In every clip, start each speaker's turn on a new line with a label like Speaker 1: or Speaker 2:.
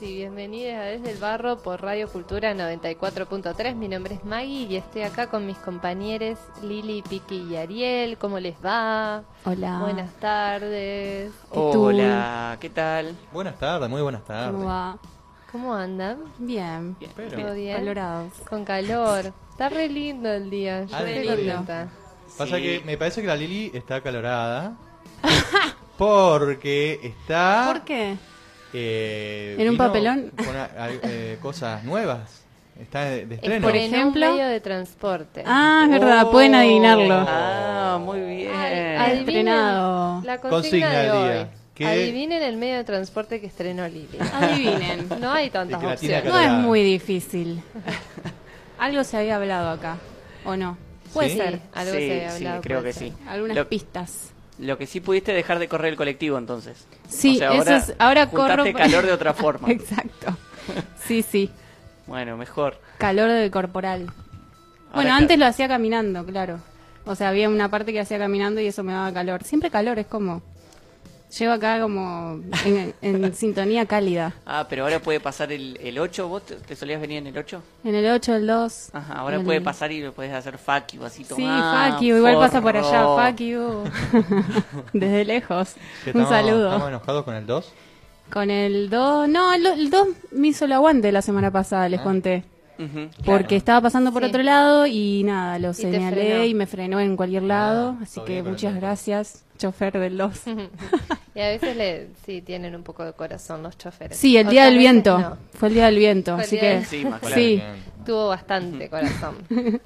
Speaker 1: y bienvenidas a Desde el Barro por Radio Cultura 94.3. Mi nombre es Maggie y estoy acá con mis compañeros Lili, Piki y Ariel. ¿Cómo les va?
Speaker 2: Hola.
Speaker 1: Buenas tardes.
Speaker 2: tú?
Speaker 3: Hola, ¿qué tal?
Speaker 4: Buenas tardes, muy buenas tardes.
Speaker 2: ¿Cómo va?
Speaker 1: ¿Cómo andan?
Speaker 2: Bien.
Speaker 3: Bien.
Speaker 1: ¿Todo bien?
Speaker 2: Valorados.
Speaker 1: Con calor. Está re lindo el día. Yo
Speaker 4: Ah,
Speaker 1: estoy contenta.
Speaker 4: Pasa
Speaker 3: Sí.
Speaker 4: que me parece que la Lili está acalorada. porque está.
Speaker 2: ¿Por qué?
Speaker 4: Eh,
Speaker 2: ¿En un papelón?
Speaker 4: Con a- a- eh, cosas nuevas. Está de, de
Speaker 1: Es
Speaker 4: estreno.
Speaker 2: por
Speaker 1: en
Speaker 2: ejemplo.
Speaker 1: un medio de transporte.
Speaker 2: Ah, es verdad,
Speaker 4: Oh.
Speaker 2: pueden adivinarlo.
Speaker 3: Ah, muy bien.
Speaker 1: Ay,
Speaker 2: Estrenado.
Speaker 1: La consigna,
Speaker 4: Consigna
Speaker 1: de
Speaker 4: del
Speaker 1: hoy.
Speaker 4: día. ¿Qué?
Speaker 1: Adivinen el medio de transporte que estrenó Lili.
Speaker 2: Adivinen.
Speaker 1: No hay tantas opciones.
Speaker 2: No es muy difícil. Algo se había hablado acá, ¿o no? Puede
Speaker 4: ¿Sí?
Speaker 2: ser.
Speaker 1: Algo
Speaker 3: sí,
Speaker 1: se había
Speaker 3: sí,
Speaker 1: hablado.
Speaker 3: creo
Speaker 1: puede
Speaker 3: que
Speaker 1: ser.
Speaker 3: sí.
Speaker 2: Algunas
Speaker 3: Lo,
Speaker 2: pistas.
Speaker 3: Lo que sí pudiste dejar de correr el colectivo entonces.
Speaker 2: Sí,
Speaker 3: O sea,
Speaker 2: eso es. Ahora corro.
Speaker 3: calor de otra forma.
Speaker 2: Exacto. Sí, sí.
Speaker 3: Bueno, mejor.
Speaker 2: Calor del corporal. Bueno,
Speaker 3: Ahora
Speaker 2: antes lo hacía caminando, claro. O sea, había una parte que hacía caminando y eso me daba calor. Siempre calor, es como. Llevo acá como en, en sintonía cálida.
Speaker 3: Ah, pero ahora puede pasar el, el 8. ¿Vos te, te solías venir en el 8?
Speaker 2: En el 8, el 2.
Speaker 3: Ajá, ahora
Speaker 2: el-
Speaker 3: puede pasar y lo puedes hacer fuck you, así
Speaker 2: Sí,
Speaker 3: tomá,
Speaker 2: fuck you, igual pasa por allá, fuck you. Desde lejos. Un
Speaker 4: estamos-
Speaker 2: saludo.
Speaker 4: Estamos enojados con el 2.
Speaker 2: Con el 2, no, el, el 2 me hizo el aguante la semana pasada, les
Speaker 4: Ah.
Speaker 2: conté. Porque
Speaker 3: claro.
Speaker 2: estaba pasando por
Speaker 1: Sí.
Speaker 2: otro lado y nada, lo señalé y me frenó en cualquier lado.
Speaker 4: Ah,
Speaker 2: así que muchas gracias, chofer 2.
Speaker 1: Y a veces le, sí tienen un poco de corazón los choferes.
Speaker 2: Sí, el día del viento.
Speaker 1: no.
Speaker 2: Fue el día del viento,
Speaker 1: Fue
Speaker 2: así
Speaker 1: día
Speaker 2: que
Speaker 1: del-
Speaker 3: Sí, más claro.
Speaker 2: sí,
Speaker 1: Tuvo bastante corazón.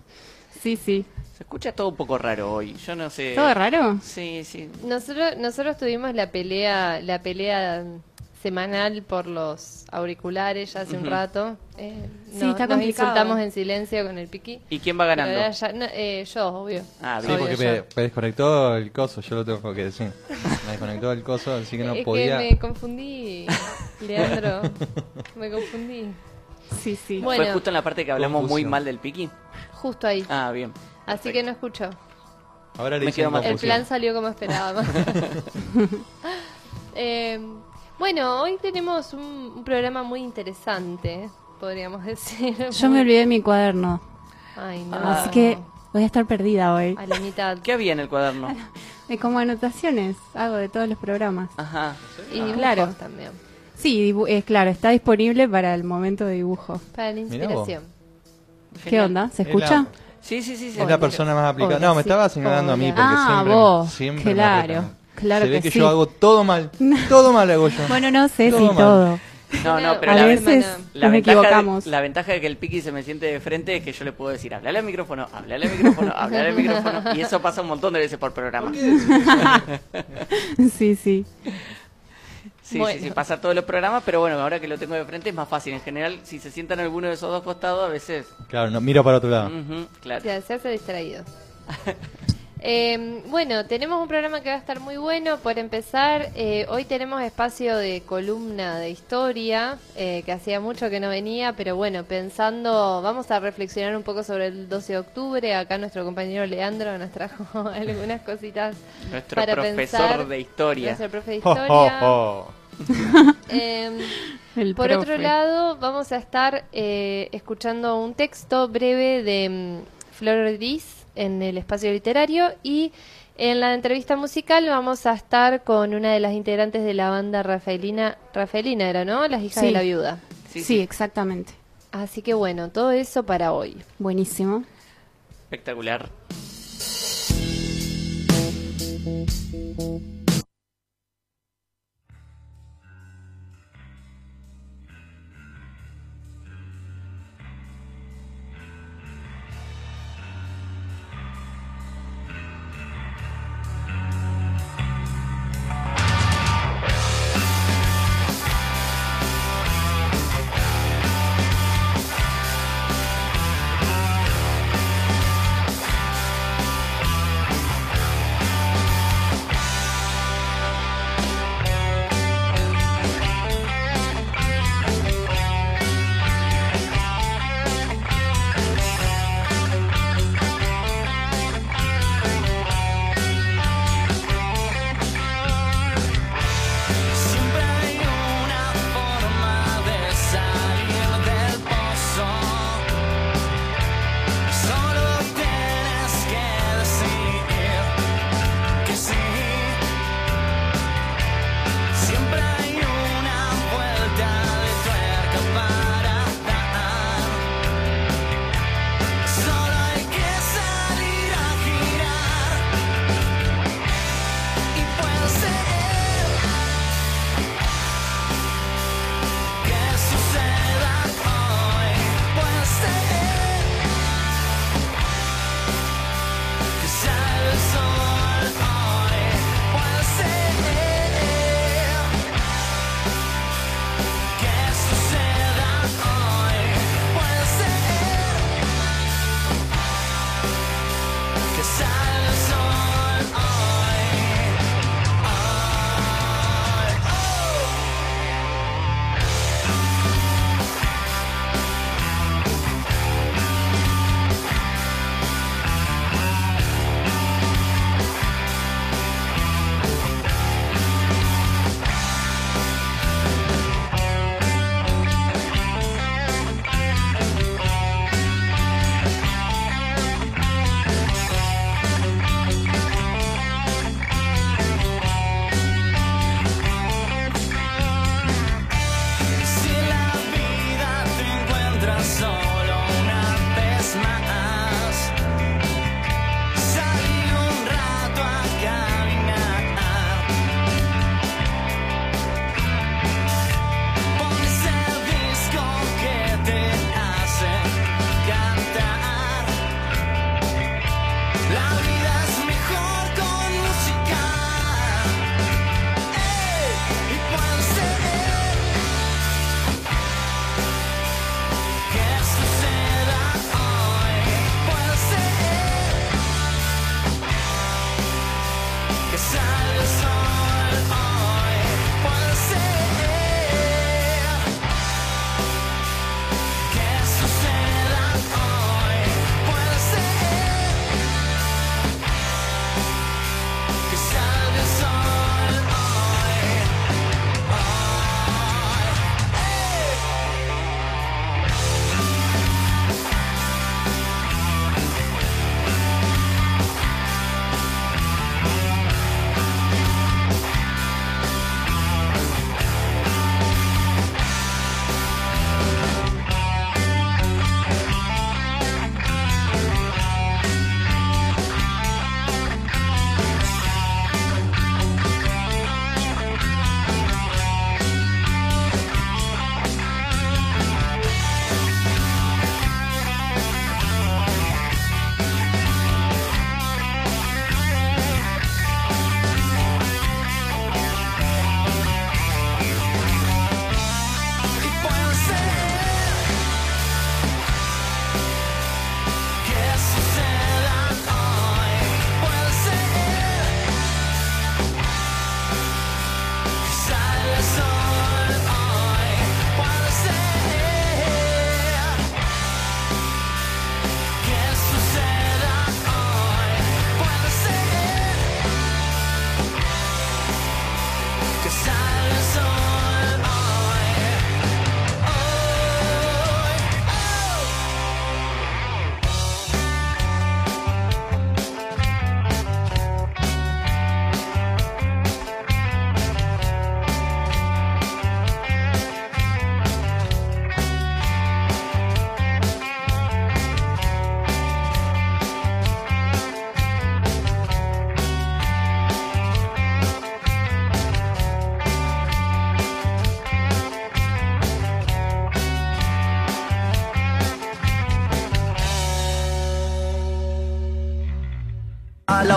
Speaker 2: sí, sí.
Speaker 3: Se escucha todo un poco raro hoy. Yo no sé.
Speaker 2: ¿Todo raro?
Speaker 3: Sí, sí.
Speaker 1: Nosotros, nosotros tuvimos la pelea, la pelea semanal por los auriculares ya hace un rato. Eh,
Speaker 2: Sí,
Speaker 1: no-
Speaker 2: está
Speaker 1: nos insultamos en silencio con el piqui.
Speaker 3: ¿Y quién va ganando?
Speaker 1: ahora ya- no, eh, yo, obvio.
Speaker 3: Ah,
Speaker 4: Sí,
Speaker 3: bien.
Speaker 1: Obvio,
Speaker 4: porque me, me desconectó el coso, yo lo tengo que decir. Me desconectó el coso, así que no
Speaker 1: es
Speaker 4: podía.
Speaker 1: que me confundí, Leandro. me confundí.
Speaker 2: Sí, sí.
Speaker 1: Bueno.
Speaker 3: Fue justo en la parte que hablamos muy mal del piqui.
Speaker 1: Justo ahí.
Speaker 3: Ah, bien.
Speaker 1: Así
Speaker 3: perfecto.
Speaker 1: que no escuchó.
Speaker 4: Ahora le
Speaker 3: Me quedo mal.
Speaker 1: El plan salió como esperábamos. Eh, bueno, hoy tenemos un, un programa muy interesante, podríamos decir.
Speaker 2: Yo me olvidé de mi cuaderno,
Speaker 1: Ay, no.
Speaker 3: Ah.
Speaker 2: así que voy a estar perdida hoy.
Speaker 1: A la mitad.
Speaker 3: ¿Qué había en el cuaderno?
Speaker 2: Es como anotaciones, hago de todos los programas.
Speaker 3: Ajá.
Speaker 1: Y dibujos
Speaker 2: claro.
Speaker 1: también.
Speaker 2: Sí, dibu- es claro, está disponible para el momento de dibujo.
Speaker 1: Para la inspiración.
Speaker 2: ¿Qué
Speaker 3: Genial.
Speaker 2: onda? ¿Se
Speaker 4: Es
Speaker 2: escucha?
Speaker 4: la-
Speaker 3: Sí, sí, sí. sí.
Speaker 4: Es la persona más aplicada. No, me
Speaker 2: sí.
Speaker 4: estaba señalando a mí porque
Speaker 2: Ah,
Speaker 4: siempre,
Speaker 2: vos.
Speaker 4: siempre
Speaker 2: Claro. Claro
Speaker 4: Se ve
Speaker 2: que
Speaker 4: que
Speaker 2: sí.
Speaker 4: yo hago todo mal. Todo mal hago yo.
Speaker 2: Bueno, no sé
Speaker 4: Todo
Speaker 2: si
Speaker 4: mal.
Speaker 2: todo.
Speaker 3: No, no, pero
Speaker 2: a
Speaker 3: la,
Speaker 2: veces
Speaker 3: la
Speaker 2: nos
Speaker 3: ventaja
Speaker 2: equivocamos.
Speaker 3: De, la ventaja de que el piqui se me siente de frente es que yo le puedo decir, hablale al micrófono, hablale al micrófono, hablale al micrófono. Y eso pasa un montón de veces por programa.
Speaker 2: sí, sí.
Speaker 3: Sí,
Speaker 1: Bueno.
Speaker 3: sí, sí, pasa todos los programas, pero bueno, ahora que lo tengo de frente es más fácil. En general, si se sientan en alguno de esos dos costados, a veces...
Speaker 4: Claro, no, miro para otro lado.
Speaker 3: Claro.
Speaker 1: Ya, se hace distraído. Eh, bueno, tenemos un programa que va a estar muy bueno. Por empezar, eh, hoy tenemos espacio de columna de historia, eh, que hacía mucho que no venía, pero bueno, pensando, vamos a reflexionar un poco sobre el 12 de octubre. Acá nuestro compañero Leandro nos trajo algunas cositas
Speaker 3: Nuestro
Speaker 1: para
Speaker 3: profesor
Speaker 1: pensar.
Speaker 3: de historia.
Speaker 1: Nuestro profe de historia.
Speaker 2: El
Speaker 1: por
Speaker 2: profe.
Speaker 1: otro lado, vamos a estar eh, escuchando un texto breve de mm, Flor Ortiz en el espacio literario y en la entrevista musical vamos a estar con una de las integrantes de la banda Rafaelina, Rafaelina era, ¿no? Las hijas de la viuda.
Speaker 5: Sí,
Speaker 2: exactamente.
Speaker 1: Así que bueno, todo eso para hoy.
Speaker 2: Buenísimo.
Speaker 5: Espectacular.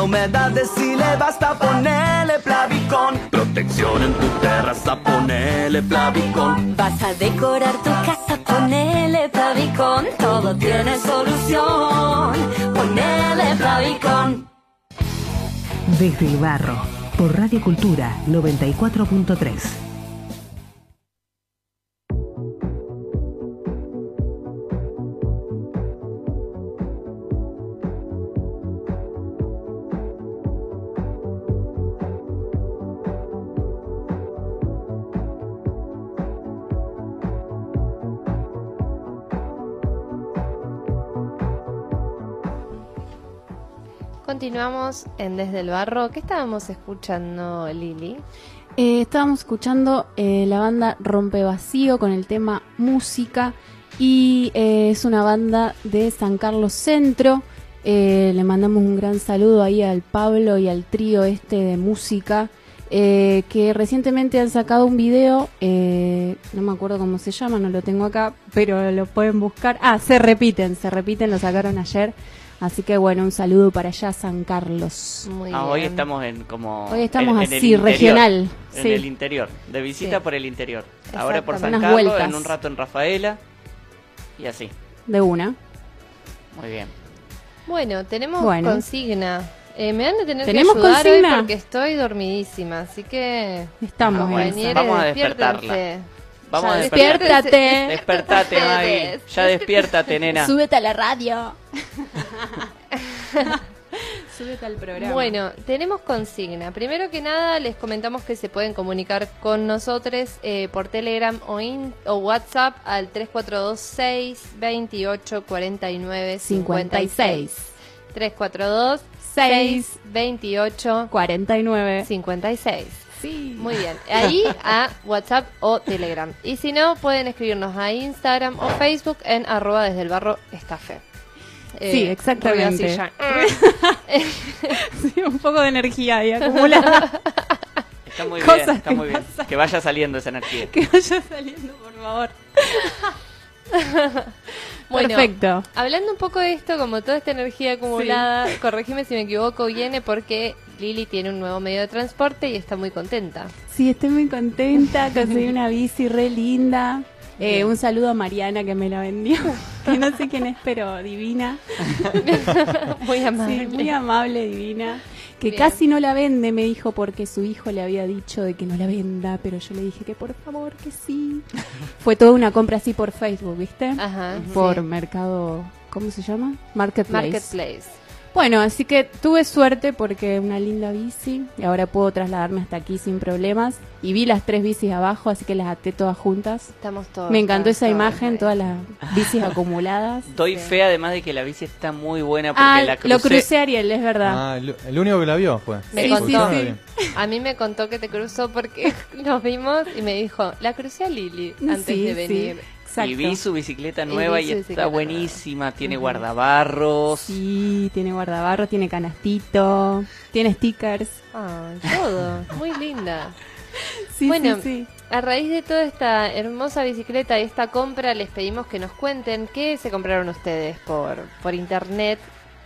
Speaker 6: Humedad decile basta, ponele Plavicón. Protección en tu terraza, ponele Plavicón.
Speaker 7: Vas a decorar tu casa, ponele Plavicón. Todo tiene solución. Ponele Plavicón.
Speaker 8: Desde el barro, por Radio Cultura 94.3.
Speaker 1: Continuamos en Desde el Barro. ¿Qué estábamos escuchando, Lili?
Speaker 2: Eh, estábamos escuchando eh, la banda Rompe Vacío con el tema Música y eh, es una banda de San Carlos Centro. Eh, le mandamos un gran saludo ahí al Pablo y al trío este de música eh, que recientemente han sacado un video, no me acuerdo cómo se llama, no lo tengo acá, pero lo pueden buscar. Ah, se repiten, se repiten, lo sacaron ayer. Así que bueno, un saludo para allá, San Carlos.
Speaker 1: Muy
Speaker 3: Ah,
Speaker 1: bien.
Speaker 3: hoy estamos en como
Speaker 2: Hoy estamos
Speaker 3: en- en el
Speaker 2: así,
Speaker 3: interior,
Speaker 2: regional,
Speaker 3: en
Speaker 2: sí.
Speaker 3: el interior de visita
Speaker 1: Sí.
Speaker 3: por el interior ahora por San.
Speaker 2: Unas
Speaker 3: Carlos
Speaker 2: vueltas.
Speaker 3: en un rato en Rafaela y así
Speaker 2: De una.
Speaker 3: muy bien
Speaker 1: Bueno, tenemos
Speaker 2: Bueno.
Speaker 1: consigna. Eh, me van a tener que
Speaker 2: ¿Tenemos
Speaker 1: ayudar
Speaker 2: consigna?
Speaker 1: hoy porque estoy dormidísima, así que...
Speaker 2: Estamos
Speaker 3: Vamos a-
Speaker 2: en
Speaker 1: compañeros,
Speaker 2: esa.
Speaker 3: vamos a
Speaker 1: despiértense.
Speaker 3: despertarla. Vamos
Speaker 1: Ya,
Speaker 3: a
Speaker 2: despiértate.
Speaker 3: despertate Maggie ya despiértate nena
Speaker 2: Súbete a la radio. Súbete al programa.
Speaker 1: Bueno, tenemos consigna. Primero que nada, les comentamos que se pueden comunicar con nosotros eh, por Telegram o, in- o WhatsApp al 3426 28 49 56. 342 6 28
Speaker 2: 49.
Speaker 1: 56.
Speaker 2: Sí.
Speaker 1: Muy bien. Ahí a WhatsApp o Telegram. Y si no, pueden escribirnos a Instagram o Facebook en arroba desde el barro estafe.
Speaker 2: Sí, exactamente.
Speaker 1: ruido así
Speaker 2: Sí, un poco de energía ahí acumulada.
Speaker 3: está muy
Speaker 2: Cosas
Speaker 3: bien está muy bien que vaya saliendo esa energía
Speaker 2: que vaya saliendo, por favor.
Speaker 1: Bueno,
Speaker 2: Perfecto.
Speaker 1: Hablando un poco de esto, como toda esta energía acumulada, corregime si me equivoco, viene porque Lili tiene un nuevo medio de transporte y está muy contenta.
Speaker 2: Sí, estoy muy contenta. Conseguí una bici re linda. Eh, un saludo a Mariana que me la vendió. Que no sé quién es, pero divina.
Speaker 1: muy amable.
Speaker 2: Sí, muy amable, divina. Que
Speaker 1: Bien.
Speaker 2: casi no la vende, me dijo, porque su hijo le había dicho de que no la venda, pero yo le dije que por favor, que sí. Fue toda una compra así por Facebook, ¿viste?
Speaker 1: Ajá,
Speaker 2: por
Speaker 1: sí.
Speaker 2: mercado, ¿cómo se llama? Marketplace.
Speaker 1: Marketplace.
Speaker 2: Bueno, así que tuve suerte porque una linda bici y ahora puedo trasladarme hasta aquí sin problemas. Y vi las tres bicis abajo, así que las até todas juntas.
Speaker 1: Estamos todos.
Speaker 2: Me encantó esa imagen,
Speaker 1: ahí.
Speaker 2: todas las bicis acumuladas.
Speaker 3: doy fe además de que la bici está muy buena porque
Speaker 2: Ah,
Speaker 3: la
Speaker 2: lo
Speaker 3: crucé
Speaker 2: crucé Ariel, es verdad.
Speaker 4: Ah, el, el único que la vio fue.
Speaker 1: Me
Speaker 3: Sí,
Speaker 1: contó.
Speaker 3: sí,
Speaker 2: sí.
Speaker 1: A mí me contó que te cruzó porque nos vimos y me dijo, la crucé a Lili antes
Speaker 2: Sí,
Speaker 1: de
Speaker 2: sí,
Speaker 1: venir.
Speaker 2: Exacto.
Speaker 3: y vi su bicicleta nueva y, está
Speaker 1: bicicleta
Speaker 3: buenísima tiene guardabarros
Speaker 2: Sí, tiene guardabarro, tiene canastito, tiene stickers.
Speaker 1: Ay, todo. Muy linda.
Speaker 2: Sí,
Speaker 1: Bueno,
Speaker 2: sí, sí.
Speaker 1: A raíz de toda esta hermosa bicicleta y esta compra, les pedimos que nos cuenten qué se compraron ustedes por, por internet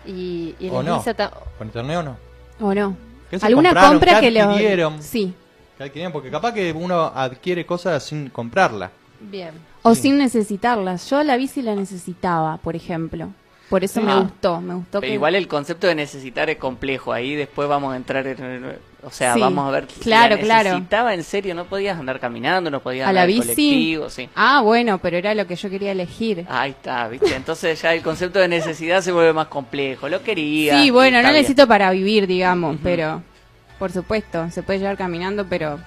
Speaker 1: y, y
Speaker 4: O no. ¿Por internet o no?
Speaker 2: ¿O no?
Speaker 4: ¿Qué se
Speaker 2: ¿Alguna
Speaker 4: compraron?
Speaker 2: compra
Speaker 4: ¿Qué
Speaker 2: que le
Speaker 4: adquirieron?
Speaker 2: Sí.
Speaker 4: Que adquirieron, Porque capaz que uno adquiere cosas sin comprarla.
Speaker 1: Bien.
Speaker 2: O
Speaker 4: Sí.
Speaker 2: sin necesitarlas. Yo la bici la necesitaba, por ejemplo. Por eso me
Speaker 3: Ah.
Speaker 2: gustó, me gustó
Speaker 3: Pero
Speaker 2: que...
Speaker 3: igual el concepto de necesitar es complejo. Ahí después vamos a entrar en. O sea,
Speaker 2: Sí,
Speaker 3: vamos a ver.
Speaker 2: claro,
Speaker 3: la
Speaker 2: claro.
Speaker 3: necesitaba en serio. No podías andar caminando, no podías
Speaker 2: a la
Speaker 3: andar en
Speaker 2: bici.
Speaker 3: colectivo. Sí.
Speaker 2: Ah, bueno, pero era lo que yo quería elegir.
Speaker 3: Ahí está, ¿viste? Entonces ya el concepto de necesidad se vuelve más complejo. Lo quería.
Speaker 2: sí, bueno, no
Speaker 3: bien.
Speaker 2: necesito para vivir, digamos, pero por supuesto, se puede llevar caminando, pero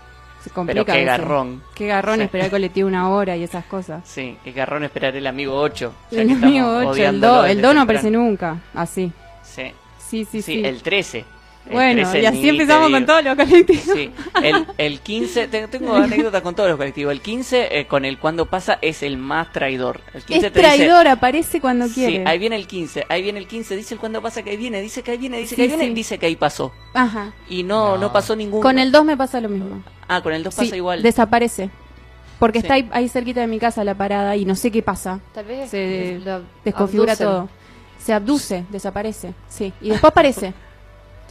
Speaker 2: se complica.
Speaker 3: qué
Speaker 2: a veces.
Speaker 3: garrón.
Speaker 2: Qué garrón
Speaker 3: Sí.
Speaker 2: esperar el colectivo una hora y esas cosas.
Speaker 3: Sí, qué garrón esperar el amigo 8.
Speaker 2: El amigo 8, el 2, el 2 no aparece nunca, así.
Speaker 3: Sí,
Speaker 2: Sí, sí,
Speaker 3: sí,
Speaker 2: sí.
Speaker 3: el 13. El
Speaker 2: bueno,
Speaker 3: 13
Speaker 2: y así empezamos con todos los colectivos.
Speaker 3: Sí, el, el 15, te- tengo anécdotas con todos los colectivos. El 15, eh, con el cuando pasa, es el más traidor. El 15
Speaker 2: Es
Speaker 3: te dice,
Speaker 2: traidor, aparece cuando
Speaker 3: Sí,
Speaker 2: quiere.
Speaker 3: ahí viene el 15, ahí viene el 15, dice el cuando pasa que ahí viene, dice que ahí viene, dice
Speaker 2: Sí,
Speaker 3: que ahí viene,
Speaker 2: sí.
Speaker 3: dice que ahí pasó.
Speaker 2: Ajá.
Speaker 3: Y no, no,
Speaker 4: No.
Speaker 3: pasó ningún.
Speaker 2: Con el 2 me pasa lo mismo.
Speaker 3: Ah, con el 2 pasa
Speaker 2: Sí,
Speaker 3: igual.
Speaker 2: Desaparece. Porque
Speaker 3: Sí.
Speaker 2: está ahí, ahí cerquita de mi casa la parada y no sé qué pasa.
Speaker 1: Tal vez
Speaker 2: Se
Speaker 1: lo
Speaker 2: desconfigura
Speaker 1: abducen.
Speaker 2: todo. Se abduce, desaparece. Sí. Y después aparece.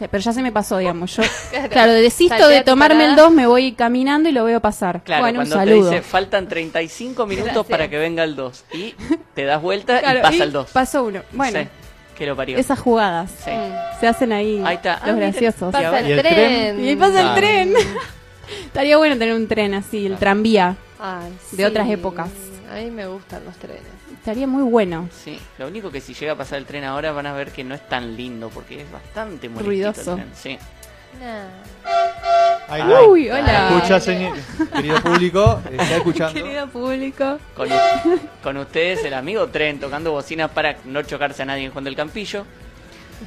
Speaker 2: Sí, pero ya se me pasó, digamos. Yo,
Speaker 1: Claro.
Speaker 2: claro, desisto de tomarme el
Speaker 1: parada.
Speaker 2: 2, me voy caminando y lo veo pasar.
Speaker 3: Claro,
Speaker 2: bueno, un
Speaker 3: cuando te
Speaker 2: saludo.
Speaker 3: dice faltan 35 minutos
Speaker 1: Gracias.
Speaker 3: para que venga el 2 y te das vuelta
Speaker 2: Claro,
Speaker 3: y pasa
Speaker 2: y
Speaker 3: el 2.
Speaker 2: Pasó uno. Bueno,
Speaker 3: Sí, que lo parió.
Speaker 2: esas jugadas
Speaker 3: Sí.
Speaker 2: se hacen ahí,
Speaker 3: Ahí está. Ah,
Speaker 2: los
Speaker 3: mira,
Speaker 2: graciosos.
Speaker 3: pasa-
Speaker 1: Pasa
Speaker 4: ¿Y
Speaker 1: el tren.
Speaker 4: tren?
Speaker 2: Y ahí pasa el
Speaker 4: Ah.
Speaker 2: tren. Estaría bueno tener un tren así, el tranvía.
Speaker 1: Ay,
Speaker 2: De otras épocas.
Speaker 1: A mí me gustan los trenes.
Speaker 2: Estaría muy bueno.
Speaker 3: Sí, lo único que si llega a pasar el tren ahora van a ver que no es tan lindo porque es bastante molestito
Speaker 2: Ruidoso.
Speaker 3: el tren. Sí.
Speaker 2: Uy, hola.
Speaker 4: Escucha, señor- querido público, está escuchando.
Speaker 2: Querido público.
Speaker 3: Con, con ustedes el amigo tren tocando bocinas para no chocarse a nadie en Juan del Campillo.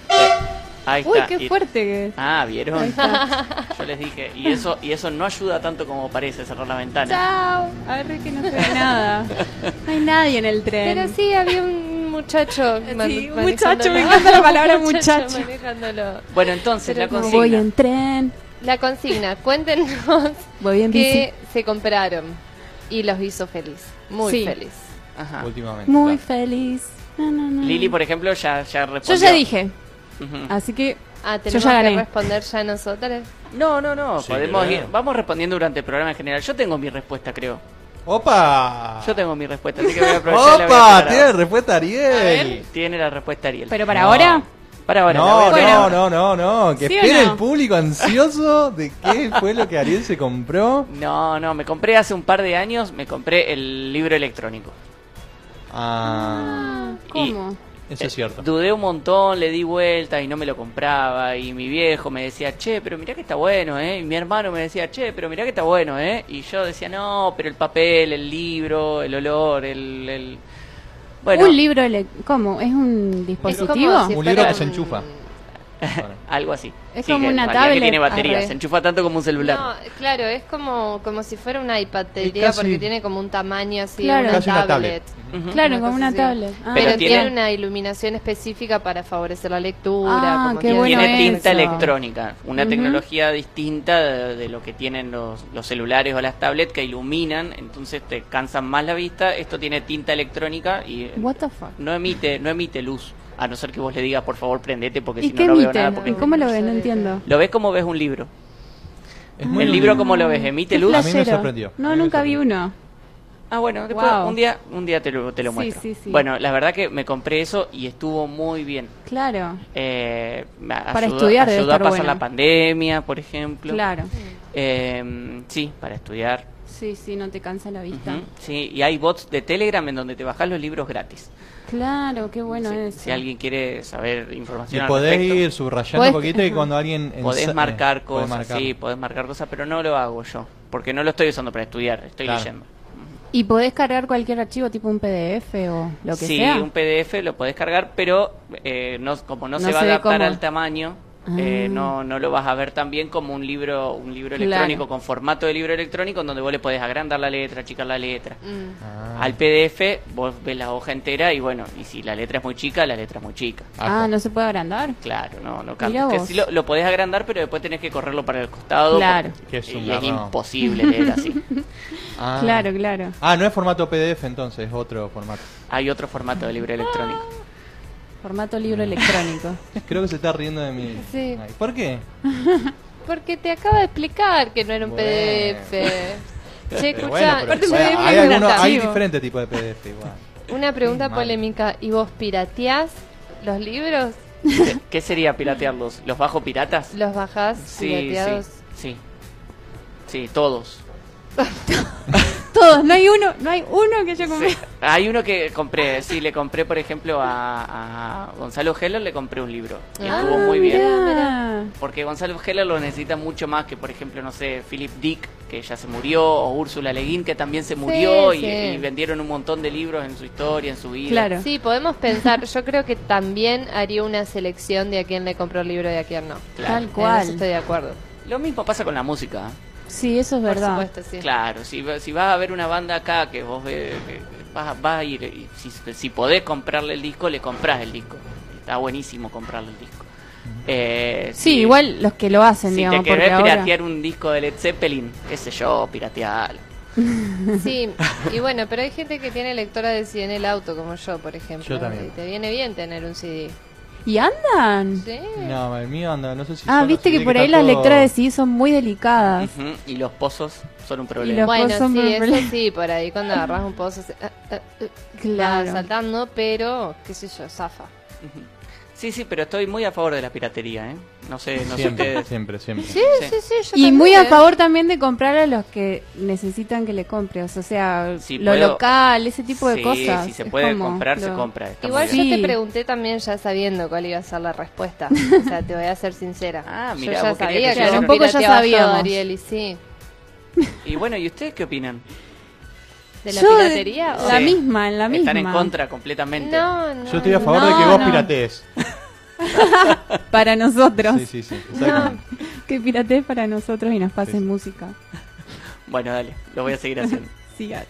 Speaker 3: Eh, ahí
Speaker 2: Uy,
Speaker 3: está.
Speaker 2: qué
Speaker 3: Y-
Speaker 2: fuerte que es.
Speaker 3: Ah, vieron. Yo les dije. Y eso, y eso no ayuda tanto como parece cerrar la ventana.
Speaker 2: Chao. A ver que no se ve nada. No hay nadie en el tren.
Speaker 1: Pero sí, había un muchacho.
Speaker 2: Sí, un muchacho, me encanta la palabra muchacho.
Speaker 1: manejándolo.
Speaker 3: Bueno, entonces
Speaker 1: Pero
Speaker 3: la
Speaker 1: como
Speaker 3: consigna.
Speaker 2: Voy en tren.
Speaker 1: La consigna, cuéntenos
Speaker 2: Voy en bici.
Speaker 1: qué se compraron y los hizo feliz. Muy
Speaker 2: Sí.
Speaker 1: feliz.
Speaker 3: Ajá.
Speaker 4: Últimamente.
Speaker 2: Muy
Speaker 4: claro.
Speaker 2: feliz. Na, na.
Speaker 3: Lili, por ejemplo, ya, ya
Speaker 2: Yo
Speaker 3: respondió.
Speaker 2: ya dije. Así que
Speaker 1: Ah,
Speaker 2: Yo
Speaker 1: tenemos
Speaker 2: ya
Speaker 1: que
Speaker 2: gané.
Speaker 1: responder ya nosotras.
Speaker 3: No, no, no.
Speaker 4: Sí,
Speaker 3: podemos
Speaker 4: claro.
Speaker 3: ir. Vamos respondiendo durante el programa en general. Yo tengo mi respuesta, creo.
Speaker 4: ¡Opa!
Speaker 3: Yo tengo mi respuesta, así que voy a aprovechar. y la voy a
Speaker 4: ¡Opa! Tiene
Speaker 3: ahora.
Speaker 4: respuesta Ariel.
Speaker 3: Tiene la respuesta Ariel.
Speaker 2: Pero para
Speaker 4: No.
Speaker 2: ahora,
Speaker 3: Para ahora. la
Speaker 4: No, no, no, no, no. Que
Speaker 2: ¿Sí
Speaker 4: espere
Speaker 2: no?
Speaker 4: el público ansioso de qué fue lo que Ariel se compró.
Speaker 3: No, no, me compré hace un par de años, me compré el libro electrónico.
Speaker 4: Ah,
Speaker 2: ¿cómo?
Speaker 4: Eso es cierto.
Speaker 3: Dudé un montón, le di vuelta y no me lo compraba. Y mi viejo me decía, che, pero mirá que está bueno, ¿eh? Y mi hermano me decía, che, pero mirá que está bueno, ¿eh? Y yo decía, no, pero el papel, el libro, el olor, el... el... Bueno,
Speaker 2: un libro, ele- ¿cómo? ¿Es un
Speaker 1: Es
Speaker 2: dispositivo?
Speaker 1: como si
Speaker 4: Un libro que se
Speaker 1: un-
Speaker 4: enchufa.
Speaker 3: Algo así.
Speaker 2: Es
Speaker 3: Sí,
Speaker 2: como una tablet.
Speaker 3: que tiene batería,
Speaker 1: Arre.
Speaker 3: se enchufa tanto como un celular.
Speaker 1: No, claro, es como, como si fuera un iPad, te diría,
Speaker 4: casi-
Speaker 1: porque tiene como un tamaño así,
Speaker 2: Claro.
Speaker 1: una,
Speaker 4: Casi una
Speaker 1: tablet.
Speaker 2: Claro,
Speaker 1: Una
Speaker 2: como una
Speaker 1: así.
Speaker 2: tablet. Ah,
Speaker 1: Pero,
Speaker 3: Pero
Speaker 1: tiene...
Speaker 3: tiene-
Speaker 1: una iluminación específica para favorecer la lectura.
Speaker 2: Ah,
Speaker 1: como
Speaker 2: qué
Speaker 1: tiene-
Speaker 2: bueno
Speaker 3: tiene tinta
Speaker 2: eso.
Speaker 3: electrónica, una tecnología distinta de, de lo que tienen los, los celulares o las tablets que iluminan, entonces te cansan más la vista. Esto tiene tinta electrónica y
Speaker 2: What the fuck?
Speaker 3: no emite no emite luz, a no ser que vos le digas por favor prendete porque
Speaker 2: ¿Y
Speaker 3: si no no veo nada. Porque...
Speaker 2: ¿Y cómo lo ves? No entiendo.
Speaker 3: Lo ves como ves un libro.
Speaker 4: Es muy
Speaker 3: El libro como lo ves, emite luz.
Speaker 4: A mí me sorprendió.
Speaker 2: No,
Speaker 4: me
Speaker 2: nunca vi uno.
Speaker 3: Ah, bueno, después
Speaker 2: Wow.
Speaker 3: un día un día te lo, te lo
Speaker 2: Sí,
Speaker 3: muestro.
Speaker 2: sí, sí.
Speaker 3: Bueno, la verdad que me compré eso y estuvo muy bien.
Speaker 2: Claro,
Speaker 3: Eh, me
Speaker 2: Para
Speaker 3: ayudó-
Speaker 2: estudiar
Speaker 3: ayudó a pasar
Speaker 2: bueno.
Speaker 3: la pandemia, por ejemplo.
Speaker 2: claro.
Speaker 3: Eh, sí, para estudiar.
Speaker 2: Sí, sí, no te cansa la vista.
Speaker 3: Ujú, Sí, y hay bots de Telegram en donde te bajas los libros gratis.
Speaker 2: Claro, qué bueno
Speaker 3: Sí,
Speaker 2: es.
Speaker 3: Si alguien quiere saber
Speaker 4: Y
Speaker 3: información al
Speaker 4: podés
Speaker 3: respecto,
Speaker 4: ir subrayando
Speaker 2: Podés-
Speaker 4: un poquito y cuando alguien...
Speaker 3: podés marcar
Speaker 4: eh, podés
Speaker 3: cosas,
Speaker 4: marcar.
Speaker 3: sí, podés marcar cosas, pero no lo hago yo, porque no lo estoy usando para estudiar, estoy
Speaker 4: Claro.
Speaker 3: leyendo.
Speaker 2: ¿Y podés cargar cualquier archivo tipo un PDF o lo que
Speaker 3: sí,
Speaker 2: sea?
Speaker 3: un PDF lo podés cargar, pero eh, no, como no,
Speaker 2: No
Speaker 3: se va a adaptar
Speaker 2: cómo.
Speaker 3: al tamaño, eh,
Speaker 2: Ah.
Speaker 3: no, no lo vas a ver tan bien como un libro, un libro
Speaker 2: Claro.
Speaker 3: electrónico con formato de libro electrónico, en donde vos le podés agrandar la letra, achicar la letra.
Speaker 1: Mm.
Speaker 4: Ah.
Speaker 3: Al PDF vos ves la hoja entera y bueno, y si la letra es muy chica, la letra es muy chica.
Speaker 2: Ah, ¿no se puede agrandar?
Speaker 3: Claro, no, no cambia. Que sí lo, lo podés agrandar, pero después tenés que correrlo para el costado.
Speaker 2: Claro.
Speaker 3: porque-
Speaker 4: Que es un
Speaker 3: y es imposible leer así.
Speaker 4: Ah.
Speaker 2: Claro, claro.
Speaker 4: Ah, no es formato PDF entonces, es otro formato.
Speaker 3: Hay otro formato de libro electrónico.
Speaker 2: Formato libro electrónico.
Speaker 4: Creo que se está riendo de mí.
Speaker 1: Sí.
Speaker 4: Ay, ¿Por qué?
Speaker 1: Porque te acaba de explicar que no era un
Speaker 4: Bueno.
Speaker 1: PDF. Che, escucha,
Speaker 4: bueno, pero-
Speaker 2: aparte
Speaker 1: una-
Speaker 4: bueno,
Speaker 2: PDF
Speaker 4: hay, algunos- hay diferentes tipos de PDF igual.
Speaker 1: una pregunta
Speaker 4: Mal.
Speaker 1: polémica. ¿Y vos pirateás los libros?
Speaker 3: ¿Qué- ¿Qué sería piratearlos? ¿Los bajo piratas?
Speaker 1: ¿Los bajás
Speaker 3: Sí,
Speaker 1: pirateados?
Speaker 3: sí. Sí. Sí, todos.
Speaker 2: Todos, no hay uno, no hay uno que yo compré.
Speaker 3: Sí. Hay uno que compré, sí, le compré, por ejemplo, a, a Gonzalo Heller, le compré un libro. Y
Speaker 1: Ah,
Speaker 3: estuvo muy bien.
Speaker 2: mirá.
Speaker 3: Porque Gonzalo Heller lo necesita mucho más que, por ejemplo, no sé, Philip Dick, que ya se murió, o Úrsula Le Guin, que también se murió y,
Speaker 1: sí.
Speaker 3: y vendieron un montón de libros en su historia, en su vida.
Speaker 2: Claro.
Speaker 1: Sí, podemos pensar. Yo creo que también haría una selección de a quién le compró el libro y a quién no.
Speaker 3: Claro.
Speaker 2: Tal
Speaker 1: En eso
Speaker 2: cual.
Speaker 1: estoy de acuerdo.
Speaker 3: Lo mismo pasa con la música.
Speaker 2: Sí, eso es
Speaker 1: Por
Speaker 2: verdad.
Speaker 1: supuesto, sí.
Speaker 3: Claro, si, va- si vas a ver una banda acá que vos ves, que vas, vas a ir, y si, si podés comprarle el disco, le compras el disco. Está buenísimo comprarle el disco. Eh,
Speaker 2: Sí,
Speaker 3: si-
Speaker 2: igual los que lo hacen,
Speaker 3: Si
Speaker 2: digamos,
Speaker 3: te
Speaker 2: porque
Speaker 3: querés
Speaker 2: ahora...
Speaker 3: piratear un disco de Led Zeppelin, qué sé yo, piratealo.
Speaker 1: Sí, y bueno, pero hay gente que tiene lectora de CD en el auto, como yo, por ejemplo.
Speaker 4: Yo también.
Speaker 1: Y te viene bien tener un CD.
Speaker 7: ¿Y andan?
Speaker 1: Sí.
Speaker 4: No, el mío anda, no sé si
Speaker 7: Ah,
Speaker 4: son-
Speaker 7: viste que por ahí las
Speaker 4: todo-
Speaker 7: lecturas de sí son muy delicadas.
Speaker 3: Ujú, Y los pozos son un
Speaker 7: Y
Speaker 3: problema.
Speaker 7: los-
Speaker 1: Bueno,
Speaker 7: pozos son
Speaker 1: sí,
Speaker 7: un
Speaker 1: eso
Speaker 7: problema.
Speaker 1: sí, por ahí cuando agarras un pozo se,
Speaker 7: Claro.
Speaker 1: va saltando, pero qué sé yo, zafa.
Speaker 3: Ujú. Sí, sí, pero estoy muy a favor de la piratería, ¿eh? No sé, no sé
Speaker 4: Siempre,
Speaker 3: ustedes.
Speaker 4: siempre, siempre.
Speaker 1: Sí,
Speaker 3: Sí.
Speaker 1: sí, sí, yo
Speaker 7: Y
Speaker 1: también,
Speaker 7: muy a
Speaker 1: ¿eh?
Speaker 7: favor también de comprar a los que necesitan que le compres, o sea,
Speaker 3: Si
Speaker 7: lo
Speaker 3: puedo-
Speaker 7: local, ese tipo de
Speaker 3: Sí,
Speaker 7: cosas.
Speaker 3: Si se puede comprar, se compra. está
Speaker 1: Igual yo te pregunté también ya sabiendo cuál iba a ser la respuesta. O sea, te voy a ser sincera.
Speaker 3: Ah,
Speaker 1: yo
Speaker 3: mirá,
Speaker 1: ya
Speaker 3: vos querías
Speaker 1: sabía
Speaker 3: que
Speaker 1: que
Speaker 3: yo
Speaker 7: Un poco ya.
Speaker 1: Ariel, y sí.
Speaker 3: Y bueno, ¿y ustedes qué opinan?
Speaker 1: ¿De la
Speaker 7: Yo,
Speaker 1: piratería? o-
Speaker 7: La
Speaker 3: Sí.
Speaker 7: misma, en la misma.
Speaker 3: Están en contra completamente.
Speaker 1: No, no.
Speaker 4: Yo estoy a favor de que vos
Speaker 7: no.
Speaker 4: piratees.
Speaker 7: Para nosotros.
Speaker 4: Sí, sí, sí. exactamente.
Speaker 7: Que piratees para nosotros y nos pasen
Speaker 4: Sí.
Speaker 7: música.
Speaker 3: Bueno, dale, lo voy a seguir haciendo.
Speaker 7: Sí, a-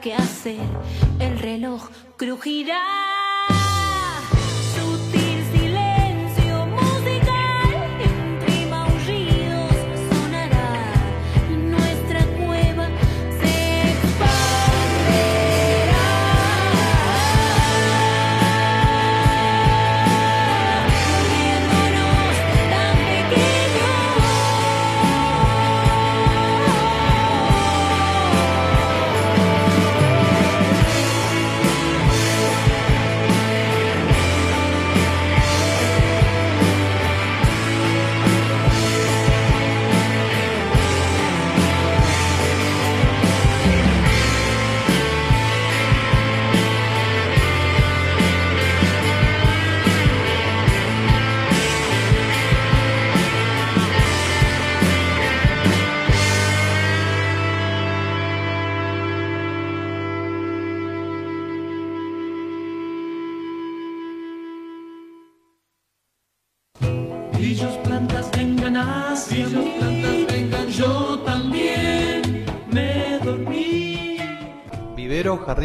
Speaker 5: qué hacer, el reloj crujirá.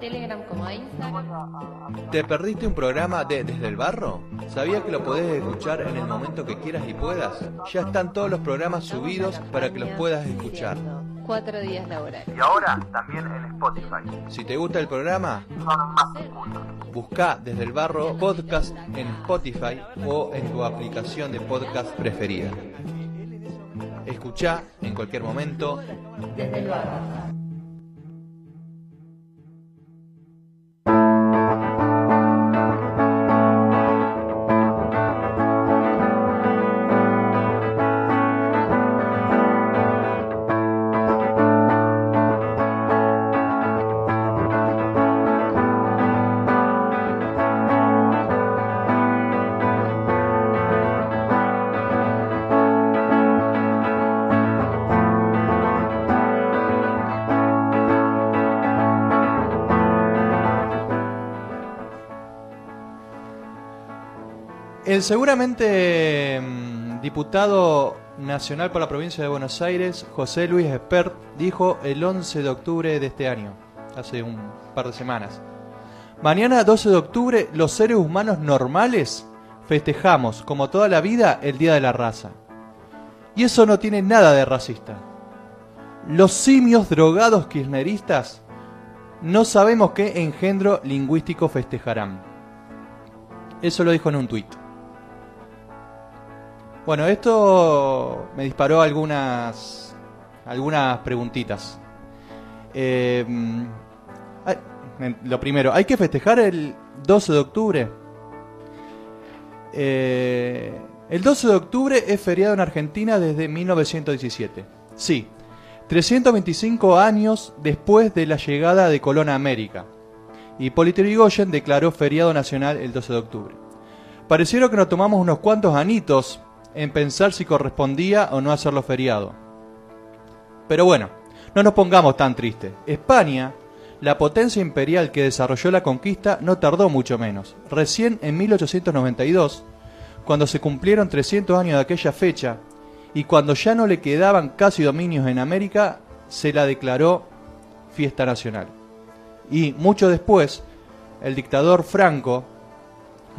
Speaker 1: Telegram como a Instagram.
Speaker 4: ¿Te perdiste un programa de Desde el Barro? ¿Sabías que lo podés escuchar en el momento que quieras y puedas? Ya están todos los programas subidos para que los puedas escuchar.
Speaker 1: Cuatro días laborales.
Speaker 4: Y ahora también en Spotify. Si te gusta el programa, busca Desde el Barro Podcast en Spotify o en tu aplicación de podcast preferida. Escucha en cualquier momento
Speaker 1: Desde el barro.
Speaker 4: El seguramente mm, diputado nacional por la provincia de Buenos Aires, José Luis Espert, dijo el 11 de octubre de este año, hace un par de semanas. Mañana 12 de octubre, los seres humanos normales festejamos, como toda la vida, el Día de la Raza. Y eso no tiene nada de racista. Los simios drogados kirchneristas no sabemos qué engendro lingüístico festejarán. Eso lo dijo en un tuit. Bueno, esto me disparó algunas algunas preguntitas. Eh, lo primero, ¿hay que festejar el 12 de octubre? Eh, el 12 de octubre es feriado en Argentina desde 1917. Sí, 325 años después de la llegada de Colón a América. Hipólito Yrigoyen declaró feriado nacional el 12 de octubre. Pareciera que nos tomamos unos cuantos anitos en pensar si correspondía o no hacerlo feriado. Pero bueno, no nos pongamos tan tristes. España, la potencia imperial que desarrolló la conquista, no tardó mucho menos. Recién en 1892, cuando se cumplieron 300 años de aquella fecha, y cuando ya no le quedaban casi dominios en América, se la declaró fiesta nacional. Y mucho después, el dictador Franco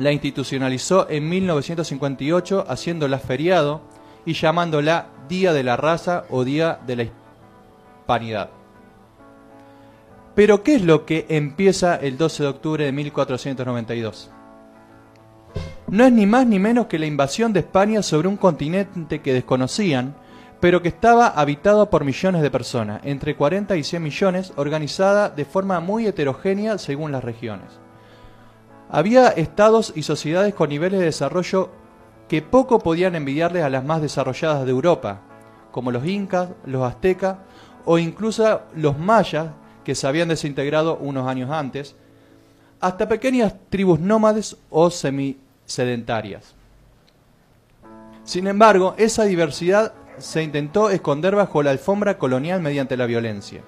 Speaker 4: la institucionalizó en 1958 haciéndola feriado y llamándola Día de la Raza o Día de la Hispanidad. Pero ¿qué es lo que empieza el 12 de octubre de 1492? No es ni más ni menos que la invasión de España sobre un continente que desconocían, pero que estaba habitado por millones de personas, entre 40 y 100 millones, organizada de forma muy heterogénea según las regiones. Había estados y sociedades con niveles de desarrollo que poco podían envidiarles a las más desarrolladas de Europa, como los incas, los aztecas o incluso los mayas que se habían desintegrado unos años antes, hasta pequeñas tribus nómades o semisedentarias. Sin embargo, esa diversidad se intentó esconder bajo la alfombra colonial mediante la violencia.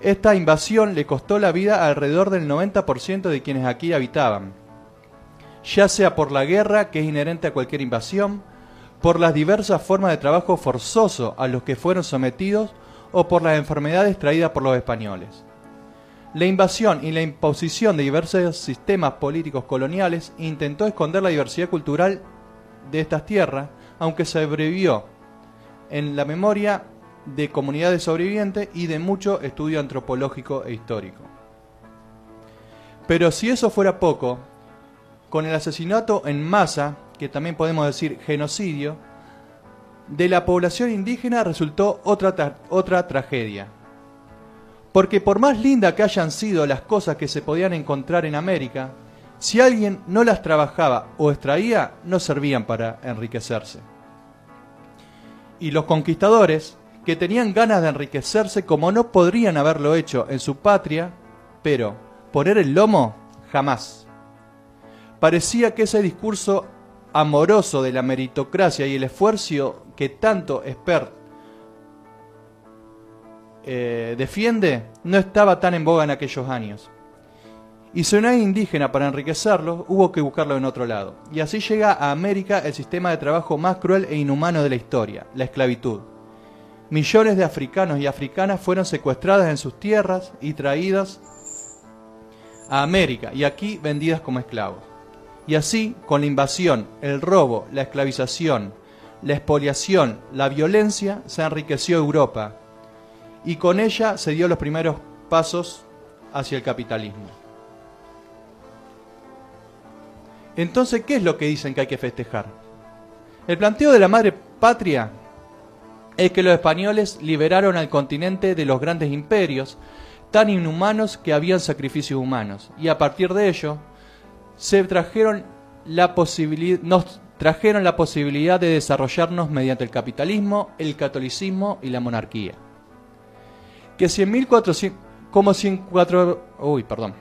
Speaker 4: Esta invasión le costó la vida alrededor del 90% de quienes aquí habitaban, ya sea por la guerra que es inherente a cualquier invasión, por las diversas formas de trabajo forzoso a los que fueron sometidos o por las enfermedades traídas por los españoles. La invasión y la imposición de diversos sistemas políticos coloniales intentó esconder la diversidad cultural de estas tierras, aunque sobrevivió en la memoria de comunidades sobrevivientes y de mucho estudio antropológico e histórico. Pero si eso fuera poco, con el asesinato en masa, que también podemos decir genocidio, de la población indígena resultó otra, tra- otra tragedia. Porque por más linda que hayan sido las cosas que se podían encontrar en América, si alguien no las trabajaba o extraía, no servían para enriquecerse. Y los conquistadores, que tenían ganas de enriquecerse como no podrían haberlo hecho en su patria, pero poner el lomo jamás. Parecía que ese discurso amoroso de la meritocracia y el esfuerzo que tanto Spert eh, defiende no estaba tan en boga en aquellos años. Y si no hay indígena para enriquecerlo, hubo que buscarlo en otro lado. Y así llega a América el sistema de trabajo más cruel e inhumano de la historia, la esclavitud. Millones de africanos y africanas fueron secuestradas en sus tierras y traídas a América y aquí vendidas como esclavos. Y así, con la invasión, el robo, la esclavización, la expoliación, la violencia, se enriqueció Europa y con ella se dio los primeros pasos hacia el capitalismo. Entonces, ¿qué es lo que dicen que hay que festejar? El planteo de la madre patria es que los españoles liberaron al continente de los grandes imperios, tan inhumanos que habían sacrificios humanos, y a partir de ello se trajeron la posibilidad, nos trajeron la posibilidad de desarrollarnos mediante el capitalismo, el catolicismo y la monarquía. Que si en 1400, como si en cuatro, uy, perdón,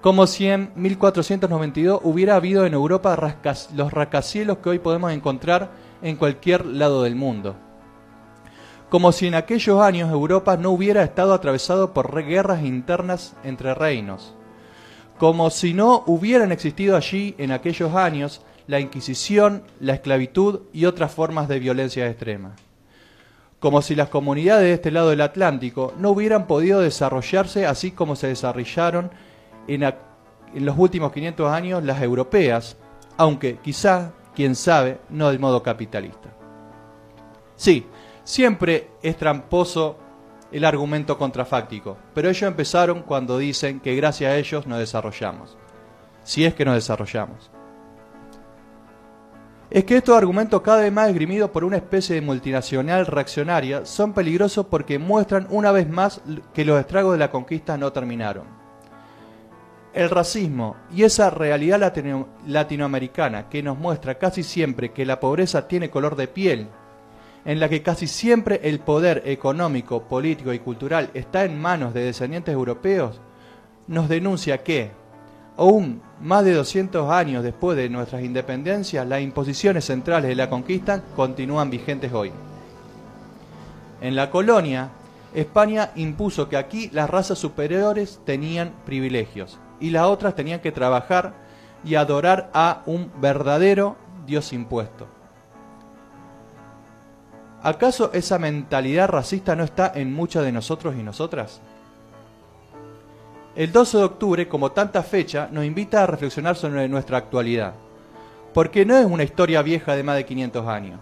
Speaker 4: como si en 1492 hubiera habido en Europa los rascacielos que hoy podemos encontrar en cualquier lado del mundo. Como si en aquellos años Europa no hubiera estado atravesado por guerras internas entre reinos. Como si no hubieran existido allí en aquellos años la Inquisición, la esclavitud y otras formas de violencia extrema. Como si las comunidades de este lado del Atlántico no hubieran podido desarrollarse así como se desarrollaron en, los últimos 500 años las europeas, aunque quizá, quién sabe, no del modo capitalista. Sí, siempre es tramposo el argumento contrafáctico, pero ellos empezaron cuando dicen que gracias a ellos nos desarrollamos, si es que nos desarrollamos. Es que estos argumentos cada vez más esgrimidos por una especie de multinacional reaccionaria son peligrosos porque muestran una vez más que los estragos de la conquista no terminaron el racismo y esa realidad latinoamericana que nos muestra casi siempre que la pobreza tiene color de piel, en la que casi siempre el poder económico, político y cultural está en manos de descendientes europeos, nos denuncia que, aún más de 200 años después de nuestras independencias, las imposiciones centrales de la conquista continúan vigentes hoy. En la colonia, España impuso que aquí las razas superiores tenían privilegios, y las otras tenían que trabajar y adorar a un verdadero Dios impuesto. ¿Acaso esa mentalidad racista no está en muchas de nosotros y nosotras? El 12 de octubre, como tanta fecha, nos invita a reflexionar sobre nuestra actualidad, porque no es una historia vieja de más de 500 años.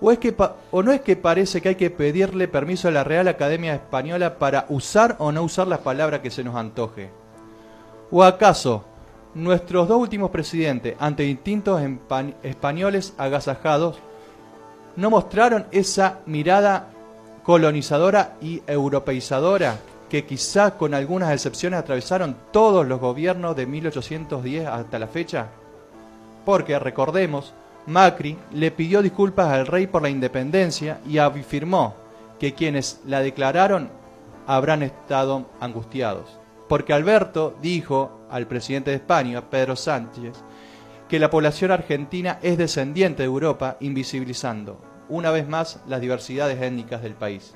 Speaker 4: ¿O, es que ¿O no es que parece que hay que pedirle permiso a la Real Academia Española para usar o no usar las palabras que se nos antoje? ¿O acaso nuestros dos últimos presidentes, ante distintos españoles agasajados, no mostraron esa mirada colonizadora y europeizadora que quizá con algunas excepciones atravesaron todos los gobiernos de 1810 hasta la fecha? Porque recordemos Macri le pidió disculpas al rey por la independencia y afirmó que quienes la declararon habrán estado angustiados. Porque Alberto dijo al presidente de España, Pedro Sánchez, que la población argentina es descendiente de Europa, invisibilizando una vez más las diversidades étnicas del país.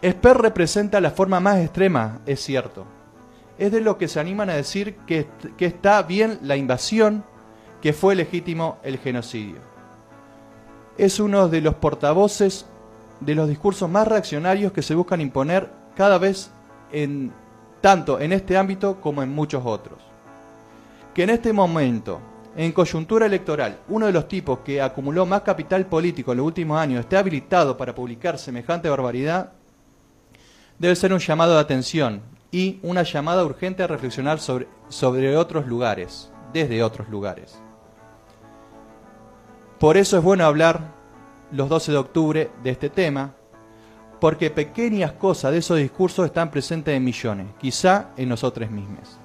Speaker 4: Esper representa la forma más extrema, es cierto. Es de lo que se animan a decir que, que está bien la invasión que fue legítimo el genocidio. Es uno de los portavoces de los discursos más reaccionarios que se buscan imponer cada vez en tanto en este ámbito como en muchos otros. Que en este momento, en coyuntura electoral, uno de los tipos que acumuló más capital político en los últimos años esté habilitado para publicar semejante barbaridad, debe ser un llamado de atención y una llamada urgente a reflexionar sobre, otros lugares, desde otros lugares. Por eso es bueno hablar los 12 de octubre de este tema, porque pequeñas cosas de esos discursos están presentes en millones, quizá en nosotros mismos.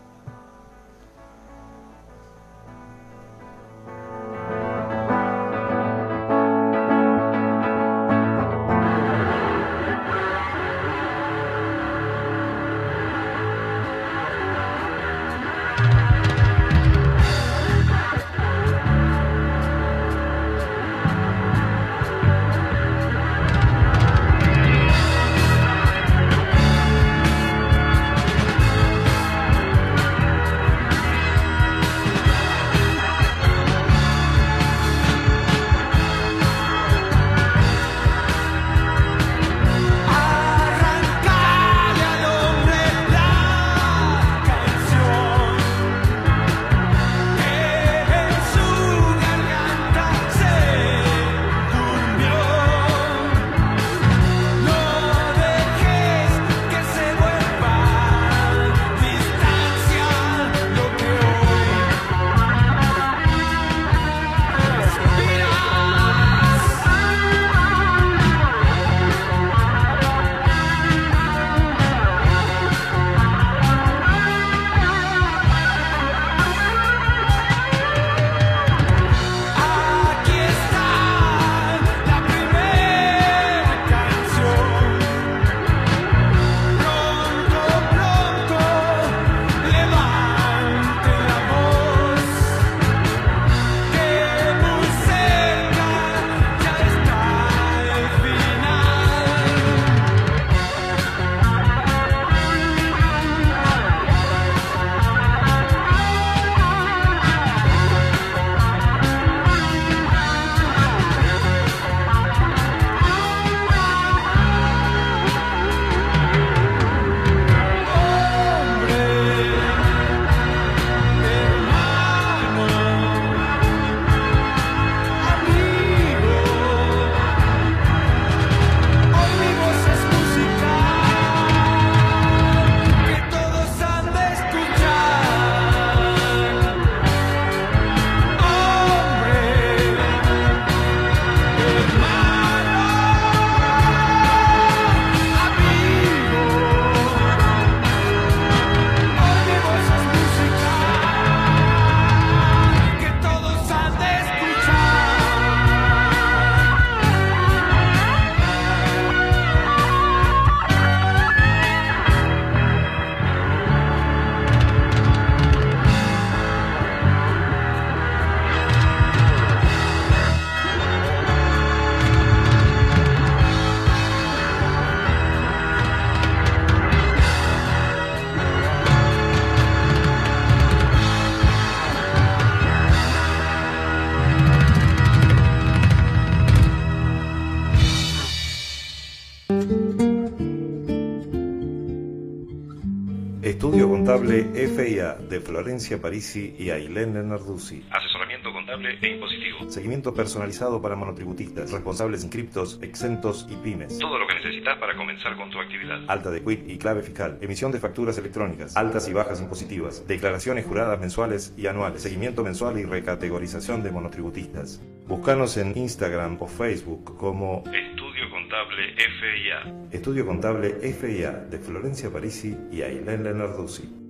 Speaker 9: Florencia Parisi y Ailén Narduzzi.
Speaker 10: Asesoramiento contable e impositivo.
Speaker 9: Seguimiento personalizado para monotributistas, responsables inscriptos, exentos y pymes.
Speaker 10: Todo lo que necesitas para comenzar con tu actividad.
Speaker 9: Alta de quit y clave fiscal. Emisión de facturas electrónicas. Altas y bajas impositivas. Declaraciones juradas mensuales y anuales. Seguimiento mensual y recategorización de monotributistas. Búscanos en Instagram o Facebook como
Speaker 10: Estudio Contable FIA.
Speaker 9: Estudio Contable FIA de Florencia Parisi y Ailén Lenarduzzi.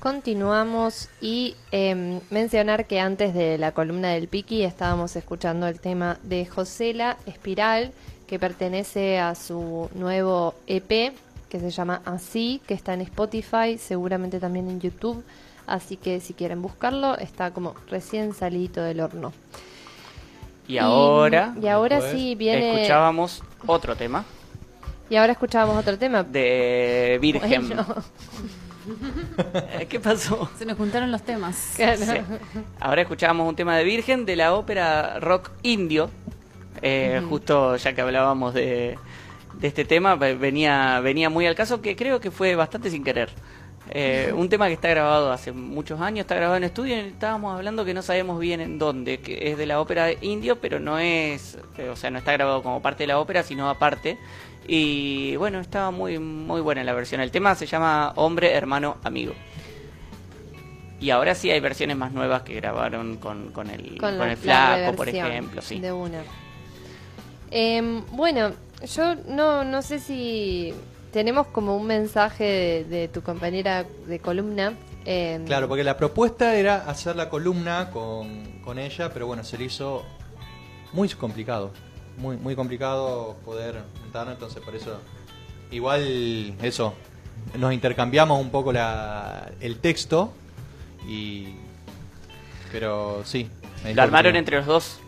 Speaker 1: Continuamos y em, mencionar que antes de la columna del Piki estábamos escuchando el tema de Josela Espiral, que pertenece a su nuevo EP que se llama Así, que está en Spotify, seguramente también en YouTube. Así que si quieren buscarlo, está como recién salidito del horno.
Speaker 3: Y ahora
Speaker 1: Y ahora sí viene.
Speaker 3: escuchábamos otro tema
Speaker 1: Y ahora escuchábamos otro tema.
Speaker 3: de Virgen.
Speaker 1: Bueno,
Speaker 3: ¿Qué pasó?
Speaker 2: Se nos juntaron los temas.
Speaker 1: claro.
Speaker 3: Sí. Ahora escuchábamos un tema de Virgen de la ópera rock indio. Eh, Justo ya que hablábamos de, de este tema, ve- venía, venía muy al caso que creo que fue bastante sin querer. Eh, un tema que está grabado hace muchos años, está grabado en estudio y estábamos hablando que no sabemos bien en dónde, que es de la ópera indio, pero no es, eh, o sea, no está grabado como parte de la ópera, sino aparte. Y bueno, estaba muy, muy buena la versión. El tema se llama Hombre, Hermano, Amigo. Y ahora sí hay versiones más nuevas que grabaron con, con el, con
Speaker 1: la-
Speaker 3: el flaco,
Speaker 1: la
Speaker 3: por ejemplo, sí.
Speaker 1: De una. Em, bueno, yo no, no sé si tenemos como un mensaje de, de tu compañera de columna. em,
Speaker 4: Claro, porque la propuesta era hacer la columna con, con ella, pero bueno, se le hizo muy complicado. Muy, muy complicado poder juntarnos, entonces por eso. Igual, eso. Nos intercambiamos un poco la, el texto y. Pero sí.
Speaker 3: Lo armaron entre los dos.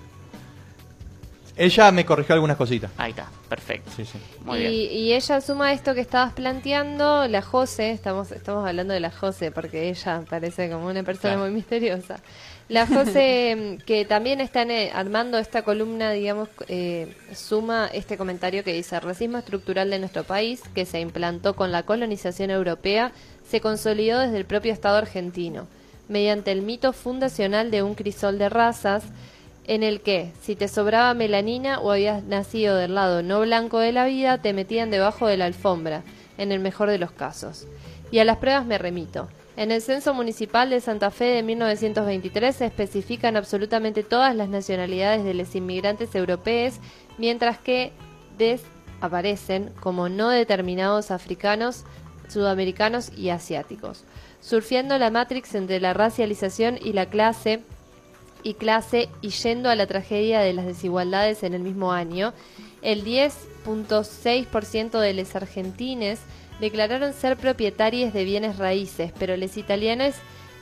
Speaker 4: Ella me corrigió algunas cositas.
Speaker 3: Ahí está, perfecto.
Speaker 4: Sí, sí.
Speaker 3: Muy
Speaker 1: y,
Speaker 3: bien.
Speaker 1: y ella suma esto que estabas planteando, la Jose, estamos, estamos hablando de la Jose porque ella parece como una persona
Speaker 4: Claro.
Speaker 1: muy misteriosa. La Jose, que también están eh, armando esta columna, digamos, eh, suma este comentario que dice, el racismo estructural de nuestro país, que se implantó con la colonización europea, se consolidó desde el propio Estado argentino, mediante el mito fundacional de un crisol de razas, en el que, si te sobraba melanina o habías nacido del lado no blanco de la vida, te metían debajo de la alfombra, en el mejor de los casos. Y a las pruebas me remito. En el censo municipal de Santa Fe de 1923 se especifican absolutamente todas las nacionalidades de los inmigrantes europeos, mientras que desaparecen como no determinados africanos, sudamericanos y asiáticos, surfiendo la matrix entre la racialización y la clase y clase y yendo a la tragedia de las desigualdades en el mismo año, el 10.6% de los argentines declararon ser propietarios de bienes raíces, pero los italianos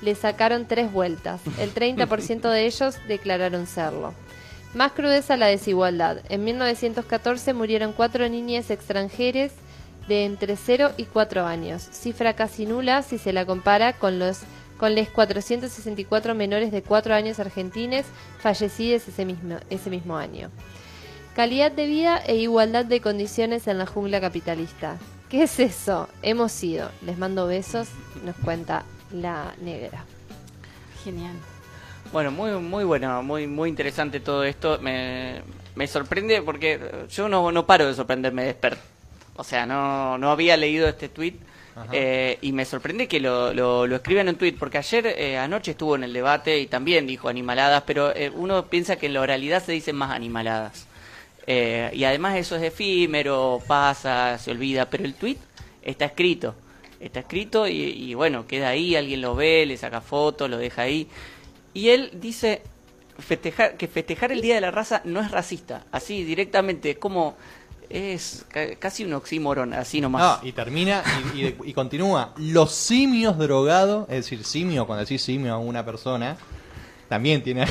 Speaker 1: le sacaron tres vueltas. El 30% de ellos declararon serlo. Más crudeza la desigualdad. En 1914 murieron cuatro niñas extranjeras de entre 0 y 4 años, cifra casi nula si se la compara con los con los 464 menores de 4 años argentines fallecidos ese mismo, ese mismo año. Calidad de vida e igualdad de condiciones en la jungla capitalista. ¿Qué es eso? Hemos sido. Les mando besos, nos cuenta la negra.
Speaker 2: Genial.
Speaker 3: Bueno, muy muy bueno, muy muy interesante todo esto. Me, me sorprende porque yo no, no paro de sorprenderme de Spert. O sea, no, no había leído este tweet. Eh, y me sorprende que lo, lo, lo escriban en un tweet porque ayer eh, anoche estuvo en el debate y también dijo animaladas, pero eh, uno piensa que en la oralidad se dicen más animaladas. Eh, y además eso es efímero, pasa, se olvida, pero el tweet está escrito. Está escrito y, y bueno, queda ahí, alguien lo ve, le saca fotos, lo deja ahí. Y él dice festejar, que festejar el Día de la Raza no es racista. Así, directamente, es como... Es ca- casi un oxímoron, así nomás.
Speaker 4: No, y termina y, y- y continúa. Los simios drogados, es decir, simio, cuando decís simio a una persona, también tiene.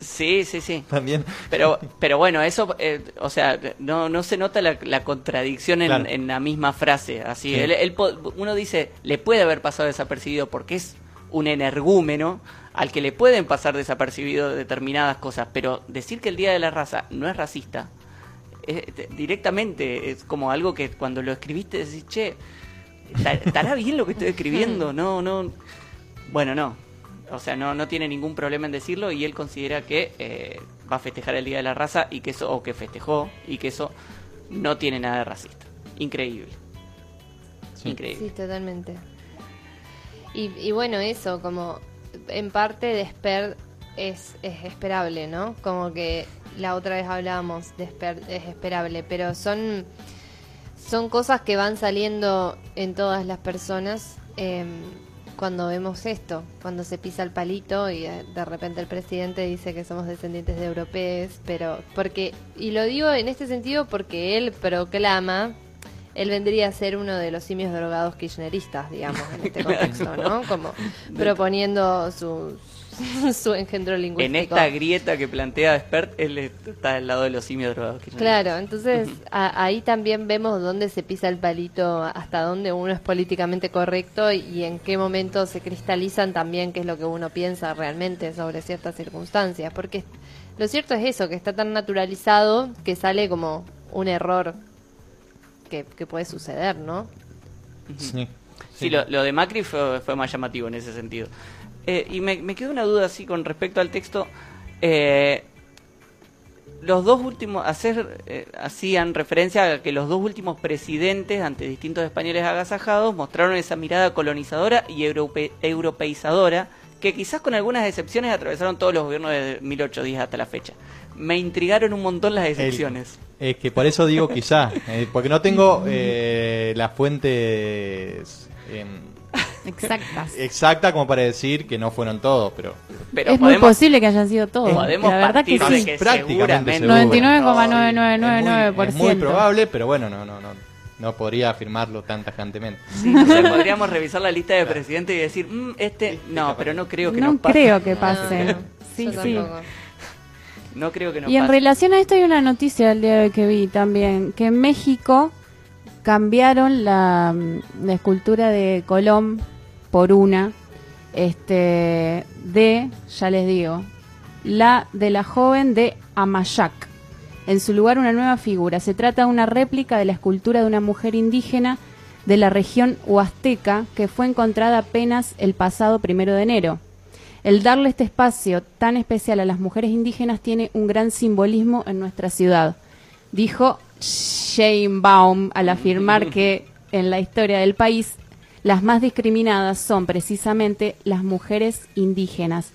Speaker 3: Sí, sí, sí.
Speaker 4: También.
Speaker 3: Pero, pero bueno, eso, eh, o sea, no, no se nota la, la contradicción en,
Speaker 4: Claro.
Speaker 3: en la misma frase. Así,
Speaker 4: Sí.
Speaker 3: él- uno dice, le puede haber pasado desapercibido porque es un energúmeno al que le pueden pasar desapercibido determinadas cosas, pero decir que el Día de la Raza no es racista, eh, te- directamente es como algo que cuando lo escribiste decís, che, ¿estar- ¿estará bien lo que estoy escribiendo? No, no. Bueno, no. O sea, no, no tiene ningún problema en decirlo y él considera que eh, va a festejar el Día de la Raza y que eso, o que festejó, y que eso no tiene nada de racista. Increíble.
Speaker 4: Sí.
Speaker 3: Increíble.
Speaker 1: Sí, totalmente. Y, y bueno, eso, como en parte Desper es, es esperable, ¿no? Como que la otra vez hablábamos, Desper es esperable, pero son, son cosas que van saliendo en todas las personas em, cuando vemos esto, cuando se pisa el palito y de repente el presidente dice que somos descendientes de europeos, pero porque, y lo digo en este sentido porque él proclama él vendría a ser uno de los simios drogados kirchneristas, digamos, en este contexto, ¿no? Como proponiendo su, su engendro
Speaker 3: En
Speaker 1: lingüístico.
Speaker 3: esta grieta que plantea Expert, él está del lado de los simios drogados.
Speaker 1: Claro, entonces a- ahí también vemos dónde se pisa el palito, hasta dónde uno es políticamente correcto y, y en qué momento se cristalizan también qué es lo que uno piensa realmente sobre ciertas circunstancias. Porque lo cierto es eso, que está tan naturalizado que sale como un error que, que puede suceder, ¿no?
Speaker 4: Sí.
Speaker 3: Sí, lo, lo de Macri fue, fue más llamativo en ese sentido. Eh, y me, me quedó una duda así con respecto al texto. Eh, los dos últimos, hacer, eh, hacían referencia a que los dos últimos presidentes ante distintos españoles agasajados mostraron esa mirada colonizadora y europe- europeizadora que quizás con algunas excepciones atravesaron todos los gobiernos de 1810 hasta la fecha. Me intrigaron un montón las excepciones.
Speaker 4: Es que por eso digo quizá, eh, porque no tengo eh, las fuentes
Speaker 2: Exactas.
Speaker 4: exactas como para decir que no fueron todos, pero
Speaker 3: Pero
Speaker 2: es muy posible que hayan sido todos.
Speaker 3: podemos
Speaker 2: la verdad que sí.
Speaker 3: que
Speaker 4: Prácticamente
Speaker 3: seguramente
Speaker 4: seguro.
Speaker 2: 99,9999%.
Speaker 4: es muy, es muy probable, pero bueno, no, no, no, no podría afirmarlo tan tajantemente.
Speaker 3: Sí, o sea, podríamos revisar la lista de presidentes y decir, "Mm, este, no, pero no creo que
Speaker 2: no
Speaker 3: nos pase.
Speaker 2: creo que
Speaker 1: No,
Speaker 2: pase.
Speaker 1: no,
Speaker 2: Sí, sí.
Speaker 3: No creo que nos
Speaker 2: Y en
Speaker 3: pase.
Speaker 2: relación a esto hay una noticia del día de hoy que vi también, que en México cambiaron la, mm, la escultura de Colón por una este de, ya les digo, la de la joven de Amayac. En su lugar una nueva figura. Se trata de una réplica de la escultura de una mujer indígena de la región huasteca que fue encontrada apenas el pasado primero de enero. El darle este espacio tan especial a las mujeres indígenas tiene un gran simbolismo en nuestra ciudad, dijo Sheinbaum al afirmar que en la historia del país las más discriminadas son precisamente las mujeres indígenas.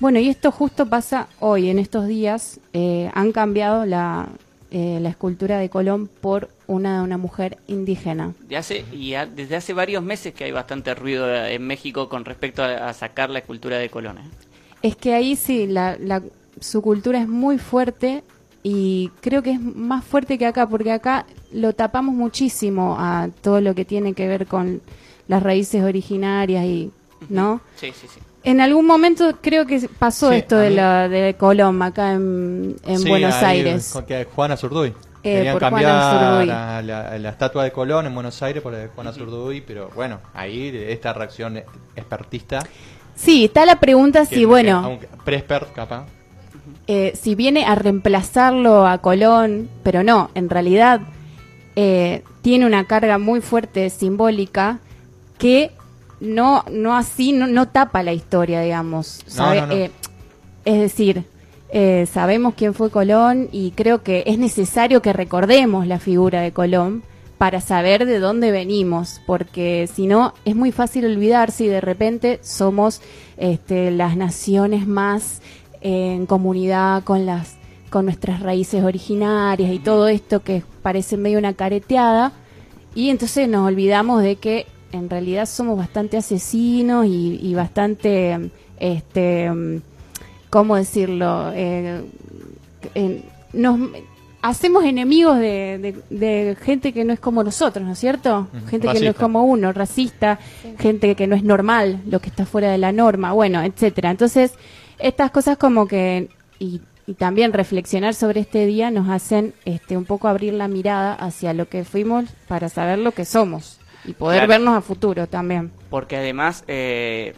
Speaker 2: Bueno, y esto justo pasa hoy, en estos días, eh, han cambiado la, eh, la escultura de Colón por una de una mujer indígena.
Speaker 3: De hace, y a- desde hace varios meses que hay bastante ruido en México con respecto a, a sacar la escultura de Colón. ¿eh?
Speaker 2: Es que ahí sí, la, la- su cultura es muy fuerte y creo que es más fuerte que acá, porque acá lo tapamos muchísimo a todo lo que tiene que ver con las raíces originarias y, ¿no?
Speaker 3: Sí, sí, sí.
Speaker 2: En algún momento creo que pasó
Speaker 4: Sí,
Speaker 2: esto de
Speaker 4: mí-
Speaker 2: la de Colón acá en, en
Speaker 4: Sí,
Speaker 2: Buenos
Speaker 4: ahí,
Speaker 2: Aires.
Speaker 4: con que Juana Zurduy.
Speaker 2: Eh,
Speaker 4: Querían cambiar la, la- la estatua de Colón en Buenos Aires por la de Juana Zurduy, pero bueno, ahí esta reacción expertista.
Speaker 2: Sí, está la pregunta
Speaker 4: que-
Speaker 2: si,
Speaker 4: que
Speaker 2: bueno,
Speaker 4: pre-expert, capaz.
Speaker 2: eh, si viene a reemplazarlo a Colón, pero no, en realidad eh, tiene una carga muy fuerte simbólica que no, no así, no, no tapa la historia, digamos.
Speaker 4: No,
Speaker 2: sabe-
Speaker 4: no, no.
Speaker 2: eh, es decir, eh, sabemos quién fue Colón y creo que es necesario que recordemos la figura de Colón para saber de dónde venimos, porque si no es muy fácil olvidarse y de repente somos este, las naciones más eh, en comunidad con las con nuestras raíces originarias y todo esto que parece medio una careteada y entonces nos olvidamos de que en realidad somos bastante asesinos y, y bastante este cómo decirlo Eh, en- nos hacemos enemigos de, de- de gente que no es como nosotros, ¿no es cierto? Gente que no es como uno, racista, gente que no es normal, lo que está fuera de la norma, bueno, etcétera. Entonces, estas cosas como que y, y también reflexionar sobre este día nos hacen este un poco abrir la mirada hacia lo que fuimos para saber lo que somos y poder
Speaker 3: Claro.
Speaker 2: vernos a futuro también.
Speaker 3: porque además, eh,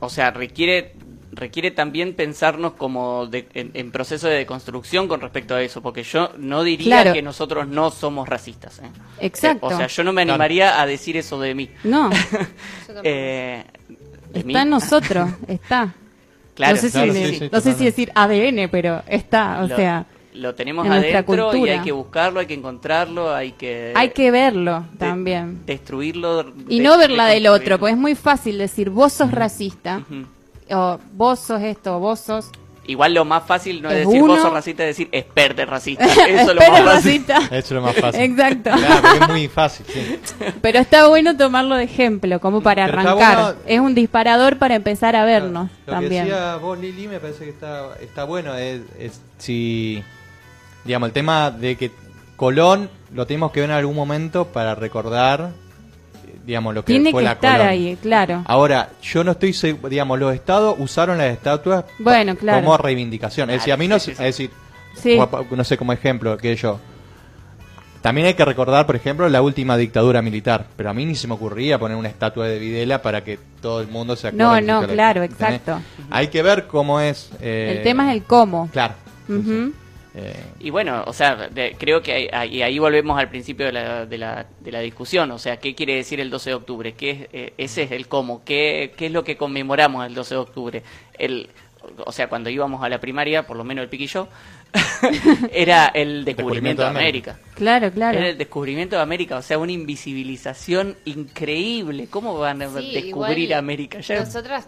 Speaker 3: o sea, requiere requiere también pensarnos como de- en, en proceso de deconstrucción con respecto a eso, porque yo no diría
Speaker 2: Claro.
Speaker 3: que nosotros no somos racistas. ¿eh?
Speaker 2: Exacto.
Speaker 3: Eh, o sea, yo no me animaría a decir eso de mí.
Speaker 2: No,
Speaker 3: Eh, de mí.
Speaker 2: está en nosotros, está.
Speaker 3: Claro,
Speaker 2: no sé,
Speaker 4: claro,
Speaker 2: si,
Speaker 4: sí,
Speaker 2: ne-
Speaker 4: sí,
Speaker 2: no sé si decir ADN, pero está, o
Speaker 3: lo,
Speaker 2: sea,
Speaker 3: lo tenemos
Speaker 2: en
Speaker 3: adentro y hay que buscarlo, hay que encontrarlo, hay que
Speaker 2: hay que verlo
Speaker 3: de-
Speaker 2: también.
Speaker 3: destruirlo
Speaker 2: Y
Speaker 3: de-
Speaker 2: no ver la del otro, porque es muy fácil decir vos sos racista, o vos sos esto, o vos sos
Speaker 3: Igual lo más fácil no es,
Speaker 2: Es
Speaker 3: decir vos sos racista, es decir experte racista. Eso es lo más fácil.
Speaker 2: racista.
Speaker 4: Eso es lo más fácil.
Speaker 2: Exacto.
Speaker 4: Claro, es muy fácil, sí.
Speaker 2: Pero está bueno tomarlo de ejemplo, como para
Speaker 4: Pero
Speaker 2: arrancar.
Speaker 4: bueno-
Speaker 2: Es un disparador para empezar a vernos
Speaker 4: Lo
Speaker 2: también.
Speaker 4: que decía vos, Lili, me parece que está, está bueno. Es, es si, digamos, el tema de que Colón lo tenemos que ver en algún momento para recordar, eh, digamos, lo que
Speaker 2: Tiene
Speaker 4: fue
Speaker 2: que
Speaker 4: la
Speaker 2: estar
Speaker 4: Colón.
Speaker 2: ahí, claro.
Speaker 4: Ahora, yo no estoy seguro, digamos, los estados usaron las estatuas
Speaker 2: Bueno, claro.
Speaker 4: como reivindicación. Es decir, a mí no,
Speaker 3: Sí, sí, sí.
Speaker 4: es decir,
Speaker 2: Sí.
Speaker 4: no sé, como ejemplo, que yo. También hay que recordar, por ejemplo, la última dictadura militar. Pero a mí ni se me ocurría poner una estatua de Videla para que todo el mundo se acuerde.
Speaker 2: No,
Speaker 4: que
Speaker 2: no,
Speaker 4: hizo la-
Speaker 2: claro,
Speaker 4: ¿entendés?
Speaker 2: exacto.
Speaker 4: Hay que ver cómo es. eh,
Speaker 2: el tema es el cómo.
Speaker 4: Claro. sí, sí.
Speaker 2: Ujú.
Speaker 4: Eh,
Speaker 3: Y bueno, o sea, de- creo que ahí, volvemos al principio de la, de, la, de la discusión. O sea, ¿qué quiere decir el 12 de octubre? ¿Qué es, eh, ese es el cómo. ¿Qué, ¿Qué es lo que conmemoramos el 12 de octubre? El, o sea, cuando íbamos a la primaria, por lo menos el piquillo, era el descubrimiento de América.
Speaker 2: Claro, claro.
Speaker 3: Era el descubrimiento de América, o sea, una invisibilización increíble. ¿Cómo van a
Speaker 1: Sí,
Speaker 3: descubrir
Speaker 1: igual
Speaker 3: América? Ya-
Speaker 1: Nosotras,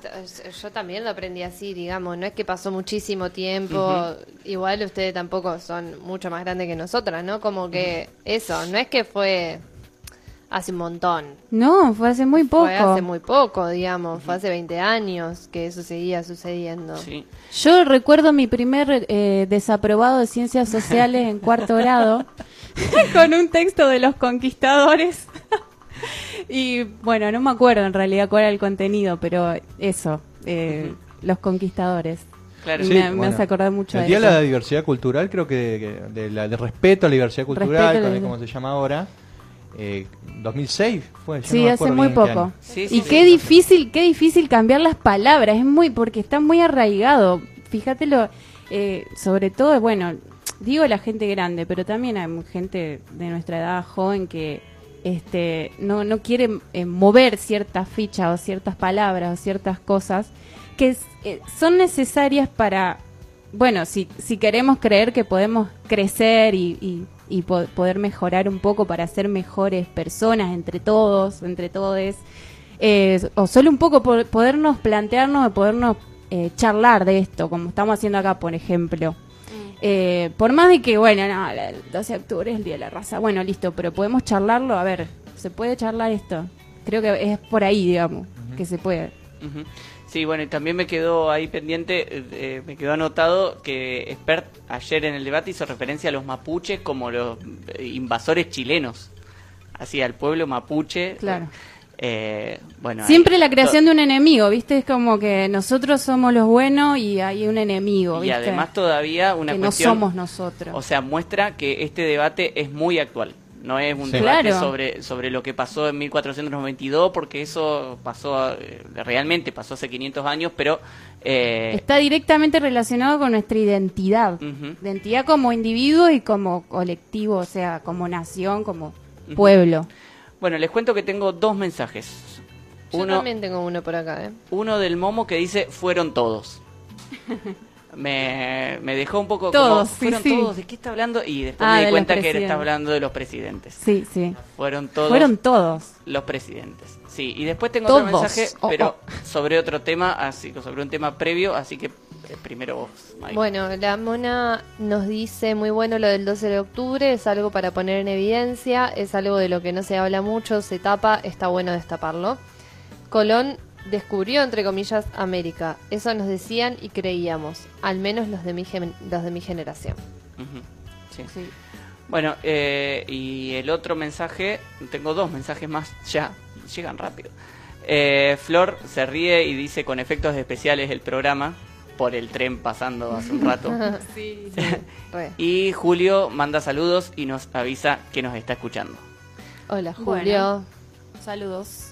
Speaker 1: yo también lo aprendí así, digamos, no es que pasó muchísimo tiempo, igual ustedes tampoco son mucho más grandes que nosotras, ¿no? Como que eso, no es que fue hace un montón,
Speaker 2: No, fue hace muy poco.
Speaker 1: fue hace muy poco, digamos, fue hace 20 años que eso seguía sucediendo.
Speaker 3: Sí.
Speaker 2: Yo recuerdo mi primer eh, desaprobado de ciencias sociales en cuarto grado con un texto de los conquistadores. y bueno, no me acuerdo en realidad cuál era el contenido, pero eso, eh, los conquistadores.
Speaker 3: Claro.
Speaker 2: Y
Speaker 4: sí,
Speaker 2: me, me
Speaker 4: bueno.
Speaker 2: hace acordar mucho
Speaker 4: El
Speaker 2: de eso.
Speaker 4: de la Diversidad Cultural, creo que, que de, la, de respeto a la diversidad cultural, como se llama ahora. Eh, 2006 fue. yo
Speaker 2: Sí, hace muy poco.
Speaker 3: Sí,
Speaker 2: y
Speaker 3: sí,
Speaker 2: qué
Speaker 3: sí.
Speaker 2: difícil, qué difícil cambiar las palabras, es muy, porque está muy arraigado. Fíjatelo, eh, sobre todo, bueno, digo la gente grande, pero también hay gente de nuestra edad joven que este no, no quiere eh, mover ciertas fichas o ciertas palabras o ciertas cosas que es- eh, son necesarias para, bueno, si, si queremos creer que podemos crecer y, y- y po- poder mejorar un poco para ser mejores personas entre todos, entre todos, eh, o solo un poco por podernos plantearnos, podernos eh, charlar de esto, como estamos haciendo acá, por ejemplo. Eh, por más de que, bueno, no, el 12 de octubre es el Día de la Raza, bueno, listo, pero podemos charlarlo, a ver, ¿se puede charlar esto? Creo que es por ahí, digamos, que se puede.
Speaker 3: Sí, bueno, y también me quedó ahí pendiente, eh, eh, me quedó anotado que Expert ayer en el debate hizo referencia a los mapuches como los eh, invasores chilenos, así al pueblo mapuche.
Speaker 2: Claro.
Speaker 3: Eh, bueno,
Speaker 2: Siempre la creación de un enemigo, ¿viste? Es como que nosotros somos los buenos y hay un enemigo,
Speaker 3: Y
Speaker 2: ¿viste?
Speaker 3: además todavía una
Speaker 2: que
Speaker 3: cuestión...
Speaker 2: no somos nosotros.
Speaker 3: O sea, muestra que este debate es muy actual. No es un
Speaker 4: Sí.
Speaker 3: debate
Speaker 2: Claro.
Speaker 3: sobre, sobre lo que pasó en 1492, porque eso pasó, eh, realmente pasó hace 500 años, pero... eh,
Speaker 2: Está directamente relacionado con nuestra identidad. Identidad como individuo y como colectivo, o sea, como nación, como pueblo.
Speaker 3: Bueno, les cuento que tengo dos mensajes.
Speaker 1: Yo
Speaker 3: Uno,
Speaker 1: también tengo uno por acá, ¿eh?
Speaker 3: uno del Momo que dice, fueron todos. Me, me dejó un poco
Speaker 2: Todos,
Speaker 3: como, ¿fueron
Speaker 2: sí.
Speaker 3: todos? ¿De qué está hablando? Y después
Speaker 2: Ah,
Speaker 3: me di
Speaker 2: los
Speaker 3: cuenta que está hablando de los presidentes.
Speaker 2: Sí, sí.
Speaker 3: Fueron todos
Speaker 2: Fueron todos.
Speaker 3: los presidentes. Sí, y después tengo
Speaker 2: Todos.
Speaker 3: otro mensaje,
Speaker 2: Oh,
Speaker 3: pero
Speaker 2: oh.
Speaker 3: sobre otro tema, así que sobre un tema previo, así que eh, primero vos, Mike.
Speaker 1: Bueno, la mona nos dice muy bueno lo del 12 de octubre, es algo para poner en evidencia, es algo de lo que no se habla mucho, se tapa, está bueno destaparlo. Colón descubrió, entre comillas, América. Eso nos decían y creíamos, al menos los de mi, gen- los de mi generación.
Speaker 3: Ujú. Sí.
Speaker 2: Sí.
Speaker 3: Bueno, eh, y el otro mensaje, tengo dos mensajes más ya, llegan rápido. Eh, Flor se ríe y dice con efectos especiales el programa por el tren pasando hace un rato.
Speaker 2: Sí.
Speaker 1: Re.
Speaker 3: y Julio manda saludos y nos avisa que nos está escuchando.
Speaker 1: Hola, Julio.
Speaker 2: Bueno. Saludos.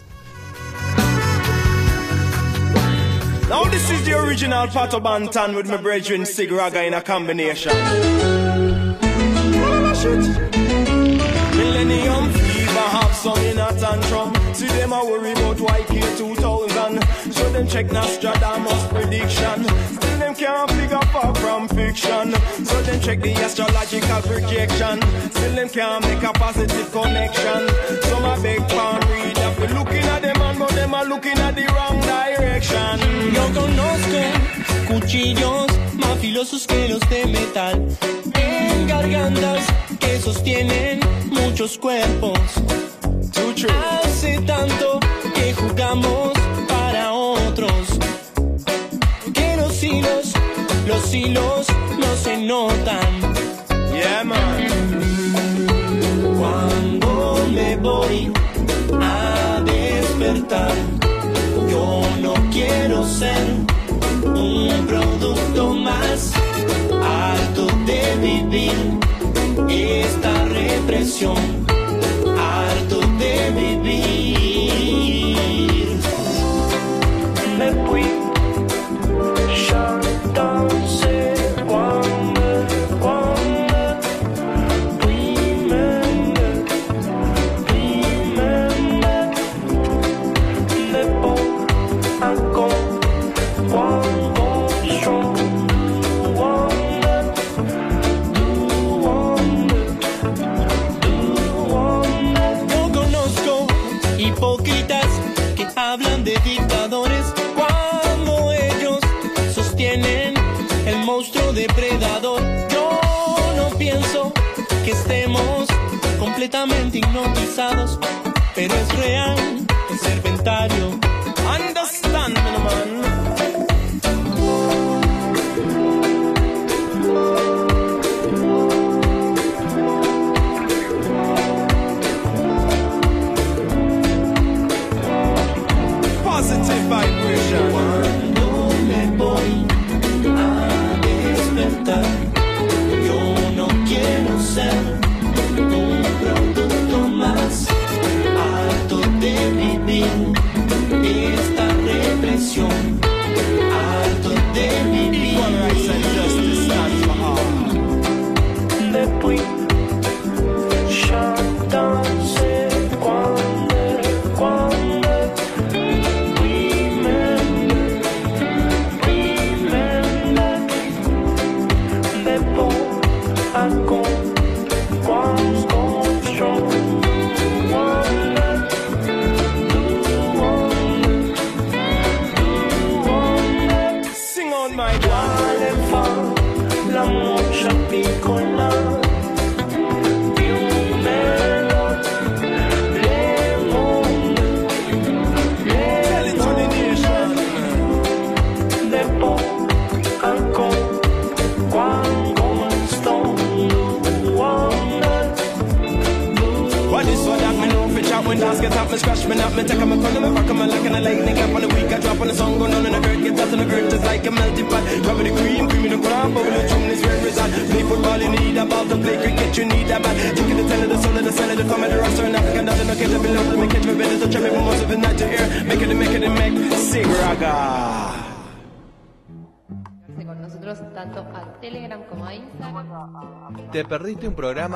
Speaker 11: Now this is the original part Pato Bantan with my brethren Sig Raga in a combination. Millennium fever have some in a tantrum. See them a worry about YK 2000. So them check Nostradamus prediction. Still them can't figure far from fiction. So them check the astrological projection. Still them can't make a positive connection. Some a big palm read. Looking at them man, but them are looking at the wrong direction.
Speaker 12: Yo conozco cuchillos más filosos que los de metal. En gargantas que sostienen muchos cuerpos. Hace tanto que jugamos para otros. Que los hilos, los hilos no se notan.
Speaker 11: Yeah, man.
Speaker 12: Cuando me voy a despertar, ser un producto más harto de vivir. Esta represión, completamente hipnotizados, pero es real el serpentario.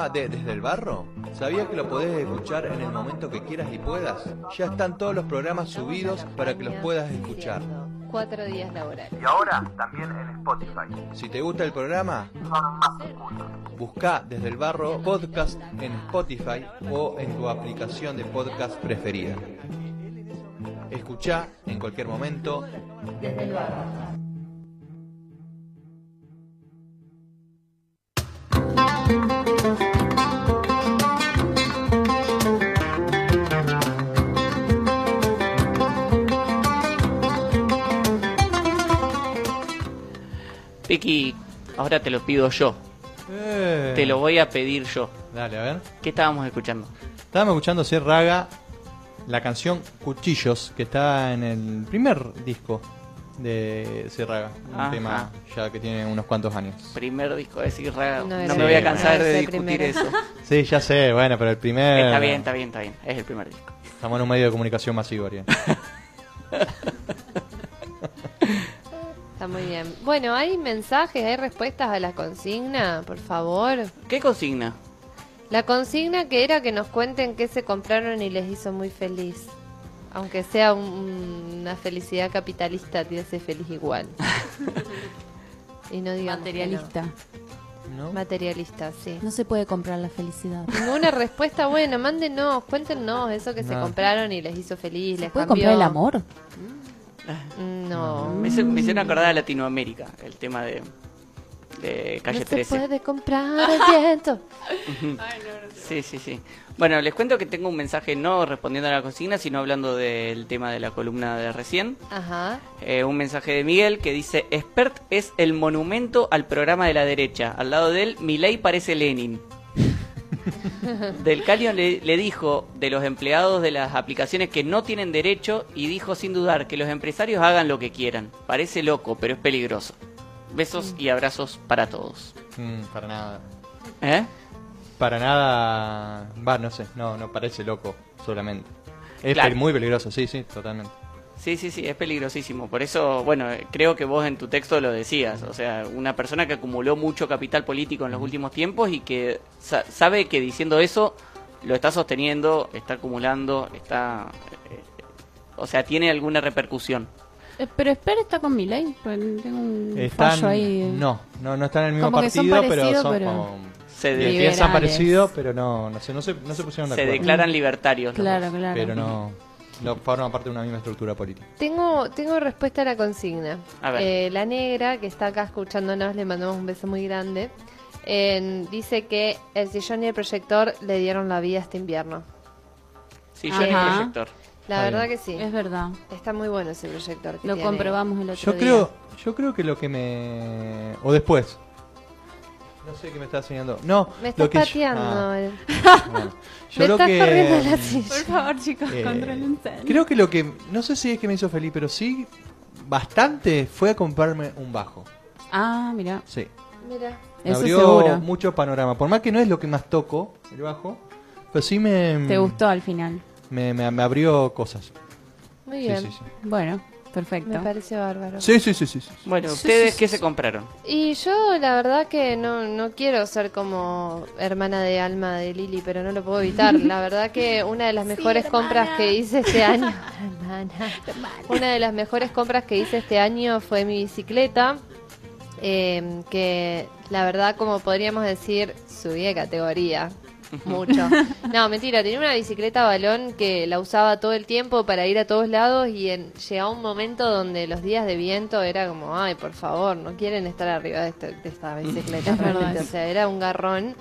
Speaker 4: Programa de Desde el Barro? ¿Sabías que lo podés escuchar en el momento que quieras y puedas? Ya están todos los programas subidos para que los puedas escuchar.
Speaker 1: Cuatro días laborales.
Speaker 13: Y ahora también en Spotify.
Speaker 4: Si te gusta el programa, busca Desde el Barro podcast en Spotify o en tu aplicación de podcast preferida. Escucha en cualquier momento
Speaker 1: Desde el barro.
Speaker 3: Vicky, ahora te lo pido yo.
Speaker 4: Eh.
Speaker 3: Te lo voy a pedir yo.
Speaker 4: Dale, a ver.
Speaker 3: ¿Qué estábamos escuchando?
Speaker 4: Estábamos escuchando Sir Raga la canción Cuchillos, que está en el primer disco de Sir Raga. Un
Speaker 3: Ajá.
Speaker 4: tema ya que tiene unos cuantos años.
Speaker 3: Primer disco de Sir Raga.
Speaker 1: No
Speaker 3: No, me voy a cansar de discutir
Speaker 1: primero.
Speaker 3: eso.
Speaker 4: Sí, ya sé, bueno, pero el primer...
Speaker 3: Está bien, está bien, está bien. Es el primer disco.
Speaker 4: Estamos en un medio de comunicación masivo, Ariel.
Speaker 1: Está muy bien. Bueno, ¿hay mensajes, hay respuestas a la consigna? Por favor.
Speaker 3: ¿Qué consigna?
Speaker 1: La consigna que era que nos cuenten qué se compraron y les hizo muy feliz. Aunque sea un- una felicidad capitalista, te hace feliz igual. y no digamos
Speaker 2: Materialista.
Speaker 1: no.
Speaker 4: ¿No?
Speaker 1: Materialista, sí.
Speaker 2: No se puede comprar la felicidad.
Speaker 1: Ninguna respuesta buena, mándenos, cuéntenos eso que se compraron y les hizo feliz,
Speaker 2: ¿Se
Speaker 1: les
Speaker 2: puede
Speaker 1: cambió.
Speaker 2: comprar el amor?
Speaker 1: Mm, No.
Speaker 3: Me, hizo- me hicieron acordar a Latinoamérica, el tema de, de Calle
Speaker 1: no se
Speaker 3: 13.
Speaker 1: puede comprar el viento.
Speaker 3: Sí, sí, sí. Bueno, les cuento que tengo un mensaje no respondiendo a la consigna, sino hablando del tema de la columna de recién.
Speaker 1: Ajá.
Speaker 3: Eh, un mensaje de Miguel que dice, Expert es el monumento al programa de la derecha. Al lado de él, Milei parece Lenin. Del Calio le, le dijo de los empleados de las aplicaciones que no tienen derecho y dijo sin dudar que los empresarios hagan lo que quieran. Parece loco, pero es peligroso. Besos y abrazos para todos.
Speaker 4: Mm, para nada.
Speaker 3: ¿Eh?
Speaker 4: Para nada... Va, no sé, no, no parece loco solamente. Es
Speaker 3: Claro.
Speaker 4: muy peligroso, sí, sí, totalmente.
Speaker 3: Sí, sí, sí, es peligrosísimo. Por eso, bueno, creo que vos en tu texto lo decías. O sea, una persona que acumuló mucho capital político en los últimos tiempos y que sa- sabe que diciendo eso lo está sosteniendo, está acumulando, está... eh, o sea, tiene alguna repercusión.
Speaker 2: Eh, Pero espera, está con Milei. Tengo un
Speaker 4: Están,
Speaker 2: fallo ahí. eh.
Speaker 4: No, no, no están en el mismo
Speaker 2: Como que son
Speaker 4: partido, pero son
Speaker 2: pero-
Speaker 4: como...
Speaker 3: Se, de-
Speaker 4: Piensan
Speaker 2: Liberales.
Speaker 4: parecido, pero no, no sé, no se, no se pusieron de
Speaker 3: se
Speaker 4: acuerdo.
Speaker 3: declaran libertarios.
Speaker 2: Claro, claro.
Speaker 4: Pero no, no forman parte de una misma estructura política.
Speaker 1: Tengo, tengo respuesta a la consigna.
Speaker 3: A ver.
Speaker 1: Eh, la negra, que está acá escuchándonos, le mandamos un beso muy grande. En- dice que el sillón y el proyector le dieron la vida este invierno.
Speaker 3: El
Speaker 2: Ajá.
Speaker 3: proyector.
Speaker 1: La
Speaker 4: Está
Speaker 1: verdad
Speaker 4: bien.
Speaker 1: que sí.
Speaker 2: Es verdad.
Speaker 1: Está muy bueno ese proyector. que
Speaker 2: Lo
Speaker 1: tiene.
Speaker 2: comprobamos el otro
Speaker 4: Yo
Speaker 2: día.
Speaker 4: creo, yo creo que lo que me... O después. No sé qué me está enseñando. No,
Speaker 1: Me estás
Speaker 4: lo que yo-
Speaker 1: pateando.
Speaker 4: Ah,
Speaker 1: el-
Speaker 4: bueno. Yo
Speaker 1: Me
Speaker 4: lo
Speaker 1: estás
Speaker 4: que...
Speaker 1: corriendo la silla.
Speaker 2: Por favor, chicos,
Speaker 4: Eh,
Speaker 2: contrólense.
Speaker 4: Creo que lo que... No sé si es que me hizo feliz, pero sí bastante fue a comprarme un bajo.
Speaker 2: Ah, mira.
Speaker 4: Sí.
Speaker 1: Mira.
Speaker 4: Me
Speaker 2: Eso
Speaker 4: abrió
Speaker 2: seguro.
Speaker 4: mucho panorama. Por más que no es lo que más toco, el bajo, pero sí me...
Speaker 2: Te gustó al final.
Speaker 4: Me, me, me abrió cosas.
Speaker 1: Muy
Speaker 4: Sí,
Speaker 1: bien.
Speaker 4: sí, sí.
Speaker 2: Bueno, perfecto.
Speaker 1: Me pareció bárbaro.
Speaker 4: Sí, sí, sí, sí. sí.
Speaker 3: Bueno, ¿ustedes
Speaker 1: sí,
Speaker 3: qué
Speaker 1: sí.
Speaker 3: se compraron?
Speaker 1: Y yo la verdad que no, no quiero ser como hermana de alma de Lili, pero no lo puedo evitar. La verdad que una de las mejores compras que hice este año, hermana, una de las mejores compras que hice este año fue mi bicicleta, eh, que la verdad como podríamos decir subí de categoría. Mucho. No, mentira, tenía una bicicleta balón que la usaba todo el tiempo para ir a todos lados y en, llegaba un momento donde los días de viento era como, ay, por favor, no quieren estar arriba de, este- de esta bicicleta
Speaker 2: Es verdad
Speaker 1: realmente. O sea, era un garrón.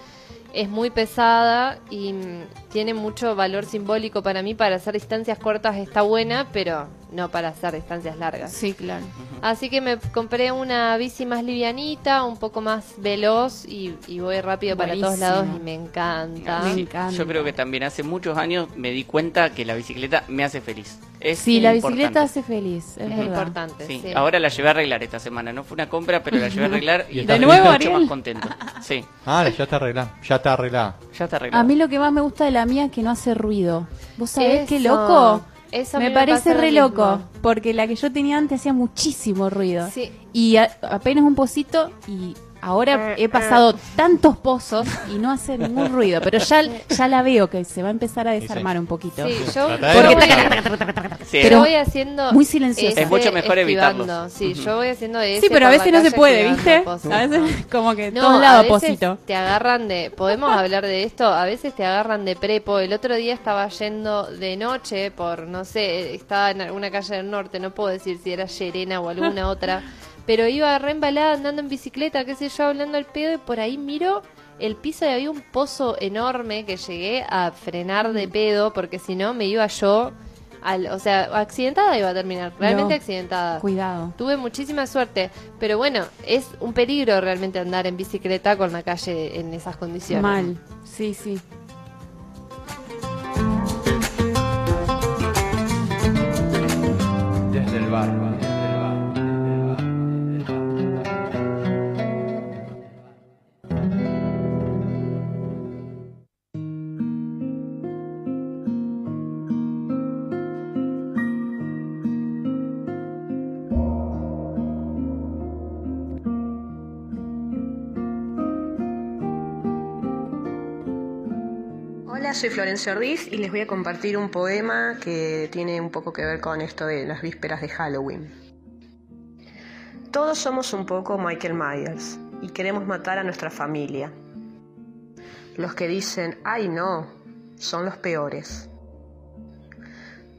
Speaker 1: Es muy pesada y mm, tiene mucho valor simbólico para mí. Para hacer distancias cortas está buena, pero no para hacer distancias largas.
Speaker 2: Sí, claro.
Speaker 1: Así que me compré una bici más livianita, un poco más veloz y, y voy rápido para todos lados y me encanta.
Speaker 2: Me encanta.
Speaker 3: yo creo que también hace muchos años me di cuenta que la bicicleta me hace feliz. Es
Speaker 2: Sí, la bicicleta hace feliz, es
Speaker 1: importante.
Speaker 3: Sí,
Speaker 1: sí.
Speaker 3: ahora la llevé a arreglar esta semana. No fue una compra, pero la llevé a arreglar y
Speaker 4: ¿De
Speaker 3: estoy
Speaker 2: nuevo,
Speaker 3: mucho
Speaker 2: Ariel?
Speaker 3: más contento. Sí,
Speaker 4: Ah, ya está arreglada. Ya está arreglada.
Speaker 3: ya está arreglado.
Speaker 2: A mí lo que más me gusta de la mía es que no hace ruido. ¿Vos sabés qué loco?
Speaker 1: Eso
Speaker 2: me
Speaker 1: me
Speaker 2: parece
Speaker 1: lo
Speaker 2: re loco, porque la que yo tenía antes hacía muchísimo ruido.
Speaker 1: Sí.
Speaker 2: Y a- apenas un pocito y ahora he pasado tantos pozos y no hace ningún ruido, pero ya, ya la veo que se va a empezar a desarmar un poquito.
Speaker 1: Sí, yo, voy,
Speaker 2: pero
Speaker 1: voy haciendo
Speaker 2: muy silencioso.
Speaker 3: Es mucho mejor evitarlos.
Speaker 1: Sí, yo voy haciendo ese
Speaker 2: Sí, pero a veces no se puede, ¿viste?
Speaker 1: pozos.
Speaker 2: A veces como que
Speaker 1: No,
Speaker 2: todos
Speaker 1: a
Speaker 2: lados
Speaker 1: veces
Speaker 2: posito.
Speaker 1: te agarran de, podemos hablar de esto, a veces te agarran de prepo. El otro día estaba yendo de noche por, no sé, estaba en alguna calle del norte, no puedo decir si era Llerena o alguna otra, pero iba re embalada andando en bicicleta, qué sé yo, hablando al pedo y por ahí miro el piso y había un pozo enorme que llegué a frenar de pedo porque si no me iba yo al, o sea, accidentada iba a terminar, realmente
Speaker 2: No.
Speaker 1: accidentada.
Speaker 2: Cuidado.
Speaker 1: Tuve muchísima suerte, pero bueno, es un peligro realmente andar en bicicleta con la calle en esas condiciones.
Speaker 2: Mal. Sí, sí.
Speaker 14: Florencia Ordiz y les voy a compartir un poema que tiene un poco que ver con esto de las vísperas de Halloween. Todos somos un poco Michael Myers y queremos matar a nuestra familia. Los que dicen, ay no, son los peores.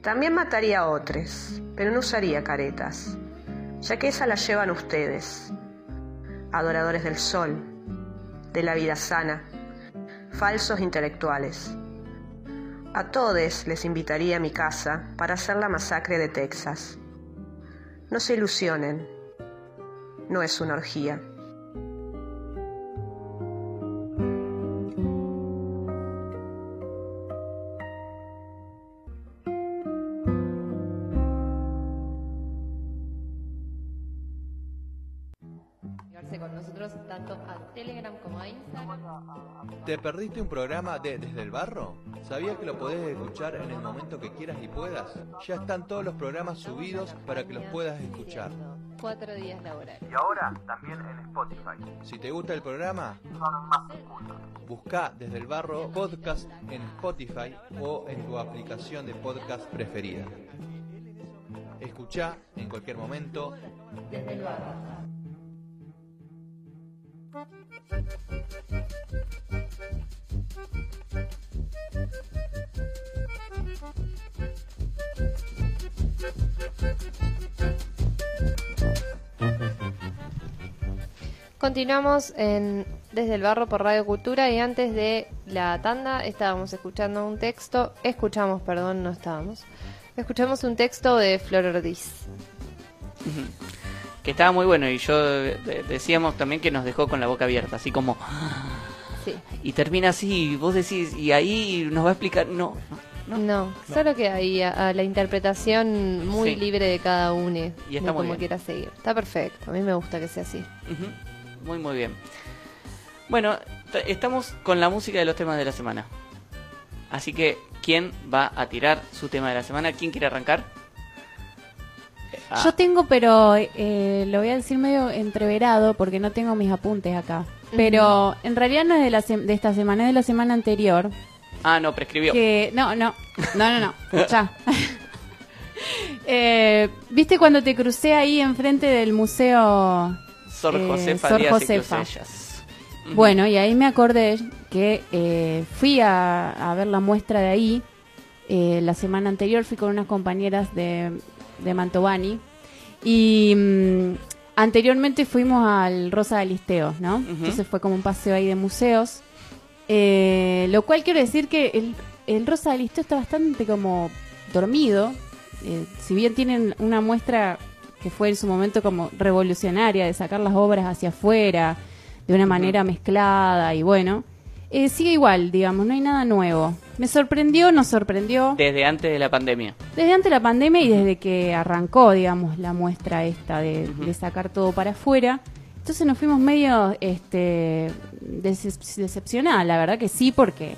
Speaker 14: También mataría a otros, pero no usaría caretas, ya que esa la llevan ustedes, adoradores del sol, de la vida sana, falsos intelectuales. A todos les invitaría a mi casa para hacer la masacre de Texas. No se ilusionen, no es una orgía.
Speaker 4: ¿Te perdiste un programa de Desde el Barro? ¿Sabías que lo podés escuchar en el momento que quieras y puedas? Ya están todos los programas subidos para que los puedas escuchar.
Speaker 1: Cuatro días laborales.
Speaker 13: Y ahora también en Spotify.
Speaker 4: Si te gusta el programa, busca Desde el Barro Podcast en Spotify o en tu aplicación de podcast preferida. Escucha en cualquier momento
Speaker 1: Desde el barro. Continuamos en Desde el Barro por Radio Cultura y antes de la tanda estábamos escuchando un texto, escuchamos, perdón, no estábamos, escuchamos un texto de Flor Ortiz.
Speaker 3: Ujú. Que estaba muy bueno y yo de- decíamos también que nos dejó con la boca abierta, así como...
Speaker 1: Sí.
Speaker 3: Y termina así, y vos decís, y ahí nos va a explicar... No,
Speaker 1: No, solo que ahí a, a la interpretación muy
Speaker 3: Sí.
Speaker 1: libre de cada uno,
Speaker 3: Y está
Speaker 1: de
Speaker 3: muy
Speaker 1: como
Speaker 3: bien.
Speaker 1: quiera seguir. Está perfecto, a mí me gusta que sea así.
Speaker 3: Ujú. Muy, muy bien. Bueno, estamos con la música de los temas de la semana. Así que, ¿quién va a tirar su tema de la semana? ¿Quién quiere arrancar? Ah,
Speaker 2: Yo tengo, pero eh, lo voy a decir medio entreverado porque no tengo mis apuntes acá. Pero en realidad no es de, la de esta semana, es de la semana anterior.
Speaker 3: ah, no, prescribió.
Speaker 2: Que, no, no, no, no, no, ya. Eh, ¿Viste cuando te crucé ahí enfrente del museo?
Speaker 3: Sor
Speaker 2: eh,
Speaker 3: Josefa
Speaker 2: Sor
Speaker 3: Díaz
Speaker 2: Josefa? Bueno, y ahí me acordé que eh, fui a, a ver la muestra de ahí. eh, la semana anterior fui con unas compañeras de, de Mantovani. Y mm, anteriormente fuimos al Rosa de Listeos, ¿no? Entonces fue como un paseo ahí de museos. Eh, lo cual quiero decir que el, el Rosa de Listeo está bastante como dormido. Eh, si bien tienen una muestra que fue en su momento como revolucionaria de sacar las obras hacia afuera de una manera mezclada y bueno, eh, sigue igual, digamos, no hay nada nuevo. Me sorprendió, nos sorprendió
Speaker 3: Desde antes de la pandemia.
Speaker 2: desde antes de la pandemia y desde que arrancó, digamos, la muestra esta de, de sacar todo para afuera. Entonces nos fuimos medio este, decep- decepcionadas, la verdad que sí, porque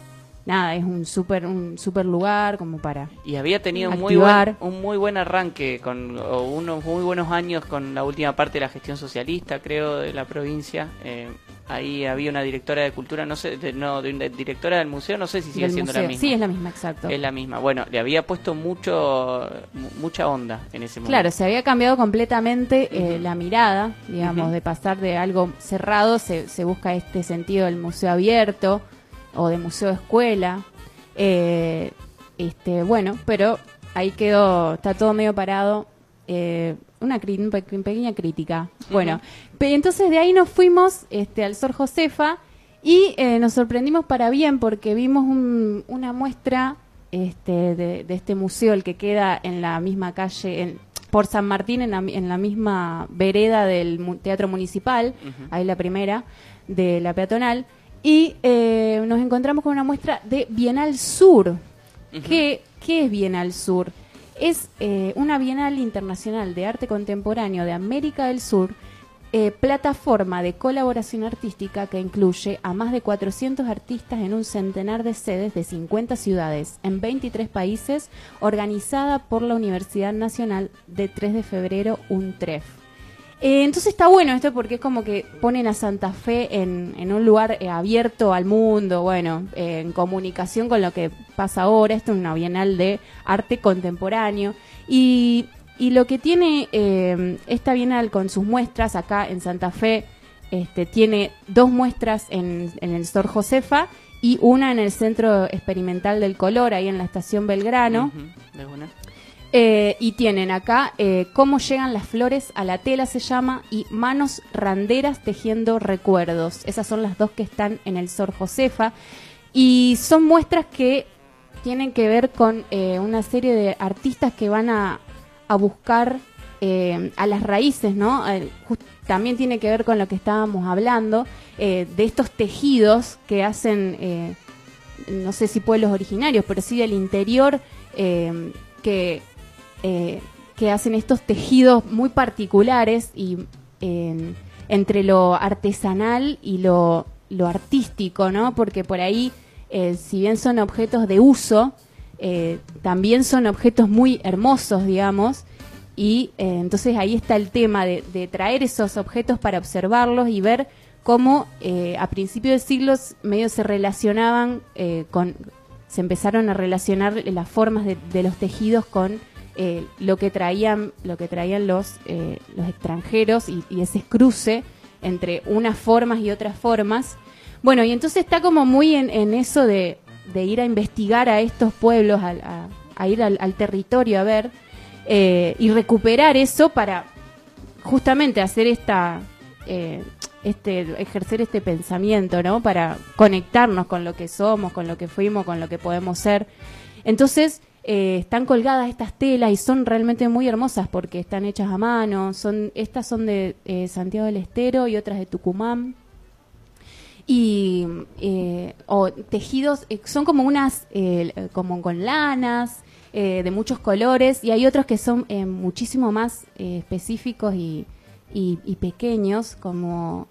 Speaker 2: nada, es un súper un super lugar como para...
Speaker 3: Y había tenido un muy, buen, un muy buen arranque, con o unos muy buenos años con la última parte de la gestión socialista, creo, de la provincia. Eh, ahí había una directora de cultura, no sé, de- no, de directora del museo, no sé si sigue siendo la misma.
Speaker 2: Sí, es la misma, exacto.
Speaker 3: Es la misma. Bueno, le había puesto mucho mu- mucha onda en ese momento.
Speaker 2: Claro, se había cambiado completamente eh, la mirada, digamos, de pasar de algo cerrado, se, se busca este sentido del museo abierto o de museo escuela. Eh, este, bueno, pero ahí quedó, está todo medio parado. Eh, una cri- un pe- pequeña crítica. Bueno, pe- entonces de ahí nos fuimos este, al Sor Josefa y eh, nos sorprendimos para bien porque vimos un- una muestra este, de, de este museo, el que queda en la misma calle, en, por San Martín, en la, en la misma vereda del Teatro Municipal, ahí la primera, de la peatonal, y eh, nos encontramos con una muestra de Bienal Sur. ¿Qué, qué es Bienal Sur? Es eh, una Bienal Internacional de Arte Contemporáneo de América del Sur, eh, plataforma de colaboración artística que incluye a más de 400 artistas en un centenar de sedes de 50 ciudades en 23 países, organizada por la Universidad Nacional de 3 de febrero, UNTREF. Eh, entonces está bueno esto porque es como que ponen a Santa Fe en, un lugar eh, abierto al mundo, bueno, eh, en comunicación con lo que pasa ahora. Esto es una bienal de arte contemporáneo. Y, y lo que tiene eh, esta bienal con sus muestras acá en Santa Fe, este, tiene dos muestras en, en el Sor Josefa y una en el Centro Experimental del Color, ahí en la Estación Belgrano.
Speaker 3: De una.
Speaker 2: Eh, y tienen acá eh, cómo llegan las flores a la tela se llama y manos randeras tejiendo recuerdos. Esas son las dos que están en el Sor Josefa y son muestras que tienen que ver con eh, una serie de artistas que van a, a buscar a las raíces, ¿no? También tiene que ver con lo que estábamos hablando de estos tejidos que hacen no sé si pueblos originarios, pero sí del interior, que, eh, que hacen estos tejidos muy particulares y entre lo artesanal y lo, lo artístico, ¿no? Porque por ahí, eh, si bien son objetos de uso, eh, también son objetos muy hermosos, digamos, y entonces ahí está el tema de, traer esos objetos para observarlos y ver cómo a principios de siglos medio se relacionaban con, se empezaron a relacionar las formas de los tejidos con eh, lo que traían, lo que traían los, eh, los extranjeros y, ese cruce entre unas formas y otras formas. Bueno, y entonces está como muy en, en eso de, ir a investigar a estos pueblos, a, a ir al, al territorio a ver eh, y recuperar eso para justamente hacer esta eh, este ejercer este pensamiento no para conectarnos con lo que somos con lo que fuimos con lo que podemos ser entonces eh, están colgadas estas telas y son realmente muy hermosas porque están hechas a mano. Son estas son de eh, Santiago del Estero y otras de Tucumán. Y eh, o tejidos eh, son como unas como con lanas de muchos colores. Y hay otros que son muchísimo más específicos y, y- y pequeños como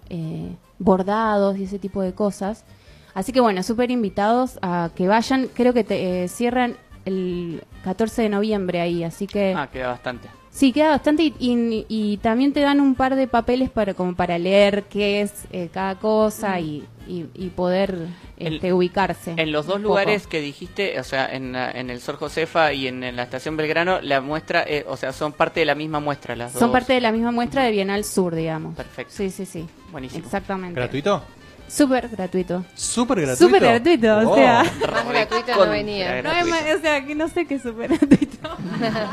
Speaker 2: bordados y ese tipo de cosas. Así que bueno súper invitados a que vayan. Creo que te, cierran el 14 de noviembre ahí así que
Speaker 3: Ah, queda bastante.
Speaker 2: Sí, queda bastante y, y- y también te dan un par de papeles para como para leer qué es eh, cada cosa y, y- y poder este, ubicarse.
Speaker 3: En los dos
Speaker 2: poco.
Speaker 3: lugares que dijiste, o sea, en, la- en el Sor Josefa y en, en la Estación Belgrano, la muestra, eh, o sea, son parte de la misma muestra las dos.
Speaker 2: Son parte de la misma muestra de Bienal Sur, digamos.
Speaker 3: Perfecto.
Speaker 2: Sí, sí, sí.
Speaker 3: Buenísimo.
Speaker 2: Exactamente.
Speaker 4: ¿Gratuito?
Speaker 2: Súper gratuito.
Speaker 4: ¿Súper gratuito?
Speaker 2: Súper gratuito, o
Speaker 4: Oh.
Speaker 2: sea.
Speaker 1: Más gratuito no venía.
Speaker 2: No, es más- o sea, que no sé qué es súper gratuito.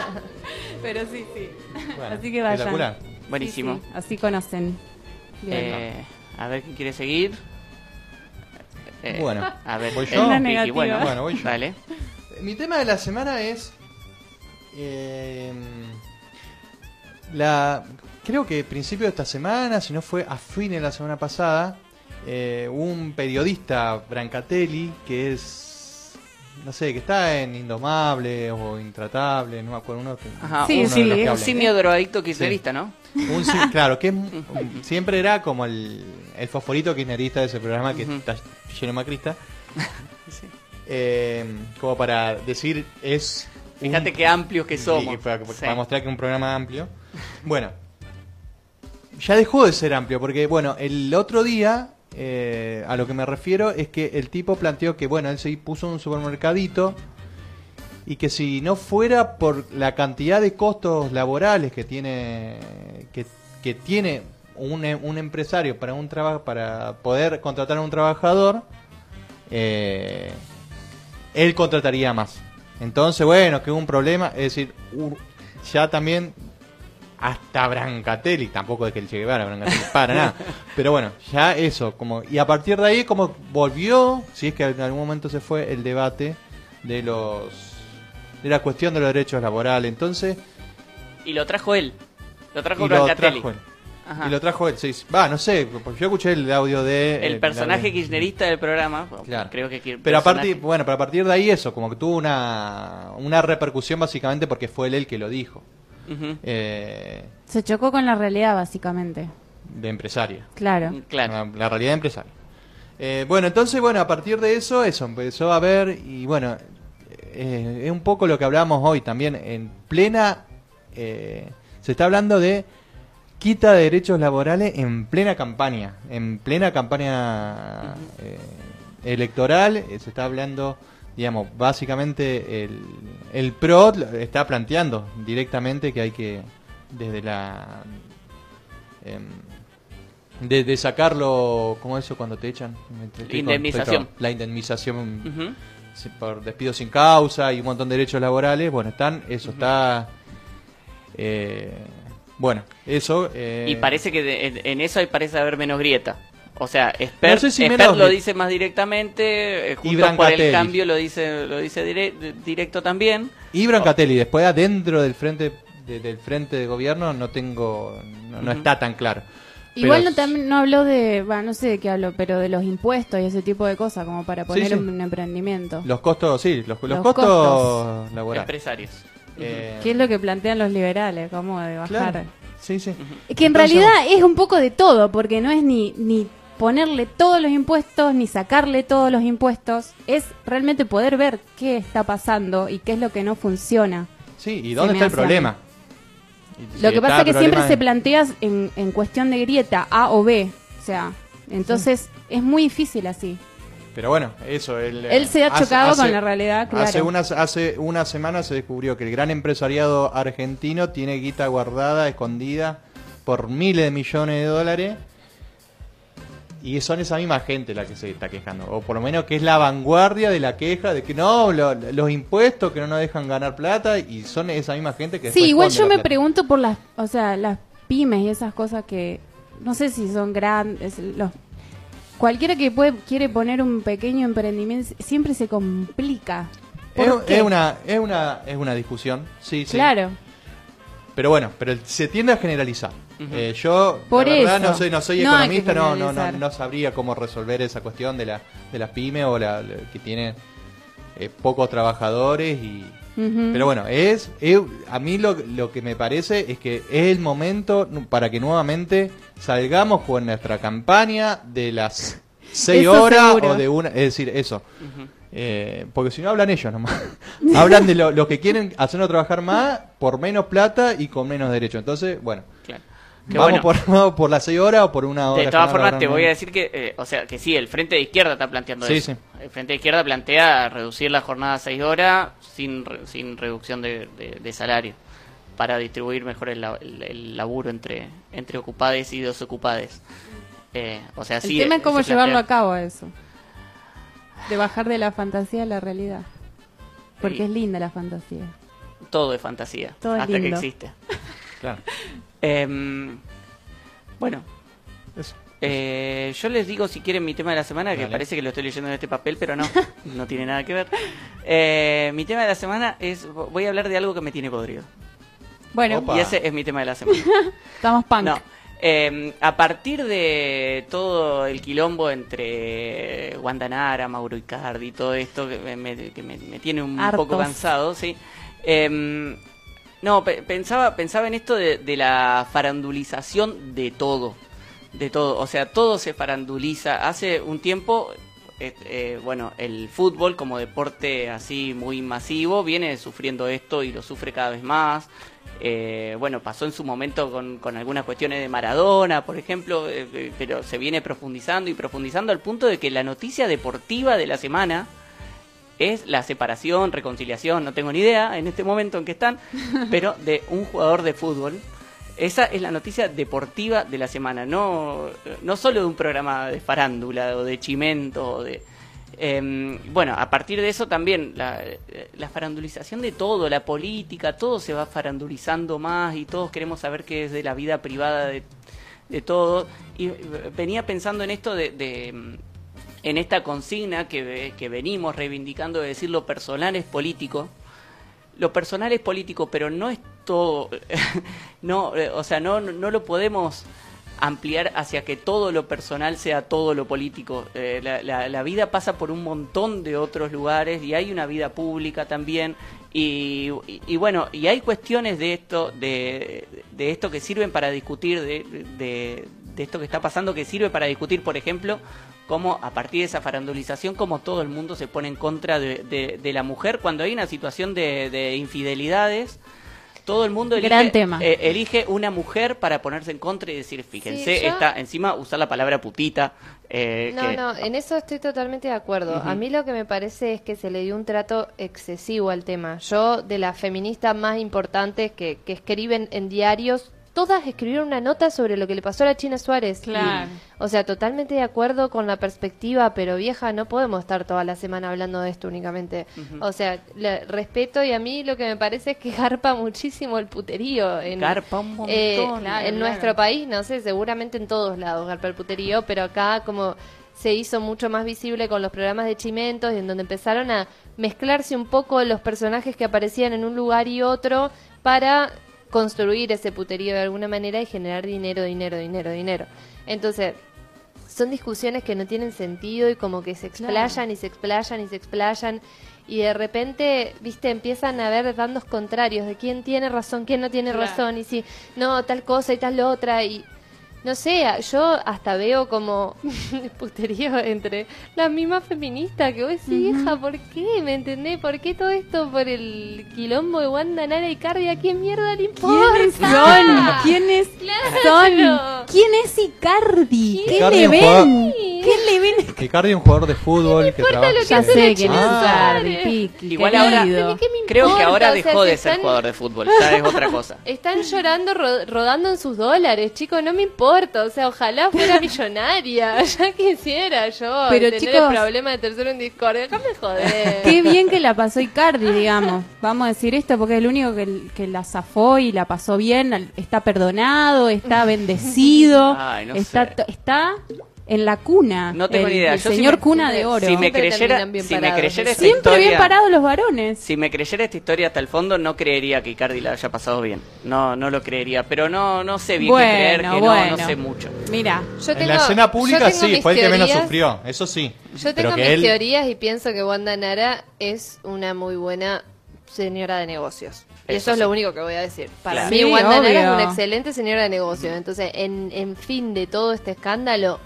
Speaker 2: Pero sí, sí.
Speaker 3: Bueno,
Speaker 2: así que vayan.
Speaker 3: espectacular.
Speaker 2: Sí,
Speaker 3: Buenísimo.
Speaker 2: sí, así conocen. Bien.
Speaker 3: Eh, a ver quién quiere seguir. Eh,
Speaker 4: Bueno,
Speaker 3: a ver,
Speaker 4: ¿voy yo?
Speaker 2: Negativa.
Speaker 3: bueno,
Speaker 4: Bueno, voy yo.
Speaker 3: Dale.
Speaker 4: Mi tema de la semana es. eh, la Creo que principio de esta semana, si no fue a fin de la semana pasada, eh, un periodista, Brancatelli, que es. No sé, que está en Indomable o Intratable, no me acuerdo. Uno que,
Speaker 3: Ajá,
Speaker 4: uno
Speaker 3: un,
Speaker 4: de los que
Speaker 3: un simio drogadicto
Speaker 4: Sí.
Speaker 3: kirchnerista, ¿no?
Speaker 4: Un sí- claro, que es- siempre era como el, el fosforito kirchnerista de ese programa que está lleno de macrista. Eh, como para decir, es.
Speaker 3: Fíjate qué amplios que
Speaker 4: Sí,
Speaker 3: somos.
Speaker 4: para,
Speaker 3: Sí.
Speaker 4: para mostrar que es un programa amplio. Bueno, ya dejó de ser amplio, porque bueno, el otro día, eh, a lo que me refiero es que el tipo planteó que, bueno, él se puso un supermercadito y que si no fuera por la cantidad de costos laborales que tiene que, que tiene un, empresario para un trabajo para poder contratar a un trabajador eh, él contrataría más. Entonces bueno que hubo un problema es decir ya también hasta Brancatelli tampoco es que el Che Guevara Brancatelli para nada pero bueno ya eso como y a partir de ahí como volvió si es que en algún momento se fue el debate de los era cuestión de los derechos laborales. Entonces,
Speaker 3: Y lo trajo él. Lo trajo
Speaker 4: y lo
Speaker 3: Brancatelli.
Speaker 4: trajo él.
Speaker 3: Ajá.
Speaker 4: Y lo trajo él, sí. Va, no sé, porque yo escuché el audio de...
Speaker 3: El
Speaker 4: eh,
Speaker 3: personaje kirchnerista del programa.
Speaker 4: Claro.
Speaker 3: Creo que
Speaker 4: Pero a partir, bueno, pero a partir de ahí eso, como que tuvo una, una repercusión básicamente porque fue él el que lo dijo. Eh,
Speaker 2: Se chocó con la realidad, básicamente.
Speaker 4: de empresaria.
Speaker 2: Claro.
Speaker 4: La, la realidad empresaria. Eh, bueno, entonces, bueno, a partir de eso, eso empezó a ver y bueno, eh, es un poco lo que hablábamos hoy también. En plena, eh, se está hablando de quita de derechos laborales en plena campaña, en plena campaña eh, electoral, eh, se está hablando, digamos, básicamente el, el PRO está planteando directamente que hay que, desde la... em, de, de sacarlo, ¿cómo es eso cuando te echan?
Speaker 3: Indemnización.
Speaker 4: La indemnización por despido sin causa y un montón de derechos laborales. Bueno, están, eso está. eh, bueno, eso. eh,
Speaker 3: Y parece que de- en, en eso hay parece haber menos grieta. O sea, Esper,
Speaker 4: No sé si
Speaker 3: Esper
Speaker 4: menos
Speaker 3: lo dice más directamente, eh,
Speaker 4: Y
Speaker 3: Juntos por el. Cambio lo dice lo dice dire- directo también.
Speaker 4: Y Brancatelli, después adentro del frente de- del frente de gobierno no tengo. No, está tan claro.
Speaker 2: Igual
Speaker 4: Pero-
Speaker 2: no, también no habló de, bueno, no sé de qué habló, pero de los impuestos y ese tipo de cosas, como para poner
Speaker 4: sí.
Speaker 2: un emprendimiento.
Speaker 4: Los costos, sí, los, los
Speaker 2: Los
Speaker 4: costos,
Speaker 2: costos.
Speaker 4: laborales.
Speaker 3: Empresarios.
Speaker 4: Eh,
Speaker 2: ¿Qué es lo que plantean los liberales? ¿Cómo de bajar?
Speaker 4: Claro. Sí, sí.
Speaker 2: Que en
Speaker 4: Entonces-
Speaker 2: realidad es un poco de todo, porque no es ni, ni ponerle todos los impuestos, ni sacarle todos los impuestos, es realmente poder ver qué está pasando y qué es lo que no funciona.
Speaker 4: Sí, ¿y dónde está el problema?
Speaker 2: Lo que pasa es que siempre se plantea en, en cuestión de grieta, A o B, o sea, entonces es muy difícil así.
Speaker 4: Pero bueno, eso. Él,
Speaker 2: Él se ha
Speaker 4: hace-
Speaker 2: chocado
Speaker 4: hace-
Speaker 2: con la realidad, claro.
Speaker 4: Hace unas, hace una semana se descubrió que el gran empresariado argentino tiene guita guardada, escondida, por miles de millones de dólares. Y son esa misma gente la que se está quejando. O por lo menos que es la vanguardia de la queja de que no, lo- los impuestos que no nos dejan ganar plata. Y son esa misma gente que
Speaker 2: Sí, igual yo me
Speaker 4: plata.
Speaker 2: pregunto por las, o sea, las pymes y esas cosas que no sé si son grandes, los cualquiera que puede quiere poner un pequeño emprendimiento siempre se complica.
Speaker 4: Es una, es, una, es una discusión, sí, sí.
Speaker 2: Claro.
Speaker 4: Pero bueno, pero se tiende a generalizar. Eh, yo,
Speaker 2: Por
Speaker 4: la verdad,
Speaker 2: eso.
Speaker 4: no soy, no soy
Speaker 2: No
Speaker 4: economista, no, no, no, no sabría cómo resolver esa cuestión de, la, de las pymes o la, la- que tiene eh, pocos trabajadores. y. Pero bueno, es, es- a mí lo, lo que me parece es que es el momento para que nuevamente salgamos con nuestra campaña de las seis
Speaker 2: Eso
Speaker 4: horas
Speaker 2: seguro.
Speaker 4: o de una, es decir, eso. Eh, porque si no hablan ellos nomás. hablan de lo- los que quieren hacernos trabajar más por menos plata y con menos derecho. Entonces, bueno,
Speaker 3: Claro. Que
Speaker 4: vamos,
Speaker 3: bueno,
Speaker 4: por, vamos por las 6 horas o por una hora.
Speaker 3: De todas formas, te voy a decir que, eh, o sea, que sí, el Frente de Izquierda está planteando
Speaker 4: Sí,
Speaker 3: eso.
Speaker 4: sí.
Speaker 3: El Frente de Izquierda plantea reducir la jornada a 6 horas sin, re- sin reducción de, de- de salario para distribuir mejor el, el- el laburo entre, entre ocupades y desocupadas. Eh, o sea,
Speaker 2: El
Speaker 3: sí,
Speaker 2: tema
Speaker 3: eh,
Speaker 2: es cómo llevarlo
Speaker 3: plantea-
Speaker 2: a cabo eso. De bajar de la fantasía a la realidad. Porque
Speaker 3: Sí.
Speaker 2: es linda la fantasía.
Speaker 3: Todo es fantasía,
Speaker 2: Todo es
Speaker 3: hasta que existe.
Speaker 4: Claro.
Speaker 3: Em, bueno,
Speaker 4: Eso.
Speaker 3: eh, yo les digo si quieren mi tema de la semana, que
Speaker 4: Dale.
Speaker 3: parece que lo estoy leyendo en este papel, pero no, no tiene nada que ver. Eh, mi tema de la semana es, voy a hablar de algo que me tiene podrido.
Speaker 2: Bueno,
Speaker 4: Opa.
Speaker 3: Y ese es mi tema de la semana.
Speaker 2: estamos punk.
Speaker 3: No. eh, a partir de todo el quilombo entre Guandanara, Mauro Icardi, todo esto que me, que me- me tiene un
Speaker 2: Hartos.
Speaker 3: poco cansado, sí. No, pe- pensaba, pensaba en esto de, de la farandulización de todo. De todo. O sea, todo se faranduliza. Hace un tiempo, eh, eh, bueno, el fútbol como deporte así muy masivo viene sufriendo esto y lo sufre cada vez más. Eh, bueno, pasó en su momento con, con algunas cuestiones de Maradona, por ejemplo, eh, pero se viene profundizando y profundizando al punto de que la noticia deportiva de la semana es la separación, reconciliación, no tengo ni idea en este momento en que están, pero de un jugador de fútbol. Esa es la noticia deportiva de la semana, no, no solo de un programa de farándula o de chimento o de... Em, bueno, a partir de eso también la, la farandulización de todo, la política, todo se va farandulizando más y todos queremos saber qué es de la vida privada de, de todo. Y venía pensando en esto de, de, en esta consigna que, que venimos reivindicando de decir lo personal es político. lo personal es político, pero no es todo, no, eh, o sea, no, no lo podemos ampliar hacia que todo lo personal sea todo lo político. Eh, la, la- la vida pasa por un montón de otros lugares y hay una vida pública también. Y, y- bueno, y hay cuestiones de esto, de, de esto que sirven para discutir, de- de esto que está pasando que sirve para discutir, por ejemplo, cómo a partir de esa farandulización, cómo todo el mundo se pone en contra de, de- de la mujer cuando hay una situación de, de infidelidades. Todo el mundo elige,
Speaker 2: Gran tema.
Speaker 3: eh, elige una mujer para ponerse en contra y decir, fíjense,
Speaker 1: Sí, yo-
Speaker 3: está encima usar la palabra putita. eh,
Speaker 1: No,
Speaker 3: que-
Speaker 1: no, en eso estoy totalmente de acuerdo. A mí lo que me parece es que se le dio un trato excesivo al tema. Yo, de las feministas más importantes que, que escriben en diarios, todas escribieron una nota sobre lo que le pasó a la China Suárez.
Speaker 2: Claro.
Speaker 1: Y, o sea, totalmente de acuerdo con la perspectiva, pero vieja, no podemos estar toda la semana hablando de esto únicamente. O sea, le- respeto y a mí lo que me parece es que garpa muchísimo el puterío. En,
Speaker 3: Garpa un montón.
Speaker 1: eh,
Speaker 3: Claro,
Speaker 1: en
Speaker 3: claro.
Speaker 1: nuestro país, no sé, seguramente en todos lados garpa el puterío, pero acá como se hizo mucho más visible con los programas de Chimentos y en donde empezaron a mezclarse un poco los personajes que aparecían en un lugar y otro para construir ese puterío de alguna manera y generar dinero, dinero, dinero, dinero. Entonces, son discusiones que no tienen sentido y como que se explayan y se explayan y se explayan y de repente, viste, empiezan a haber bandos contrarios de quién tiene razón, quién no tiene
Speaker 2: Claro.
Speaker 1: razón y si no, tal cosa y tal otra y no sé, yo hasta veo como puterío entre las mismas feministas que vos decís, hija, ¿por qué? ¿Me entendés? ¿Por qué todo esto por el quilombo de Wanda Nara y Cardi? ¿A quién mierda le importa?
Speaker 2: ¿Quiénes son? ¿Quiénes
Speaker 1: Claro.
Speaker 2: son? ¿Quién es Icardi? ¿Qué
Speaker 4: Icardi
Speaker 2: le ven? ¿Qué le ven?
Speaker 4: Icardi es un jugador de fútbol que trabaja.
Speaker 2: Ya sé quién es. Icardi, Piqui,
Speaker 3: Igual ahora, creo que ahora
Speaker 1: O sea,
Speaker 3: dejó
Speaker 1: se
Speaker 3: de ser
Speaker 1: están-
Speaker 3: jugador de fútbol, ya es otra cosa.
Speaker 1: Están llorando, ro- rodando en sus dólares, chicos, no me importa. O sea, ojalá fuera millonaria. Ya quisiera yo
Speaker 2: Pero,
Speaker 1: tener
Speaker 2: chicos-
Speaker 1: el problema de tercero en Discord. Déjame joder.
Speaker 2: Qué bien que la pasó Icardi, digamos. Vamos a decir esto porque es el único que, que la zafó y la pasó bien. Está perdonado, está bendecido.
Speaker 3: Ay, no
Speaker 2: está,
Speaker 3: sé.
Speaker 2: está en la cuna.
Speaker 3: No tengo
Speaker 2: el,
Speaker 3: ni idea.
Speaker 2: el
Speaker 3: Yo si
Speaker 2: señor
Speaker 3: me-
Speaker 2: cuna de oro.
Speaker 3: Si me
Speaker 1: Siempre
Speaker 3: creyera,
Speaker 1: terminan bien
Speaker 3: si me
Speaker 1: parados.
Speaker 3: creyera esta
Speaker 2: Siempre bien parados los varones.
Speaker 3: si me creyera esta historia hasta el fondo, no creería que Icardi la haya pasado bien. No, no lo creería. Pero no, no sé bien qué
Speaker 2: Bueno,
Speaker 3: creer, que no,
Speaker 2: bueno.
Speaker 3: no sé mucho.
Speaker 2: Mira,
Speaker 1: Yo
Speaker 4: en la escena pública
Speaker 1: tengo
Speaker 4: sí, fue el que menos sufrió, eso sí.
Speaker 1: Yo tengo mis
Speaker 4: él,
Speaker 1: teorías y pienso que Wanda Nara es una muy buena señora de negocios. Y eso,
Speaker 3: Eso
Speaker 1: es lo único que voy a decir. Para
Speaker 3: Claro.
Speaker 1: mí
Speaker 2: Sí,
Speaker 1: Wanda Nara es una excelente señora de negocios. Entonces, en, en fin de todo este escándalo,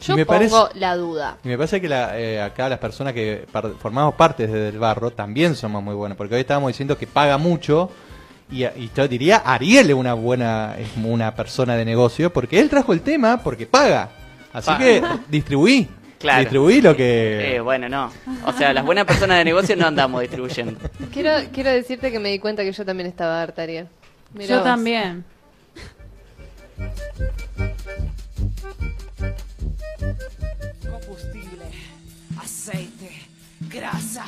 Speaker 1: yo
Speaker 4: Y me
Speaker 1: pongo
Speaker 4: parece-
Speaker 1: la duda.
Speaker 4: Y me parece que la, eh, acá las personas que par- formamos parte desde el barro también somos muy buenos, porque hoy estábamos diciendo que paga mucho y, y yo diría Ariel es una buena es una persona de negocio porque él trajo el tema porque paga. Así
Speaker 3: Paga.
Speaker 4: que distribuí.
Speaker 3: Claro.
Speaker 4: Distribuí lo que
Speaker 3: Eh, bueno, no. O sea, las buenas personas de negocio no andamos distribuyendo.
Speaker 1: Quiero, quiero decirte que me di cuenta que yo también estaba harta, Ariel. Mirá
Speaker 2: yo
Speaker 1: vos.
Speaker 2: también.
Speaker 15: Combustible, aceite, grasa,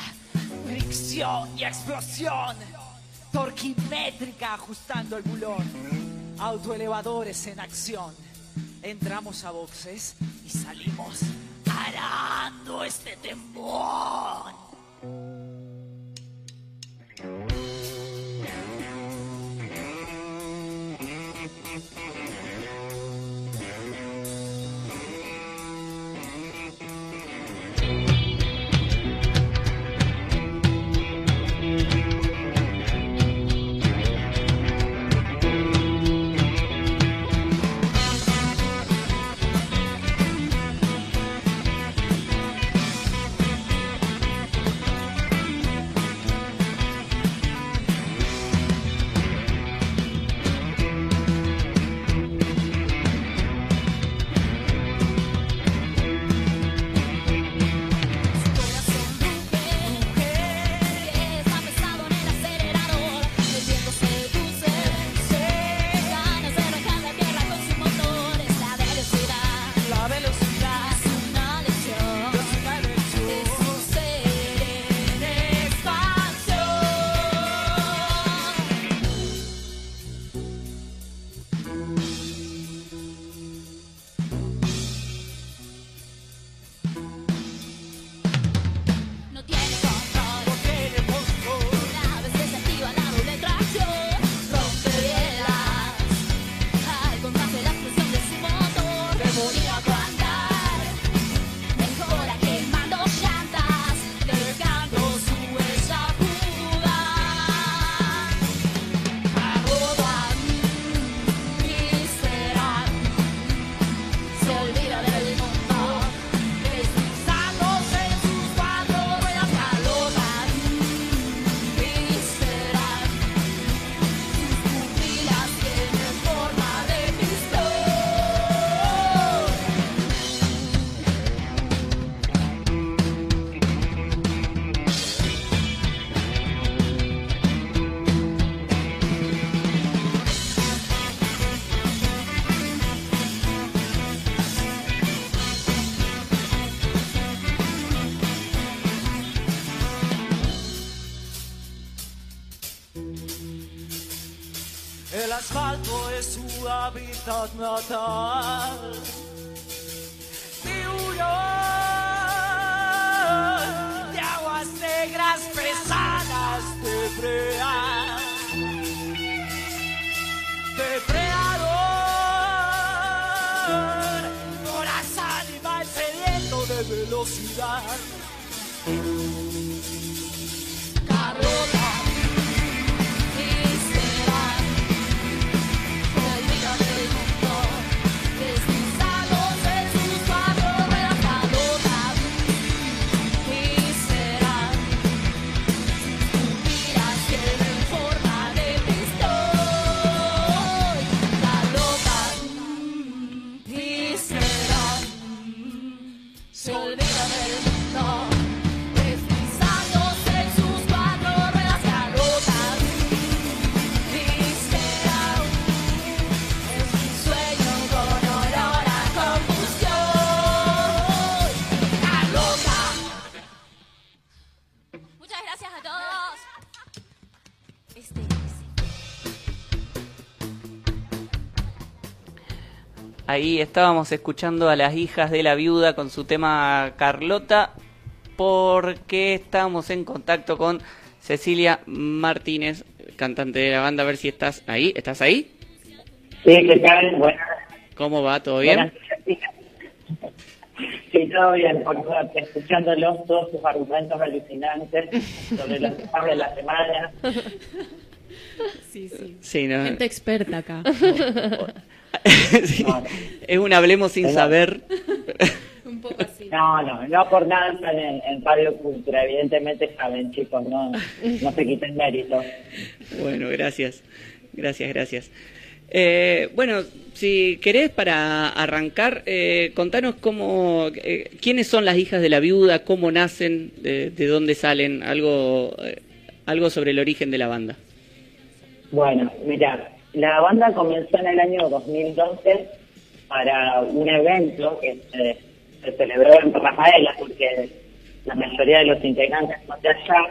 Speaker 15: fricción y explosión. Torquimétrica ajustando el bulón. Autoelevadores en acción. Entramos a boxes y salimos arando este temor. Es su hábitat
Speaker 3: Ahí estábamos escuchando a las hijas de la viuda con su tema Carlota, porque estamos en contacto con Cecilia Martínez, cantante de la banda. A ver si estás ahí. ¿Estás ahí?
Speaker 16: Sí, ¿qué tal? Buenas.
Speaker 3: ¿Cómo va? ¿Todo bien?
Speaker 16: Buenas. Sí, todo bien, por suerte, escuchándolos todos sus argumentos alucinantes sobre los temas de la semana.
Speaker 2: Sí, sí.
Speaker 3: Sí, no.
Speaker 2: Gente experta acá.
Speaker 3: Sí. Es un hablemos sin
Speaker 16: Pero-
Speaker 3: saber.
Speaker 2: Un poco así.
Speaker 16: No, no, no por nada están en, en Radio Cultura, evidentemente saben, chicos, no, no se quiten mérito.
Speaker 3: Bueno, gracias. Gracias, gracias. Eh, bueno, si querés para arrancar, eh, contanos cómo, eh, quiénes son las hijas de la viuda, cómo nacen, de, de dónde salen, algo, eh, algo sobre el origen de la banda.
Speaker 16: Bueno, mira, la banda comenzó en el año 2012 para un evento que se, celebró en Rafaela, porque la mayoría de los integrantes son de allá.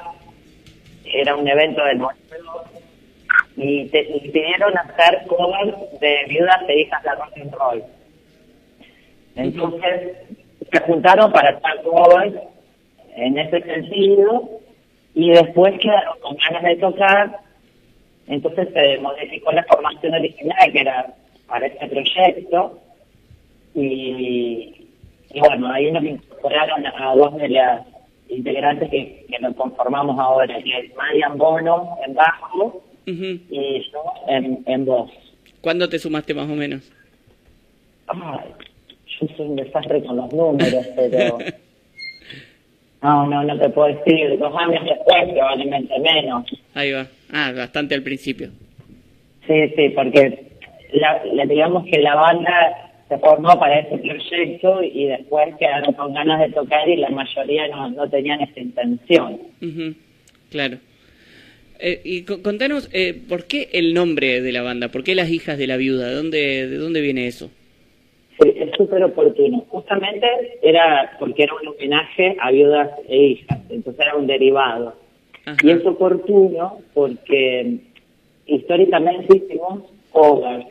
Speaker 16: Era un evento del museo y, te, y pidieron hacer covers de viudas e hijas de rock and roll. Entonces se juntaron para hacer covers en ese sentido y después quedaron con ganas de tocar entonces se modificó la formación original que era para este proyecto y, y bueno, ahí nos incorporaron a dos de las integrantes que, que nos conformamos ahora, que es Marian Bono en bajo y yo en, en voz.
Speaker 3: ¿Cuándo te sumaste más o menos?
Speaker 16: Ay, yo soy un desastre con los números, pero... No, no, no te puedo decir. Dos años después, probablemente menos.
Speaker 3: Ahí va. Ah, bastante al principio.
Speaker 16: Sí, sí, porque la, la- digamos que la banda se formó para ese proyecto y después quedaron con ganas de tocar y la mayoría no, no tenían esa intención.
Speaker 3: Ujú, Claro. Eh, y co- contanos, eh, ¿por qué el nombre de la banda? ¿Por qué las hijas de la viuda? ¿De dónde, de dónde viene eso?
Speaker 16: Sí, es súper oportuno. Justamente era porque era un homenaje a viudas e hijas, entonces era un derivado. Y es oportuno porque históricamente hicimos covers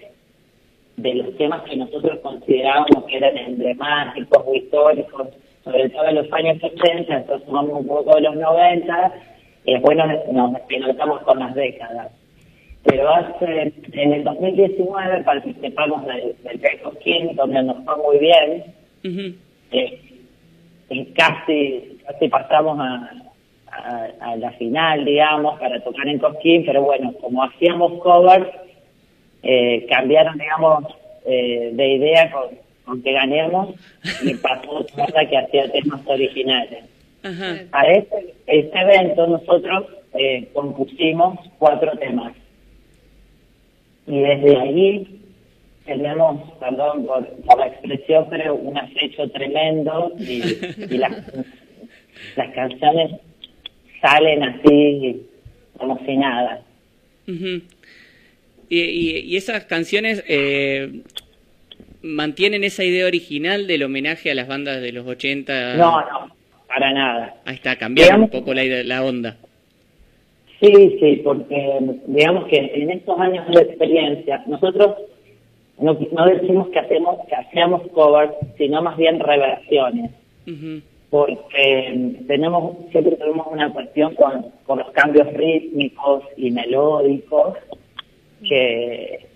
Speaker 16: de los temas que nosotros considerábamos que eran emblemáticos o históricos, sobre todo en los años 80, entonces tomamos un poco de los 90 y después nos, nos con las décadas. Pero hace, en el 2019 participamos del, del King, donde nos fue muy bien. Eh, y casi, casi pasamos a, a, a la final, digamos, para tocar en Cosquín, pero bueno, como hacíamos covers, eh, cambiaron, digamos, eh, de idea con, con que ganemos y pasó otra cosa que hacía temas originales. A este, este evento nosotros eh, compusimos cuatro temas. Y desde allí tenemos, perdón por, por la expresión, pero un acecho tremendo y, y las, las canciones salen así como si nada.
Speaker 3: Ujú. y, y- y esas canciones eh, mantienen esa idea original del homenaje a las bandas de los 80.
Speaker 16: No, no, para nada.
Speaker 3: Ahí está, cambiaron un poco la, idea- la onda.
Speaker 16: Sí, sí, porque digamos que en estos años de experiencia, nosotros no, no decimos que hacemos que hacemos covers, sino más bien reversiones, porque tenemos siempre tenemos una cuestión con, con los cambios rítmicos y melódicos que,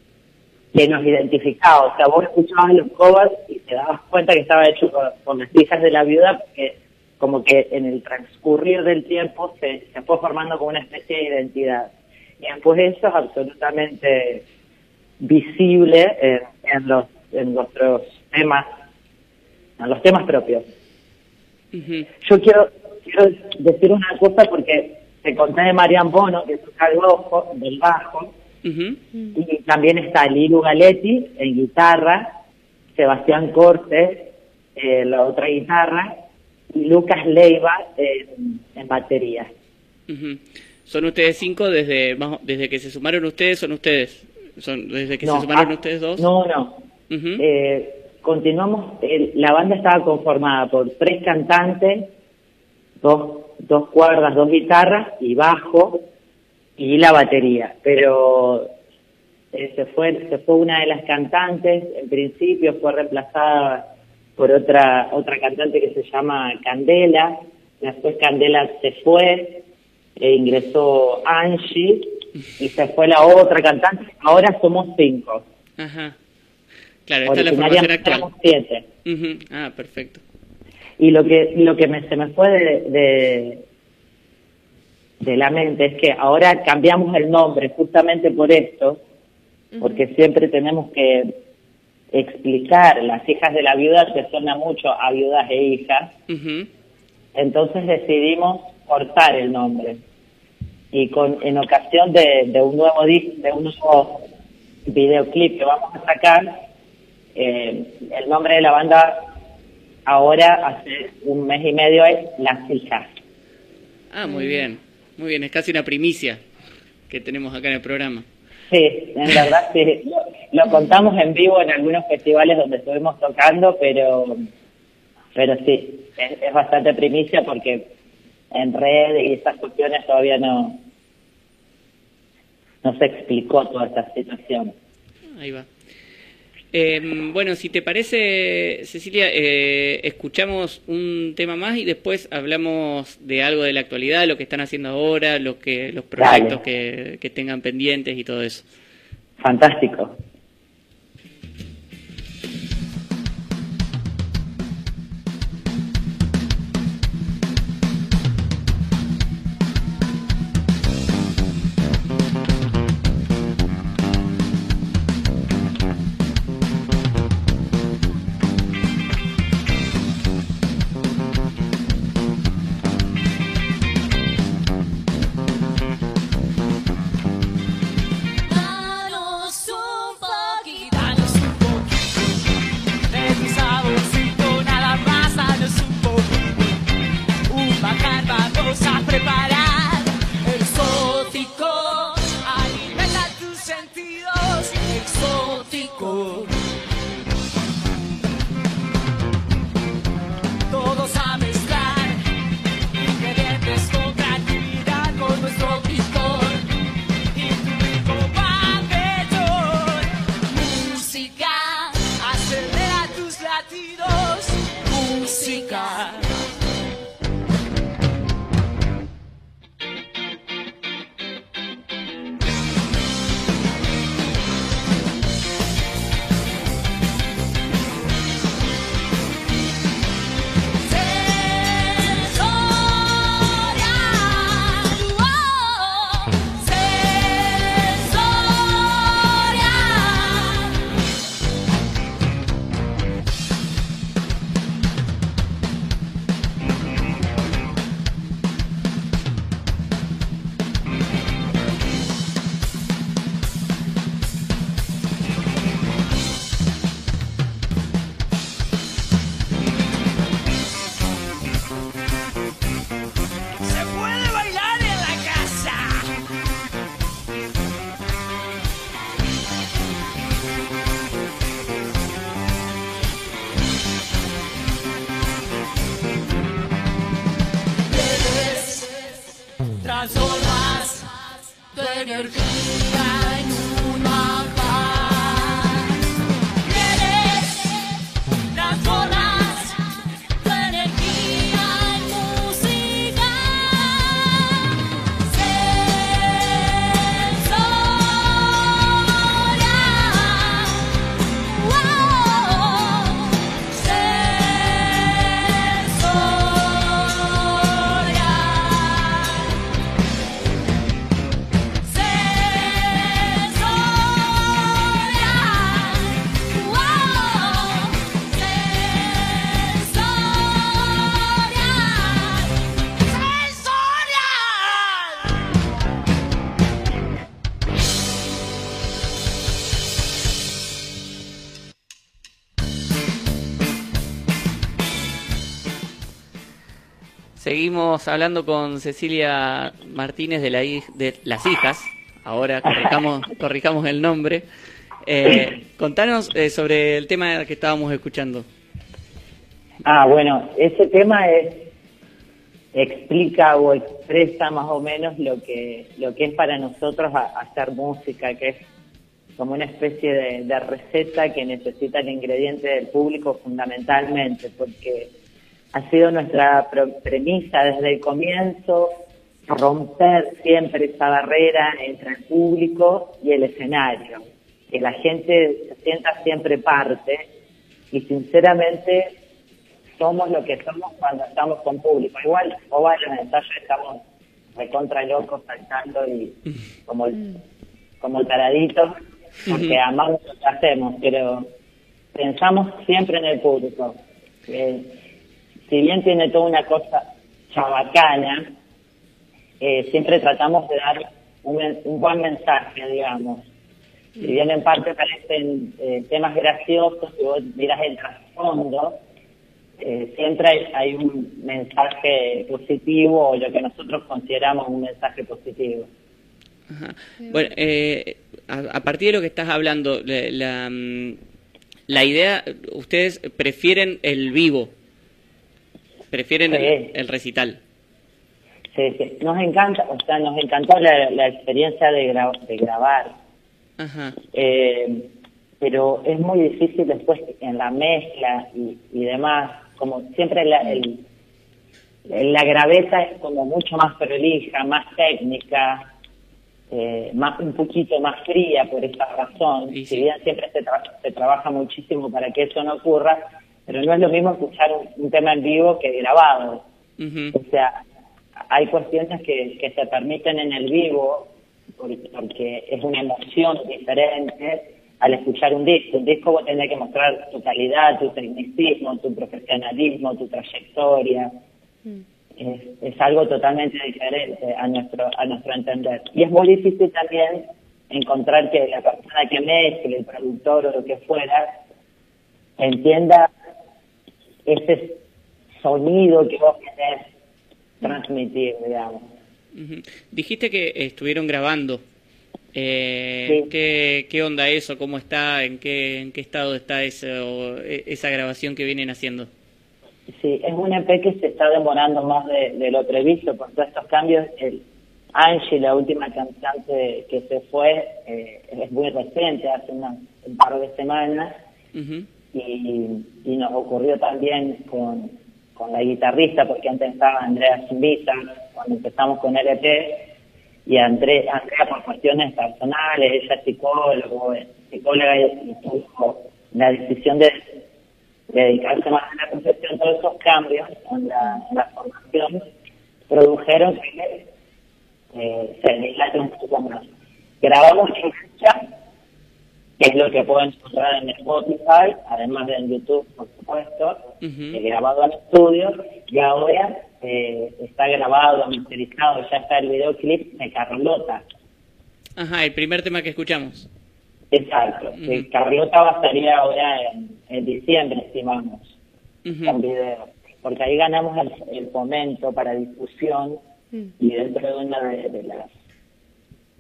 Speaker 16: que nos identificaba. O sea, vos escuchabas los covers y te dabas cuenta que estaba hecho con, con las hijas de la viuda, porque como que en el transcurrir del tiempo se, se fue formando como una especie de identidad. Y después eso es absolutamente visible en, en los en nuestros temas, en los temas propios. Yo quiero, quiero decir una cosa porque te conté de Marian Bono, que toca el ojo del bajo, y también está Lilu Galetti en guitarra, Sebastián Cortes en la otra guitarra, y Lucas Leiva en, en batería.
Speaker 3: Son ustedes cinco desde desde que se sumaron ustedes, son ustedes. Son desde que
Speaker 16: No,
Speaker 3: se sumaron
Speaker 16: ah,
Speaker 3: ustedes dos.
Speaker 16: No, no. Eh, continuamos, el- la banda estaba conformada por tres cantantes, dos, dos cuerdas, dos guitarras y bajo y la batería. Pero eh, se fue se fue una de las cantantes, en principio fue reemplazada por otra otra cantante que se llama Candela, después Candela se fue, e ingresó Angie y se fue la otra cantante, ahora somos cinco.
Speaker 3: Ajá. Claro, esta es la formación actual.
Speaker 16: siete.
Speaker 3: Ah, perfecto.
Speaker 16: Y lo que lo que me, se me fue de, de, de la mente es que ahora cambiamos el nombre justamente por esto, porque siempre tenemos que explicar, las hijas de la viuda se suena mucho a viudas e hijas, entonces decidimos cortar el nombre. Y con en ocasión de, de un nuevo de un nuevo videoclip que vamos a sacar, eh, el nombre de la banda ahora hace un mes y medio es Las Hijas.
Speaker 3: Ah, muy bien. Muy bien, es casi una primicia que tenemos acá en el programa.
Speaker 16: Sí, en verdad sí. Lo, lo contamos en vivo en algunos festivales donde estuvimos tocando, pero pero sí, es, es bastante primicia porque en red y esas cuestiones todavía no no se explicó toda esta situación.
Speaker 3: Ahí va. Eh, bueno, si te parece, Cecilia, eh, escuchamos un tema más y después hablamos de algo de la actualidad, lo que están haciendo ahora, lo que, los proyectos que, que tengan pendientes y todo eso.
Speaker 16: Fantástico.
Speaker 3: Seguimos hablando con Cecilia Martínez de, la, de Las Hijas. Ahora corrijamos, corrijamos el nombre. Eh, contanos eh, sobre el tema que estábamos escuchando.
Speaker 16: Ah, bueno, ese tema es explica o expresa más o menos lo que lo que es para nosotros a- hacer música, que es como una especie de, de receta que necesita el ingrediente del público fundamentalmente, porque ha sido nuestra premisa desde el comienzo romper siempre esa barrera entre el público y el escenario, que la gente se sienta siempre parte y sinceramente somos lo que somos cuando estamos con público. Igual, o vaya en el ensayo estamos recontra locos saltando y como, como taraditos, porque amamos lo que hacemos, pero pensamos siempre en el público. Eh, si bien tiene toda una cosa chabacana, eh, siempre tratamos de dar un, un buen mensaje, digamos. Si bien en parte parecen eh, temas graciosos, si vos miras el trasfondo, eh, siempre hay, hay un mensaje positivo o lo que nosotros consideramos un mensaje positivo.
Speaker 3: Ajá. Bueno, eh, a, a partir de lo que estás hablando, la, la, mm, la idea, ustedes prefieren el vivo, prefieren
Speaker 16: Sí.
Speaker 3: el, el recital.
Speaker 16: Sí, sí. Nos encanta, o sea, nos encantó la, la experiencia de, gra- de grabar,
Speaker 3: Ajá.
Speaker 16: eh, pero es muy difícil después en la mezcla y, y demás, como siempre la, el, la graveza es como mucho más prolija, más técnica, eh, más un poquito más fría por esa razón. Si bien siempre se, tra- se trabaja muchísimo para que eso no ocurra, pero no es lo mismo escuchar un, un tema en vivo que grabado. O sea, hay cuestiones que, que se permiten en el vivo por- porque es una emoción diferente al escuchar un disco. Un disco vos tenés que mostrar tu calidad, tu tecnicismo, tu profesionalismo, tu trayectoria. Es, es algo totalmente diferente a nuestro a nuestro entender. Y es muy difícil también encontrar que la persona que mezcle, el productor o lo que fuera, entienda ese sonido que vos querés transmitir, digamos.
Speaker 3: Dijiste que estuvieron grabando. Eh, ¿qué, ¿Qué onda eso? ¿Cómo está? ¿En qué, en qué estado está eso, e- esa grabación que vienen haciendo?
Speaker 16: Sí, es un EP que se está demorando más de, de lo previsto por todos estos cambios. El Angie, la última cantante que se fue, eh, es muy reciente, hace una- un par de semanas, y, y nos ocurrió también con, con la guitarrista, porque antes estaba Andrea Zumbiza, cuando empezamos con el EP, y André, Andrea por cuestiones personales, ella es psicólogo, psicóloga y, tuvo la decisión de, de dedicarse más a la profesión, todos esos cambios en la, formación produjeron que eh, se dilate un poco más. Grabamos en fecha, que es lo que pueden encontrar en Spotify, además de en YouTube, por supuesto, eh, grabado en estudio, y ahora eh, está grabado, masterizado, ya está el videoclip de Carlota.
Speaker 3: Ajá, el primer tema que escuchamos.
Speaker 16: Exacto. que Carlota va a salir ahora en, en diciembre, estimamos, en video. Porque ahí ganamos el, el fomento para difusión y dentro de una de, de las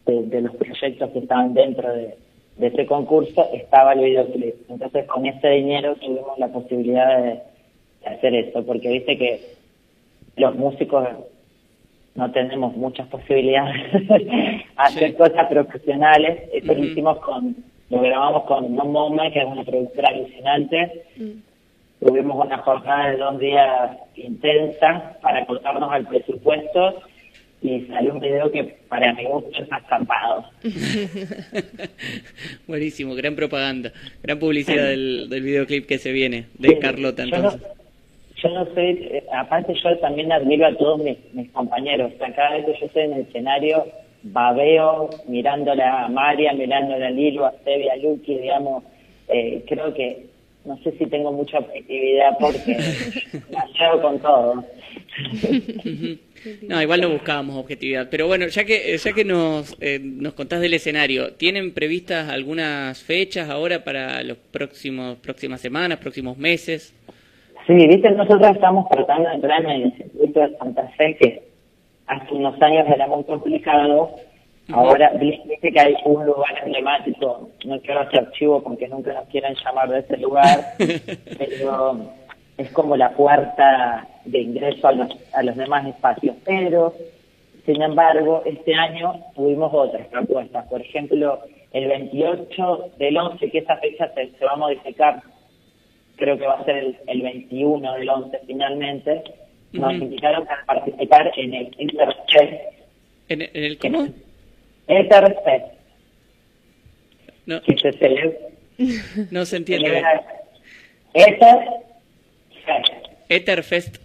Speaker 16: de, de los proyectos que estaban dentro de, de ese concurso estaba el videoclip. Entonces con ese dinero tuvimos la posibilidad de, de hacer eso, porque viste que los músicos no tenemos muchas posibilidades de hacer cosas profesionales. Eso lo hicimos con, lo grabamos con No Moment, que es una productora alucinante. Tuvimos una jornada de dos días intensa para acotarnos al presupuesto y salió un video que para mi gusto está estampado.
Speaker 3: Buenísimo, gran propaganda, gran publicidad del, del videoclip que se viene, de
Speaker 16: Sí,
Speaker 3: Carlota
Speaker 16: yo no-
Speaker 3: entonces.
Speaker 16: Yo no sé, eh, aparte yo también admiro a todos mis, mis compañeros. O sea, cada vez que yo estoy en el escenario, babeo mirándola a María, mirándola a Lilo, a Sebi, a Lucky, digamos. Eh, creo que, no sé si tengo mucha objetividad porque la llevo con todo.
Speaker 3: No, igual no buscábamos objetividad. Pero bueno, ya que ya que nos, eh, nos contás del escenario, ¿tienen previstas algunas fechas ahora para los próximos próximas semanas, próximos meses?
Speaker 16: Sí, viste, nosotros estamos tratando de entrar en el circuito de Santa Fe, que hace unos años era muy complicado. Ahora, viste que hay un lugar emblemático, no quiero hacer archivo porque nunca nos quieren llamar de ese lugar, pero es como la puerta de ingreso a los, a los demás espacios. Pero, sin embargo, este año tuvimos otras propuestas. Por ejemplo, el 28 del 11, que esa fecha se, se va a modificar, creo que va a ser el, el 21 del 11 finalmente, nos invitaron a participar en el Interfest.
Speaker 3: ¿En, en el cómo?
Speaker 16: Interfest,
Speaker 3: No,
Speaker 16: que se celebra.
Speaker 3: no se entiende.
Speaker 16: Etherfest,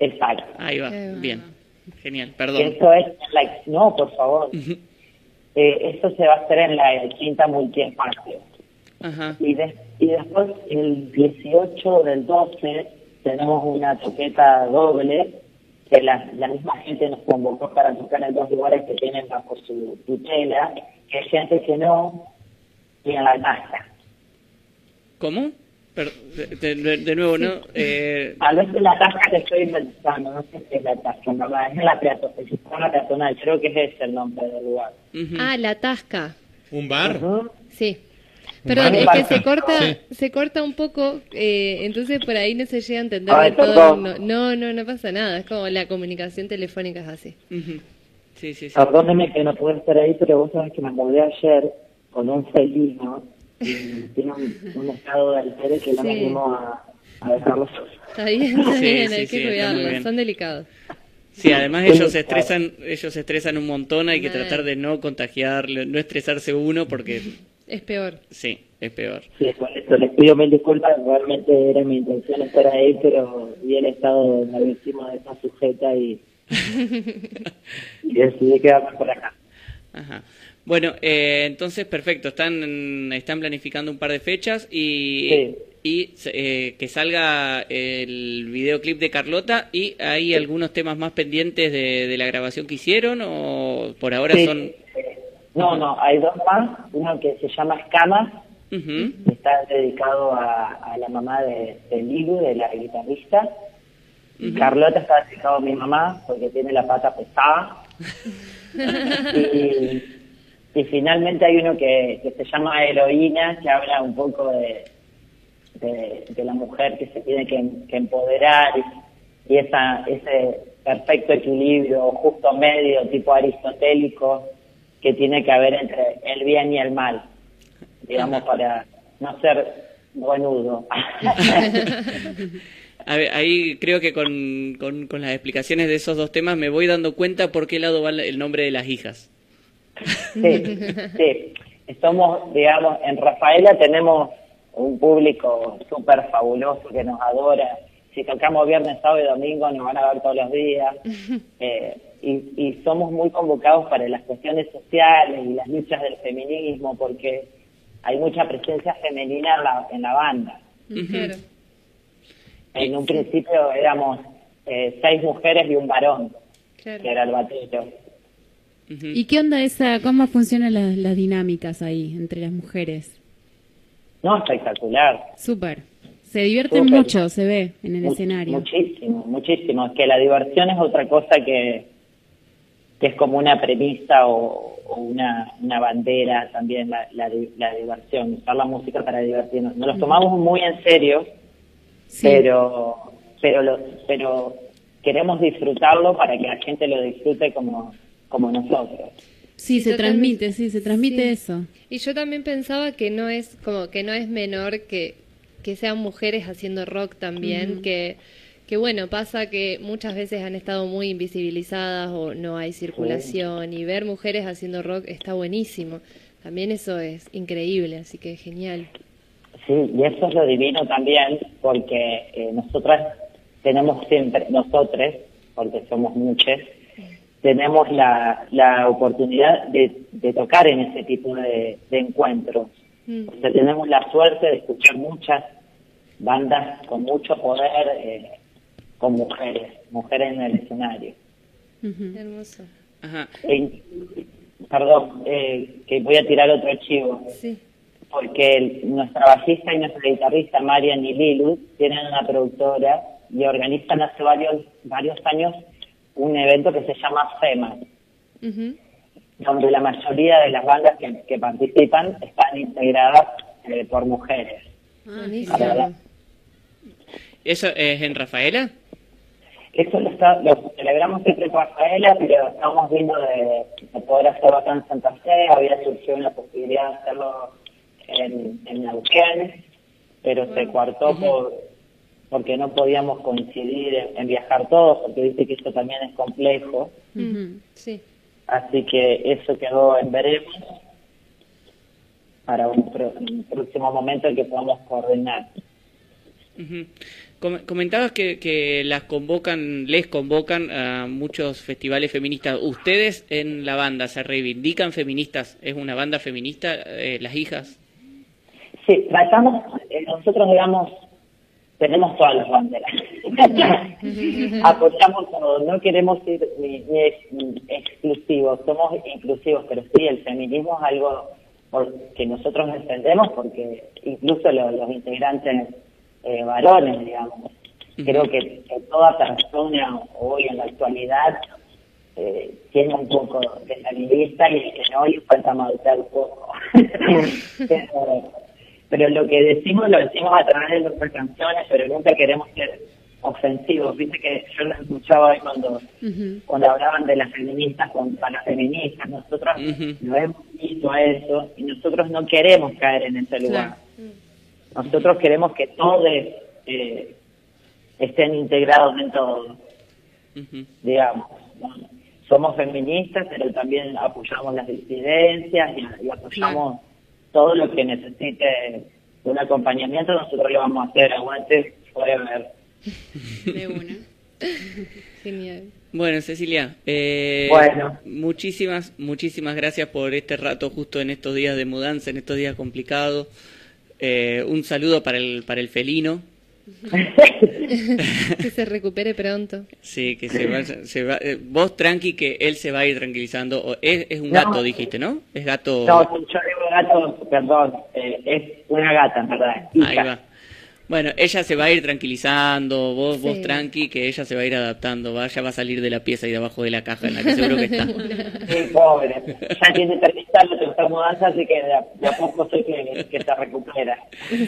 Speaker 16: exacto.
Speaker 3: Ahí va,
Speaker 1: bueno.
Speaker 3: bien. Genial, perdón.
Speaker 16: Eso es, like, no, por favor. Eh, esto se va a hacer en la quinta multiespacio.
Speaker 3: Ajá.
Speaker 16: Y, de- y después, el 18 del 12, tenemos una toqueta doble que la, la misma gente nos convocó para tocar en dos lugares que tienen bajo su tutela, que hay gente que no tiene la tasca.
Speaker 3: ¿Cómo? Per- de, de- de nuevo, ¿no? Eh,
Speaker 16: Tal vez es la tasca que estoy inventando, no sé si es la tasca, verdad, es la peato- el sistema peatonal, creo que es ese el nombre del lugar.
Speaker 1: Ah, la tasca.
Speaker 5: ¿Un bar?
Speaker 1: Sí. Perdón, es que se corta,
Speaker 5: Sí.
Speaker 1: se corta un poco, eh, entonces por ahí no se llega a entender
Speaker 16: Ay,
Speaker 1: de todo. No, no, no, no pasa nada. Es como la comunicación telefónica es así.
Speaker 3: ujú. Sí, sí, sí.
Speaker 16: Perdóneme que no pude estar ahí, pero vos sabés que me mudé ayer con un felino tiene un, un estado de altere que no me animo a, a dejarlo solo.
Speaker 1: Está bien, está bien,
Speaker 3: sí,
Speaker 1: hay
Speaker 3: sí,
Speaker 1: que cuidarlos, son delicados.
Speaker 3: Sí, además ellos se estresan, ellos se estresan un montón, hay que tratar de no contagiarle, no estresarse uno porque
Speaker 1: Es peor.
Speaker 3: sí, es peor.
Speaker 16: Sí, por eso les pido mil disculpas, realmente era mi intención estar ahí, pero vi el estado nerviosismo de esta sujeta y, y decidí quedarme por acá.
Speaker 3: Ajá. Bueno, eh, entonces perfecto, están están planificando un par de fechas y
Speaker 16: Sí.
Speaker 3: y eh, que salga el videoclip de Carlota y hay algunos temas más pendientes de, de la grabación que hicieron o por ahora
Speaker 16: Sí.
Speaker 3: son
Speaker 16: No, no, hay dos más, uno que se llama Escamas, que está dedicado a, a la mamá de, de Lilu, de la guitarrista. Carlota está dedicado a mi mamá porque tiene la pata pesada. y, y finalmente hay uno que, que se llama Heroína, que habla un poco de, de, de la mujer que se tiene que, que empoderar y, y esa, ese perfecto equilibrio justo medio tipo aristotélico que tiene que haber entre el bien y el mal, digamos, para no ser buenudo.
Speaker 3: A ver, ahí creo que con, con, con las explicaciones de esos dos temas me voy dando cuenta por qué lado va el nombre de las hijas.
Speaker 16: Sí, sí. Somos, digamos, en Rafaela tenemos un público súper fabuloso que nos adora. Si tocamos viernes, sábado y domingo nos van a ver todos los días. Eh, y, y somos muy convocados para las cuestiones sociales y las luchas del feminismo porque hay mucha presencia femenina en la, en la banda.
Speaker 1: Claro.
Speaker 16: En un principio éramos eh, seis mujeres y un varón,
Speaker 1: Claro.
Speaker 16: que era el batero.
Speaker 2: ¿Y qué onda esa, cómo funcionan las, las dinámicas ahí entre las mujeres?
Speaker 16: No, espectacular.
Speaker 2: Súper. Se divierten
Speaker 16: Súper.
Speaker 2: mucho, se ve en el escenario.
Speaker 16: Muchísimo, muchísimo. Es que la diversión es otra cosa que, que es como una premisa o, o una, una bandera también, la, la, la diversión, usar la música para divertirnos. Nos lo tomamos muy en serio, pero, pero, lo, pero queremos disfrutarlo para que la gente lo disfrute como, como nosotros.
Speaker 2: Sí, se transmite, sí, se transmite
Speaker 1: Sí.
Speaker 2: eso.
Speaker 1: Y yo también pensaba que no es como que no es menor que, que sean mujeres haciendo rock también, que, que bueno, pasa que muchas veces han estado muy invisibilizadas o no hay circulación y ver mujeres haciendo rock está buenísimo. También eso es increíble, así que genial.
Speaker 16: Sí, y eso es lo divino también, porque eh, nosotras tenemos siempre, nosotros, porque somos muchas, tenemos la, la oportunidad de, de tocar en ese tipo de, de encuentros.
Speaker 1: Mm.
Speaker 16: O sea, tenemos la suerte de escuchar muchas bandas con mucho poder, eh, con mujeres, mujeres en el escenario.
Speaker 1: Hermoso.
Speaker 3: Ajá.
Speaker 16: Eh, perdón, eh, que voy a tirar otro archivo.
Speaker 1: Sí.
Speaker 16: Porque el- nuestra bajista y nuestra guitarrista, Marian y Lilu, tienen una productora y organizan hace varios, varios años un evento que se llama FEMA, donde la mayoría de las bandas que, que participan están integradas eh, por mujeres.
Speaker 1: Buenísimo.
Speaker 3: ¿Eso es en Rafaela?
Speaker 16: Eso lo, está, lo celebramos siempre con Rafaela, pero estamos viendo de, de poder hacerlo acá en Santa Fe. Había surgido una posibilidad de hacerlo en, en Neuquén, pero se cuartó por porque no podíamos coincidir en, en viajar todos, porque viste que esto también es complejo.
Speaker 1: Sí.
Speaker 16: Así que eso quedó en veremos para un, pro- un próximo momento en que podamos coordinar.
Speaker 3: Com- Comentabas que, que las convocan, les convocan a muchos festivales feministas. ¿Ustedes en la banda se reivindican feministas? ¿Es una banda feminista, eh, las hijas?
Speaker 16: Sí, tratamos, eh, nosotros digamos, tenemos todas las banderas. Apoyamos todo, no queremos ir ni, ni ex- ni exclusivos, somos inclusivos, pero sí, el feminismo es algo por- que nosotros defendemos porque incluso lo- los integrantes eh, varones, digamos, creo que, que toda persona hoy en la actualidad eh, tiene un poco de feminista y el que no le falta madurar un poco. pero, pero lo que decimos lo decimos a través de nuestras canciones, pero nunca queremos ser ofensivos. Viste que yo lo escuchaba hoy cuando, cuando hablaban de las feministas contra las feministas. Nosotros lo hemos visto a eso y nosotros no queremos caer en ese lugar. Nosotros queremos que todos eh, estén integrados en todo, digamos. Somos feministas, pero también apoyamos las disidencias y, y apoyamos todo lo que necesite un acompañamiento. Nosotros lo vamos a hacer. Aguante, forever.
Speaker 2: De una.
Speaker 1: Genial.
Speaker 3: Bueno, Cecilia, eh,
Speaker 16: Bueno.
Speaker 3: muchísimas, muchísimas gracias por este rato justo en estos días de mudanza, en estos días complicados. Eh, un saludo para el, para el felino.
Speaker 1: que se recupere pronto.
Speaker 3: Sí, que se vaya, se va, eh, vos tranqui que él se va a ir tranquilizando. O- Es, es un
Speaker 16: No.
Speaker 3: gato, dijiste, ¿no? Es gato.
Speaker 16: No, yo digo gato, perdón, eh, es una gata, en ¿verdad?
Speaker 3: Ahí va. Bueno, ella se va a ir tranquilizando, vos, vos tranqui, que ella se va a ir adaptando, va, ya va a salir de la pieza y de abajo de la caja en la que seguro que está.
Speaker 16: Sí, pobre. Ya tiene terminado la tercera mudanza, así que de a, de a poco sé que, que se recupera.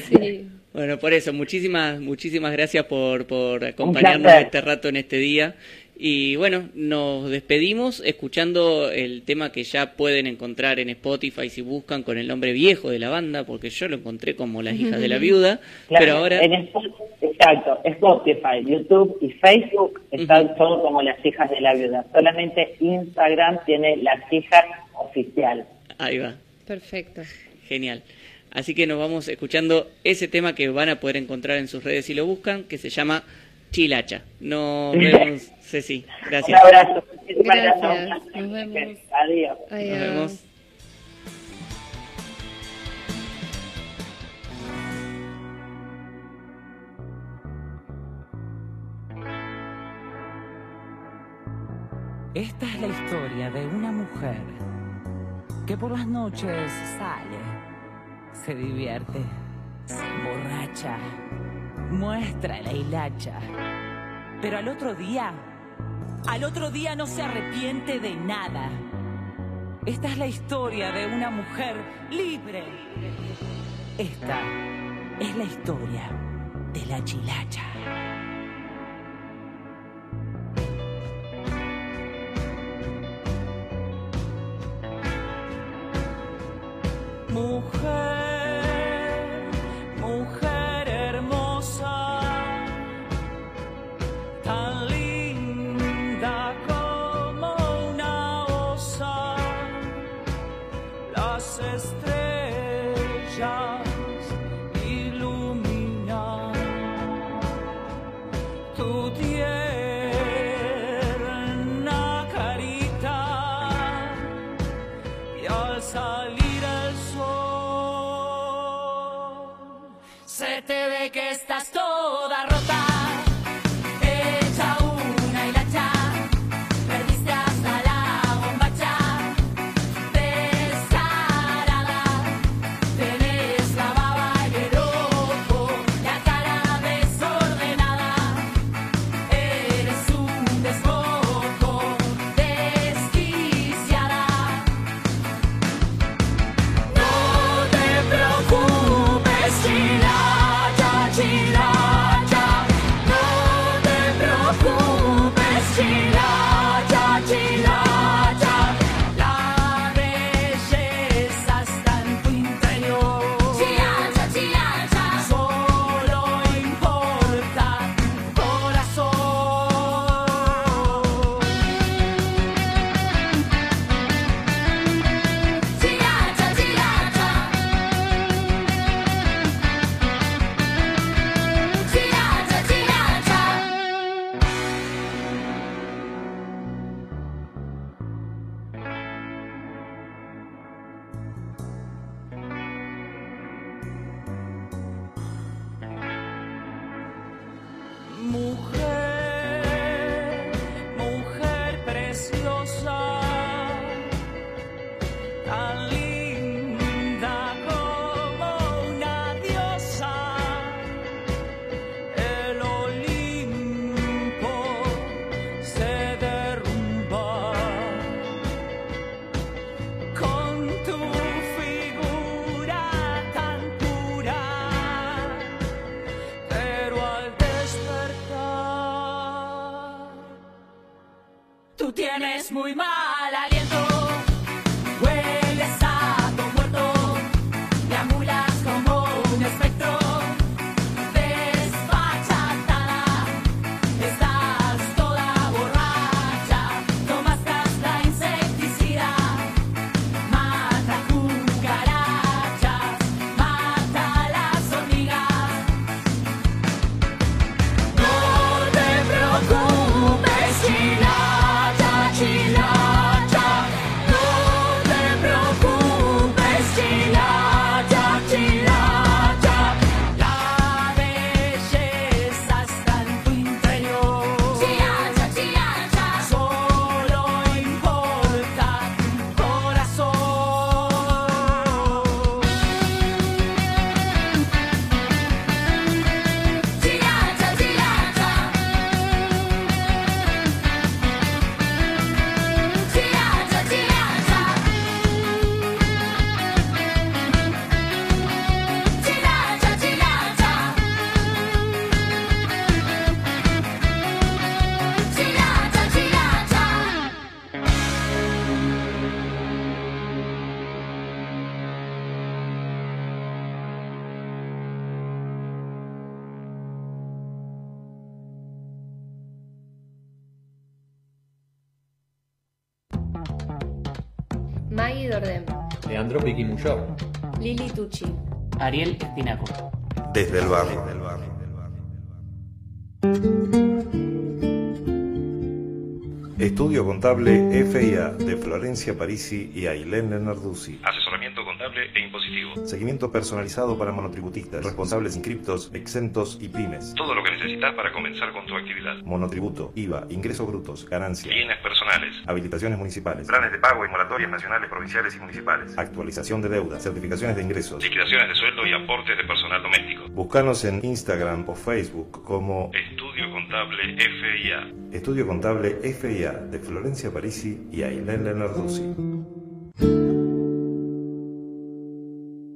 Speaker 1: Sí.
Speaker 3: Bueno, por eso, muchísimas, muchísimas gracias por, por acompañarnos este rato en este día. Y bueno, nos despedimos escuchando el tema que ya pueden encontrar en Spotify si buscan con el nombre viejo de la banda, porque yo lo encontré como Las Hijas de la Viuda,
Speaker 16: Claro,
Speaker 3: pero ahora...
Speaker 16: en Sp- exacto, Spotify, YouTube y Facebook están todos como las hijas de la viuda. Solamente Instagram tiene las hijas oficial.
Speaker 3: Ahí va.
Speaker 1: Perfecto.
Speaker 3: Genial. Así que nos vamos escuchando ese tema que van a poder encontrar en sus redes si lo buscan, que se llama Chilacha. Nos vemos, Ceci. Gracias.
Speaker 16: Un abrazo. Muchísimas
Speaker 1: Gracias. Nos vemos.
Speaker 16: Adiós.
Speaker 1: Adiós.
Speaker 3: Nos vemos.
Speaker 5: Esta es la historia de una mujer que por las noches sale, se divierte, se emborracha, muestra la hilacha. Pero al otro día, al otro día no se arrepiente de nada. Esta es la historia de una mujer libre. Esta es la historia de la chilacha. Mujer, estás toda
Speaker 3: Ariel Espinaco.
Speaker 9: Desde el barrio. Estudio Contable FIA de Florencia Parisi y Ailén Narduzzi.
Speaker 10: Asesoramiento contable e impositivo.
Speaker 9: Seguimiento personalizado para monotributistas, responsables inscriptos, exentos y pymes.
Speaker 10: Todo lo que necesitas para comenzar con tu actividad.
Speaker 9: Monotributo, IVA, ingresos brutos, ganancias,
Speaker 10: Bienes personales.
Speaker 9: habilitaciones municipales,
Speaker 10: Planes de pago y moratorias nacionales, provinciales y municipales.
Speaker 9: actualización de deuda, certificaciones de ingresos.
Speaker 10: Liquidaciones de sueldo y aportes de personal doméstico.
Speaker 9: Búscanos en Instagram o Facebook como
Speaker 10: Estudio Contable FIA.
Speaker 9: Estudio Contable FIA de Florencia Parisi y Ailén Narduzzi.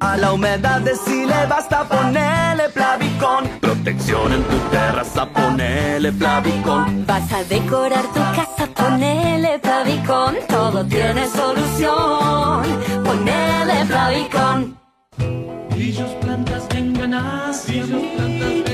Speaker 6: A la humedad decile basta ponerle Plavicón. Protección en tu terraza, ponele Plavicón.
Speaker 7: Vas a decorar tu casa, ponele Plavicón. Todo tiene solución. Ponele Plavicón.
Speaker 15: Brillos, plantas, vengan hacia plantas, vengan,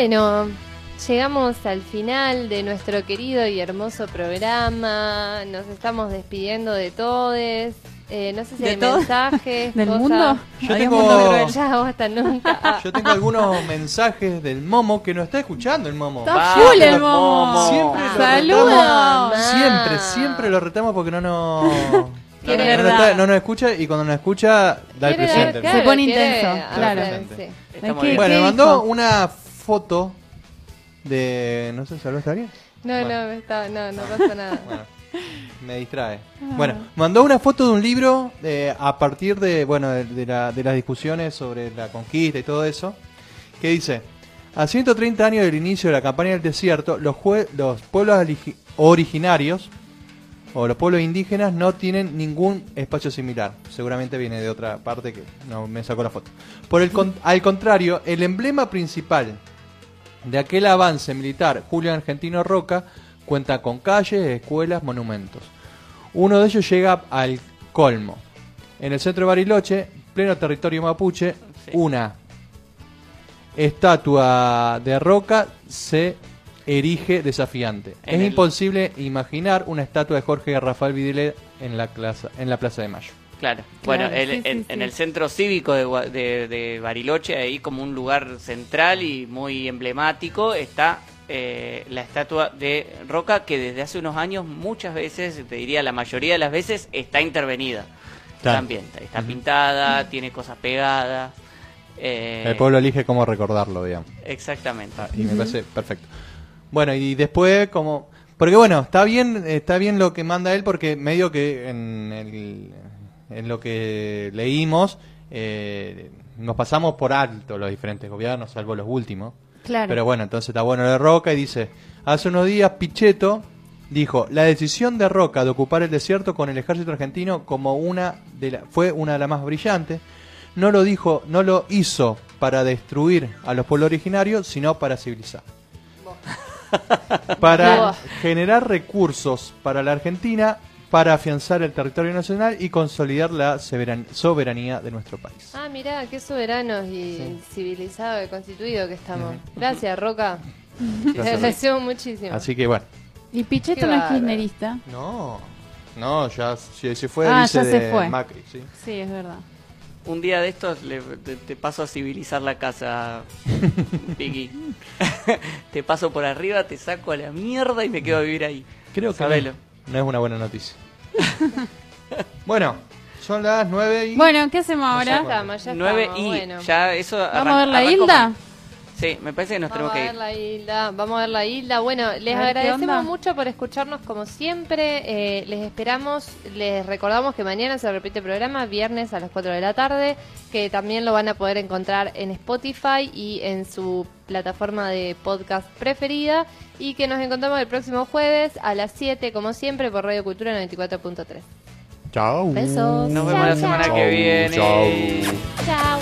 Speaker 1: Bueno, llegamos al final de nuestro querido y hermoso programa. Nos estamos despidiendo de todos. Eh, no sé si
Speaker 2: ¿De
Speaker 1: hay
Speaker 2: todo?
Speaker 1: mensajes.
Speaker 2: ¿Del
Speaker 1: cosas.
Speaker 2: mundo?
Speaker 4: Yo tengo-
Speaker 2: mundo cruel.
Speaker 1: Ya, hasta nunca. Ah,
Speaker 4: Yo tengo algunos mensajes del Momo que nos está escuchando el Momo.
Speaker 2: Está full el momo.
Speaker 4: Lo
Speaker 2: Saludos.
Speaker 4: retamos. Siempre, siempre lo retamos porque no nos. No, nos
Speaker 2: verdad.
Speaker 4: está- no nos escucha y cuando nos escucha da el presente.
Speaker 1: claro,
Speaker 2: Se pone intenso, claro.
Speaker 1: sí.
Speaker 4: Bueno,
Speaker 2: ¿Qué
Speaker 4: me mandó una foto de. No sé, ¿salud estaría?
Speaker 1: No,
Speaker 4: Bueno.
Speaker 1: no, está, no, no pasa nada.
Speaker 4: Bueno, me distrae.
Speaker 2: Ah.
Speaker 4: Bueno, mandó una foto de un libro eh, a partir de, bueno, de, de la- de las discusiones sobre la conquista y todo eso, que dice, a 130 años del inicio de la campaña del desierto, los, jue- los pueblos originarios o los pueblos indígenas no tienen ningún espacio similar. Seguramente viene de otra parte que no me sacó la foto. Por el con- al contrario, el emblema principal de aquel avance militar, Julio Argentino Roca, cuenta con calles, escuelas, monumentos. Uno de ellos llega al colmo. En el centro de Bariloche, pleno territorio mapuche, una estatua de roca se erige desafiante.
Speaker 3: En
Speaker 4: es
Speaker 3: el-
Speaker 4: imposible imaginar una estatua de Jorge Rafael Videla en la, plaza, en la Plaza de Mayo.
Speaker 3: Claro.
Speaker 4: Claro,
Speaker 3: Bueno, el-
Speaker 4: sí,
Speaker 3: en,
Speaker 4: sí.
Speaker 3: en el centro cívico de, Gua- de- de Bariloche, ahí como un lugar central y muy emblemático, está eh, la estatua de Roca, que desde hace unos años, muchas veces, te diría la mayoría de las veces, está intervenida.
Speaker 4: Claro.
Speaker 3: También, está, está pintada, tiene cosas pegadas. eh,
Speaker 4: El pueblo elige cómo recordarlo, digamos.
Speaker 3: Exactamente.
Speaker 4: Y me parece perfecto. Bueno, y después como... Porque bueno, está bien, está bien lo que manda él porque medio que en, el- en lo que leímos eh, nos pasamos por alto los diferentes gobiernos, salvo los últimos.
Speaker 2: Claro.
Speaker 4: Pero bueno, entonces está bueno de Roca y dice, hace unos días Pichetto dijo, la decisión de Roca de ocupar el desierto con el ejército argentino como una de la, fue una de las más brillantes, no lo dijo, no lo hizo para destruir a los pueblos originarios, sino para civilizar. para generar recursos para la Argentina, para afianzar el territorio nacional y consolidar la soberan- soberanía de nuestro país.
Speaker 1: Ah, mirá, qué soberanos y civilizados y constituidos que estamos. Gracias, Roca. Te agradecemos muchísimo.
Speaker 4: Así que bueno.
Speaker 2: Y Pichetto no es kirchnerista.
Speaker 4: No, no, ya se, se fue,
Speaker 2: Ah,
Speaker 4: dice
Speaker 2: ya se
Speaker 4: de
Speaker 2: fue.
Speaker 4: Macri, sí.
Speaker 2: Sí, es verdad.
Speaker 3: Un día de estos le- te, te paso a civilizar la casa, Vicky. te paso por arriba, te saco a la mierda y me quedo a vivir ahí.
Speaker 4: Creo que. No, es una buena noticia. bueno, son las nueve y...
Speaker 2: Bueno, ¿qué hacemos
Speaker 1: Ya
Speaker 2: ahora?
Speaker 1: estamos, ya
Speaker 3: Nueve
Speaker 1: estamos,
Speaker 3: y
Speaker 1: bueno.
Speaker 3: ya eso
Speaker 2: ¿Vamos a ver la
Speaker 3: arrancó
Speaker 2: Hilda?
Speaker 3: mal. Sí, me parece que nos
Speaker 1: Vamos a
Speaker 3: tenemos que
Speaker 1: ver
Speaker 3: ir.
Speaker 1: la isla, vamos a ver la isla. Bueno, les
Speaker 2: A ver, ¿qué
Speaker 1: agradecemos mucho por escucharnos como siempre. Eh, les esperamos, les recordamos que mañana se repite el programa, viernes a las 4 de la tarde, que también lo van a poder encontrar en Spotify y en su plataforma de podcast preferida. Y que nos encontramos el próximo jueves a las 7, como siempre, por Radio Cultura 94.3.
Speaker 4: Chao.
Speaker 1: Besos.
Speaker 3: Nos vemos la semana que viene.
Speaker 1: Chao.